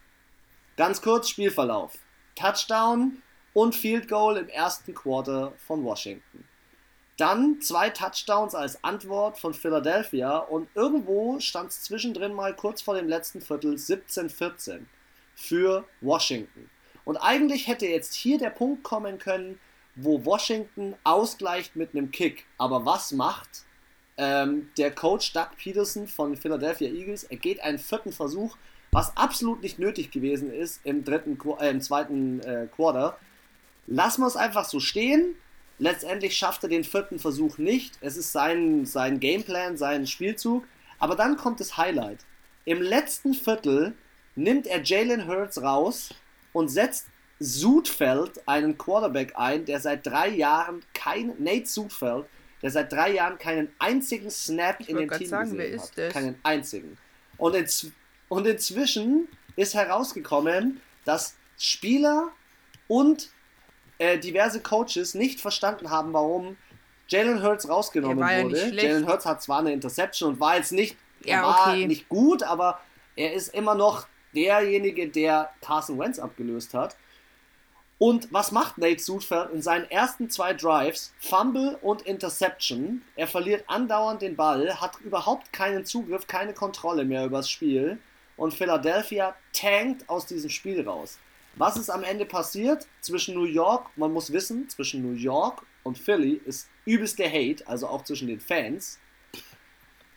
A: Ganz kurz Spielverlauf. Touchdown und Field Goal im ersten Quarter von Washington. Dann zwei Touchdowns als Antwort von Philadelphia und irgendwo stand es zwischendrin mal kurz vor dem letzten Viertel 17-14 für Washington. Und eigentlich hätte jetzt hier der Punkt kommen können, wo Washington ausgleicht mit einem Kick. Aber was macht ähm, der Coach Doug Peterson von Philadelphia Eagles? Er geht einen vierten Versuch was absolut nicht nötig gewesen ist im, dritten, äh, im zweiten äh, Quarter. Lassen wir es einfach so stehen. Letztendlich schafft er den vierten Versuch nicht. Es ist sein, sein Gameplan, sein Spielzug. Aber dann kommt das Highlight. Im letzten Viertel nimmt er Jalen Hurts raus und setzt Sudfeld, einen Quarterback, ein, der seit drei Jahren kein, Nate Sudfeld, der seit drei Jahren keinen einzigen Snap ich in den Team sagen, gesehen hat. Das? Keinen einzigen. Und, inz und inzwischen ist herausgekommen, dass Spieler und äh, diverse Coaches nicht verstanden haben, warum Jalen Hurts rausgenommen wurde. Ja Jalen Hurts hat zwar eine Interception und war jetzt nicht, ja, war okay. nicht gut, aber er ist immer noch derjenige, der Carson Wentz abgelöst hat. Und was macht Nate Sudfeld in seinen ersten zwei Drives? Fumble und Interception. Er verliert andauernd den Ball, hat überhaupt keinen Zugriff, keine Kontrolle mehr übers Spiel. Und Philadelphia tankt aus diesem Spiel raus. Was ist am Ende passiert? Zwischen New York, man muss wissen, zwischen New York und Philly ist übelster Hate, also auch zwischen den Fans.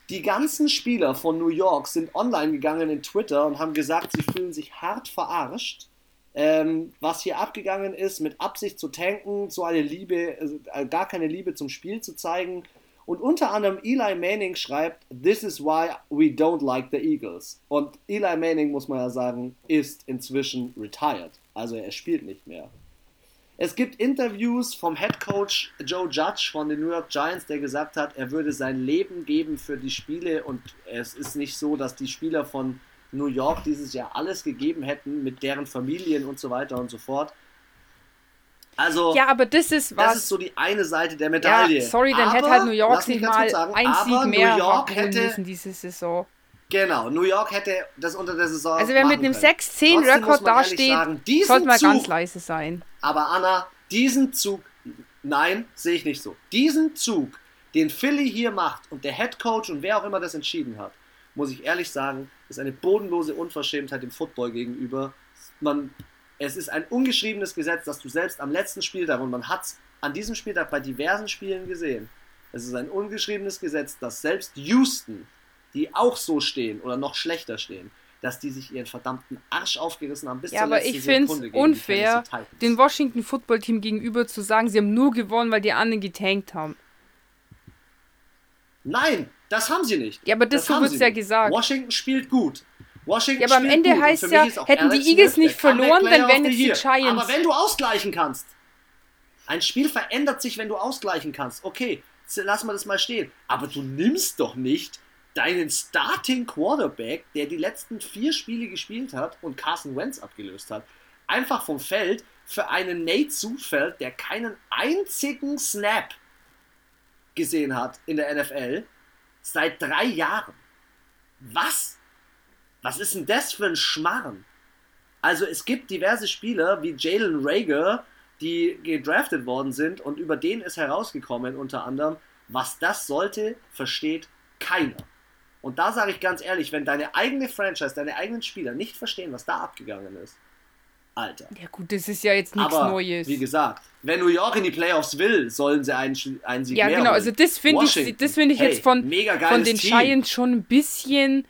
A: Die ganzen Spieler von New York sind online gegangen in Twitter und haben gesagt, sie fühlen sich hart verarscht. Ähm, was hier abgegangen ist, mit Absicht zu tanken, so eine Liebe, also, äh, gar keine Liebe zum Spiel zu zeigen. Und unter anderem Eli Manning schreibt, This is why we don't like the Eagles. Und Eli Manning, muss man ja sagen, ist inzwischen retired. Also er spielt nicht mehr. Es gibt Interviews vom Head Coach Joe Judge von den New York Giants, der gesagt hat, er würde sein Leben geben für die Spiele und es ist nicht so, dass die Spieler von New York dieses Jahr alles gegeben hätten mit deren Familien und so weiter und so fort. Also,
B: ja, aber das ist was.
A: Das ist so die eine Seite der Medaille.
B: Ja, sorry, dann aber, hätte halt New York sich mal sagen, ein Sieg mehr New York hätte, müssen diese Saison.
A: Genau, New York hätte das unter der Saison.
B: Also, wer mit einem 6-10-Rekord dasteht, sollte mal Zug, ganz leise sein.
A: Aber Anna, diesen Zug, nein, sehe ich nicht so. Diesen Zug, den Philly hier macht und der Head Coach und wer auch immer das entschieden hat, muss ich ehrlich sagen, ist eine bodenlose Unverschämtheit dem Football gegenüber. Man, es ist ein ungeschriebenes Gesetz, dass du selbst am letzten Spieltag, und man hat es an diesem Spieltag bei diversen Spielen gesehen, es ist ein ungeschriebenes Gesetz, dass selbst Houston, die auch so stehen oder noch schlechter stehen, dass die sich ihren verdammten Arsch aufgerissen haben bis
B: ja, zur aber ich finde es unfair, den Washington Football Team gegenüber zu sagen, sie haben nur gewonnen, weil die anderen getankt haben.
A: Nein, das haben sie nicht.
B: Ja, aber das, das so wird es ja gesagt.
A: Washington spielt gut. Washington
B: ja, aber am Ende heißt ja, hätten Alex die Eagles nicht verloren, dann wären jetzt die Giants.
A: Aber wenn du ausgleichen kannst, ein Spiel verändert sich, wenn du ausgleichen kannst. Okay, lass mal das mal stehen. Aber du nimmst doch nicht deinen Starting Quarterback, der die letzten vier Spiele gespielt hat und Carson Wentz abgelöst hat, einfach vom Feld für einen Nate Sudfeld, der keinen einzigen Snap gesehen hat in der NFL seit drei Jahren. Was? Was ist denn das für ein Schmarrn? Also es gibt diverse Spieler wie Jalen Rager, die gedraftet worden sind und über den ist herausgekommen unter anderem, was das sollte, versteht keiner. Und da sage ich ganz ehrlich, wenn deine eigene Franchise, deine eigenen Spieler nicht verstehen, was da abgegangen ist, Alter.
B: Ja gut, das ist ja jetzt nichts Aber, Neues.
A: Wie gesagt, wenn New York in die Playoffs will, sollen sie einen, einen Sieg
B: Ja, genau, also das finde ich, das find ich hey, jetzt von, von den Team. Giants schon ein bisschen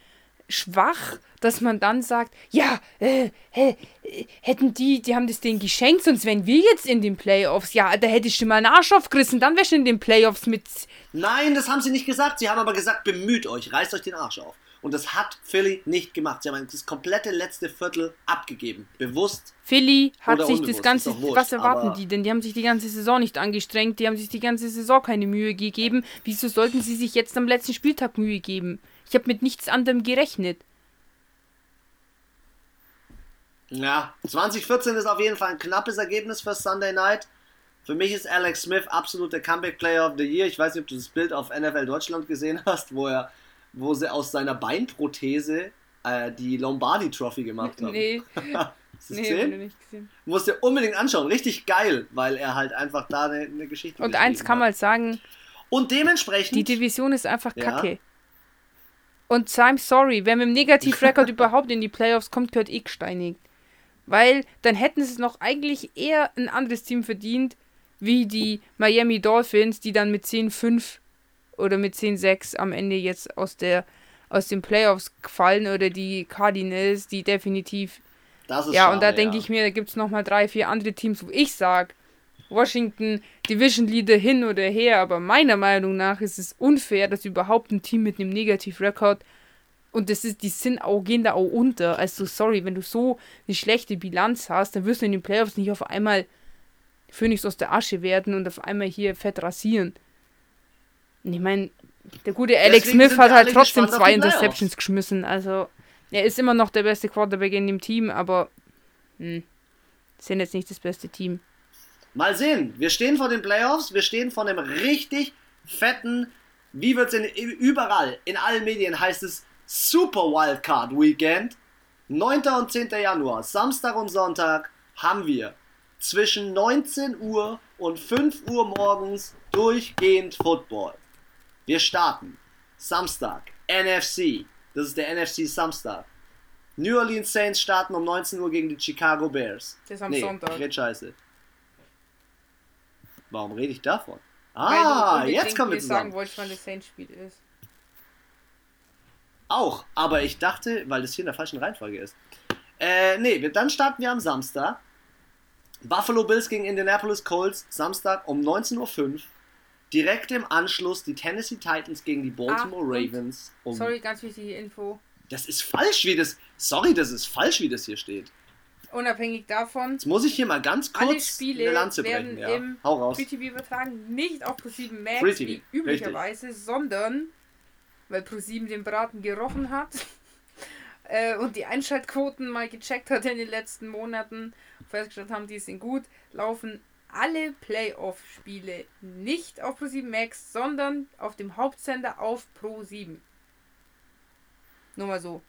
B: schwach, dass man dann sagt, ja, äh, äh, hätten die, die haben das denen geschenkt, sonst wären wir jetzt in den Playoffs. Ja, da hätte ich schon mal einen Arsch aufgerissen, dann wärst du in den Playoffs mit.
A: Nein, das haben sie nicht gesagt. Sie haben aber gesagt, bemüht euch, reißt euch den Arsch auf. Und das hat Philly nicht gemacht. Sie haben das komplette letzte Viertel abgegeben. Bewusst.
B: Philly hat sich das ganze. Wurscht, was erwarten die denn? Die haben sich die ganze Saison nicht angestrengt. Die haben sich die ganze Saison keine Mühe gegeben. Wieso sollten sie sich jetzt am letzten Spieltag Mühe geben? Ich habe mit nichts anderem gerechnet.
A: Ja, 2014 ist auf jeden Fall ein knappes Ergebnis für Sunday Night. Für mich ist Alex Smith absolut der Comeback Player of the Year. Ich weiß nicht, ob du das Bild auf NFL Deutschland gesehen hast, wo er wo sie aus seiner Beinprothese äh, die Lombardi Trophy gemacht haben.
B: Nee. Hast du nee, gesehen? nicht gesehen.
A: Musst dir unbedingt anschauen. Richtig geil, weil er halt einfach da eine, eine Geschichte
B: Und eins kann man sagen.
A: Und dementsprechend.
B: Die Division ist einfach kacke. Ja. Und I'm sorry, wer mit dem Negativrekord überhaupt in die Playoffs kommt, gehört eh gesteinigt. Weil dann hätten sie es noch eigentlich eher ein anderes Team verdient, wie die Miami Dolphins, die dann mit 10-5 oder mit 10-6 am Ende jetzt aus der aus den Playoffs gefallen oder die Cardinals, die definitiv. Das ist ja, schade, und da denke ja. ich mir, da gibt es nochmal drei, vier andere Teams, wo ich sage, Washington Division Leader hin oder her, aber meiner Meinung nach ist es unfair, dass überhaupt ein Team mit einem Negativrekord und das ist, die sind auch, gehen da auch unter. Also sorry, wenn du so eine schlechte Bilanz hast, dann wirst du in den Playoffs nicht auf einmal Phoenix aus der Asche werden und auf einmal hier fett rasieren. Ich meine, der gute Alex Deswegen Smith hat halt trotzdem zwei Interceptions geschmissen. Also, er ist immer noch der beste Quarterback in dem Team, aber hm, sind jetzt nicht das beste Team.
A: Mal sehen. Wir stehen vor den Playoffs. Wir stehen vor einem richtig fetten, wie wird es überall, in allen Medien heißt es Super Wildcard Weekend. 9. und 10. Januar, Samstag und Sonntag, haben wir zwischen 19 Uhr und 5 Uhr morgens durchgehend Football. Wir starten Samstag, NFC. Das ist der NFC Samstag. New Orleans Saints starten um 19 Uhr gegen die Chicago Bears.
B: Das ist am nee, Sonntag.
A: Scheiße. Warum rede ich davon? Ah, jetzt kommen wir zusammen. sagen wolltest, wann das Saints-Spiel ist. Auch, aber ich dachte, weil das hier in der falschen Reihenfolge ist. Äh, nee, dann starten wir am Samstag. Buffalo Bills gegen Indianapolis Colts, Samstag um 19.05 Uhr. Direkt im Anschluss die Tennessee Titans gegen die Baltimore ah, Ravens.
B: Um sorry, ganz wichtige Info.
A: Das ist falsch, wie das. Sorry, das ist falsch, wie das hier steht.
B: Unabhängig davon.
A: Jetzt muss ich hier mal ganz kurz alle
B: Spiele eine Lanze brechen. Ja. im Hau raus. Free TV übertragen, nicht auf Pro7 Max wie üblicherweise, Richtig. sondern weil Pro7 den Braten gerochen hat äh, und die Einschaltquoten mal gecheckt hat in den letzten Monaten, festgestellt haben, die sind gut, laufen alle Playoff-Spiele nicht auf Pro7 Max, sondern auf dem Hauptsender auf Pro7. Nur mal so.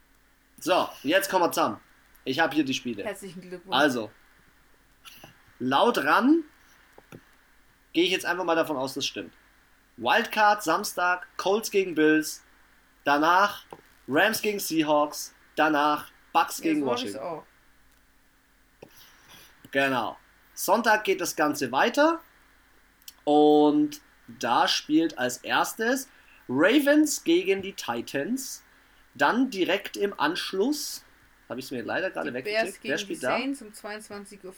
A: So, jetzt kommen wir zusammen. Ich habe hier die Spiele.
B: Herzlichen Glückwunsch.
A: Also, laut ran gehe ich jetzt einfach mal davon aus, das stimmt. Wildcard Samstag, Colts gegen Bills, danach Rams gegen Seahawks, danach Bucks gegen Washington. Auch. Genau. Sonntag geht das Ganze weiter und da spielt als erstes Ravens gegen die Titans. Dann direkt im Anschluss, habe ich es mir leider gerade weggeklickt,
B: wer spielt da? Saints um 22.40 Uhr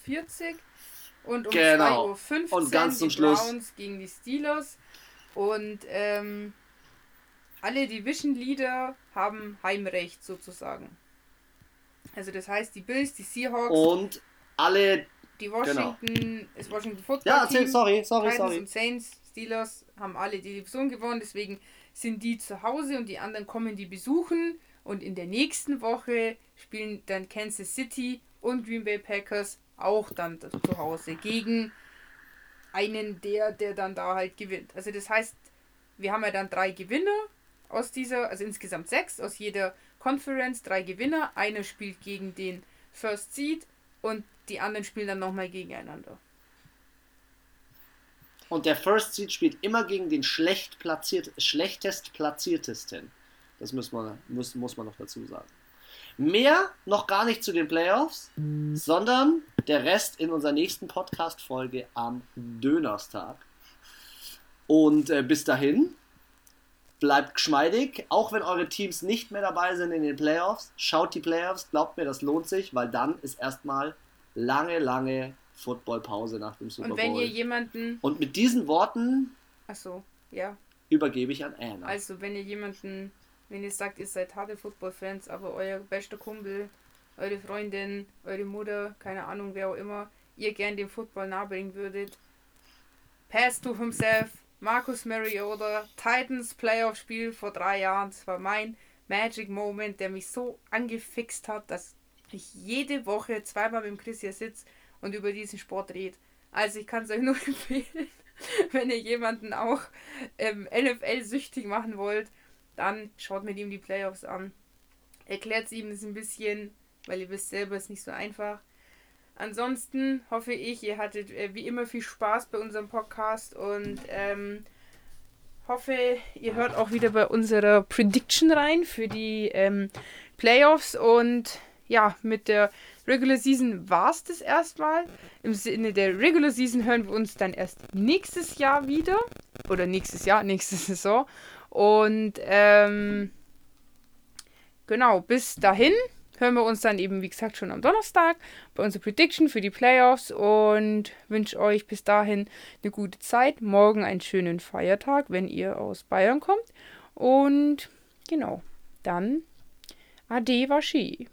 B: und um
A: genau. 2.15 Uhr und ganz zum Schluss.
B: Browns gegen die Steelers. Und ähm, alle Division Leader haben Heimrecht sozusagen. Also das heißt, die Bills, die Seahawks
A: und alle
B: die genau. Washington, genau. das Washington Football
A: ja, Team, sorry, sorry,
B: Titans
A: sorry.
B: und Saints, Steelers haben alle die Division gewonnen, deswegen sind die zu Hause und die anderen kommen die besuchen und in der nächsten Woche spielen dann Kansas City und Green Bay Packers auch dann zu Hause gegen einen der, der dann da halt gewinnt. Also das heißt, wir haben ja dann drei Gewinner aus dieser, also insgesamt sechs aus jeder Conference, drei Gewinner. Einer spielt gegen den First Seed und die anderen spielen dann nochmal gegeneinander.
A: Und der First Seed spielt immer gegen den schlecht platziert, schlechtest platziertesten. Das muss man, muss, muss man noch dazu sagen. Mehr noch gar nicht zu den Playoffs, sondern der Rest in unserer nächsten Podcast-Folge am Dönerstag. Und äh, bis dahin, bleibt geschmeidig. Auch wenn eure Teams nicht mehr dabei sind in den Playoffs, schaut die Playoffs, glaubt mir, das lohnt sich, weil dann ist erstmal lange, lange Footballpause nach dem Super
B: Bowl. Und wenn ihr jemanden.
A: Und mit diesen Worten.
B: Achso, ja.
A: Übergebe ich an Anna.
B: Also, wenn ihr jemanden, wenn ihr sagt, ihr seid harte Football-Fans, aber euer bester Kumpel, eure Freundin, eure Mutter, keine Ahnung, wer auch immer, ihr gern den Football nahebringen würdet, pass to himself, Marcus Mariota, Titans Playoff-Spiel vor drei Jahren, das war mein Magic Moment, der mich so angefixt hat, dass ich jede Woche zweimal mit dem Chris hier sitze und über diesen Sport rede. Also ich kann es euch nur empfehlen, wenn ihr jemanden auch ähm, NFL-süchtig machen wollt, dann schaut mit ihm die Playoffs an. Erklärt es ihm das ein bisschen, weil ihr wisst selber, ist nicht so einfach. Ansonsten hoffe ich, ihr hattet äh, wie immer viel Spaß bei unserem Podcast und ähm, hoffe, ihr hört auch wieder bei unserer Prediction rein für die ähm, Playoffs und ja, mit der Regular Season war es das erstmal. Im Sinne der Regular Season hören wir uns dann erst nächstes Jahr wieder. Oder nächstes Jahr, nächste Saison. Und ähm, genau, bis dahin hören wir uns dann eben, wie gesagt, schon am Donnerstag bei unserer Prediction für die Playoffs und wünsche euch bis dahin eine gute Zeit. Morgen einen schönen Feiertag, wenn ihr aus Bayern kommt. Und genau, dann Ade Waschi.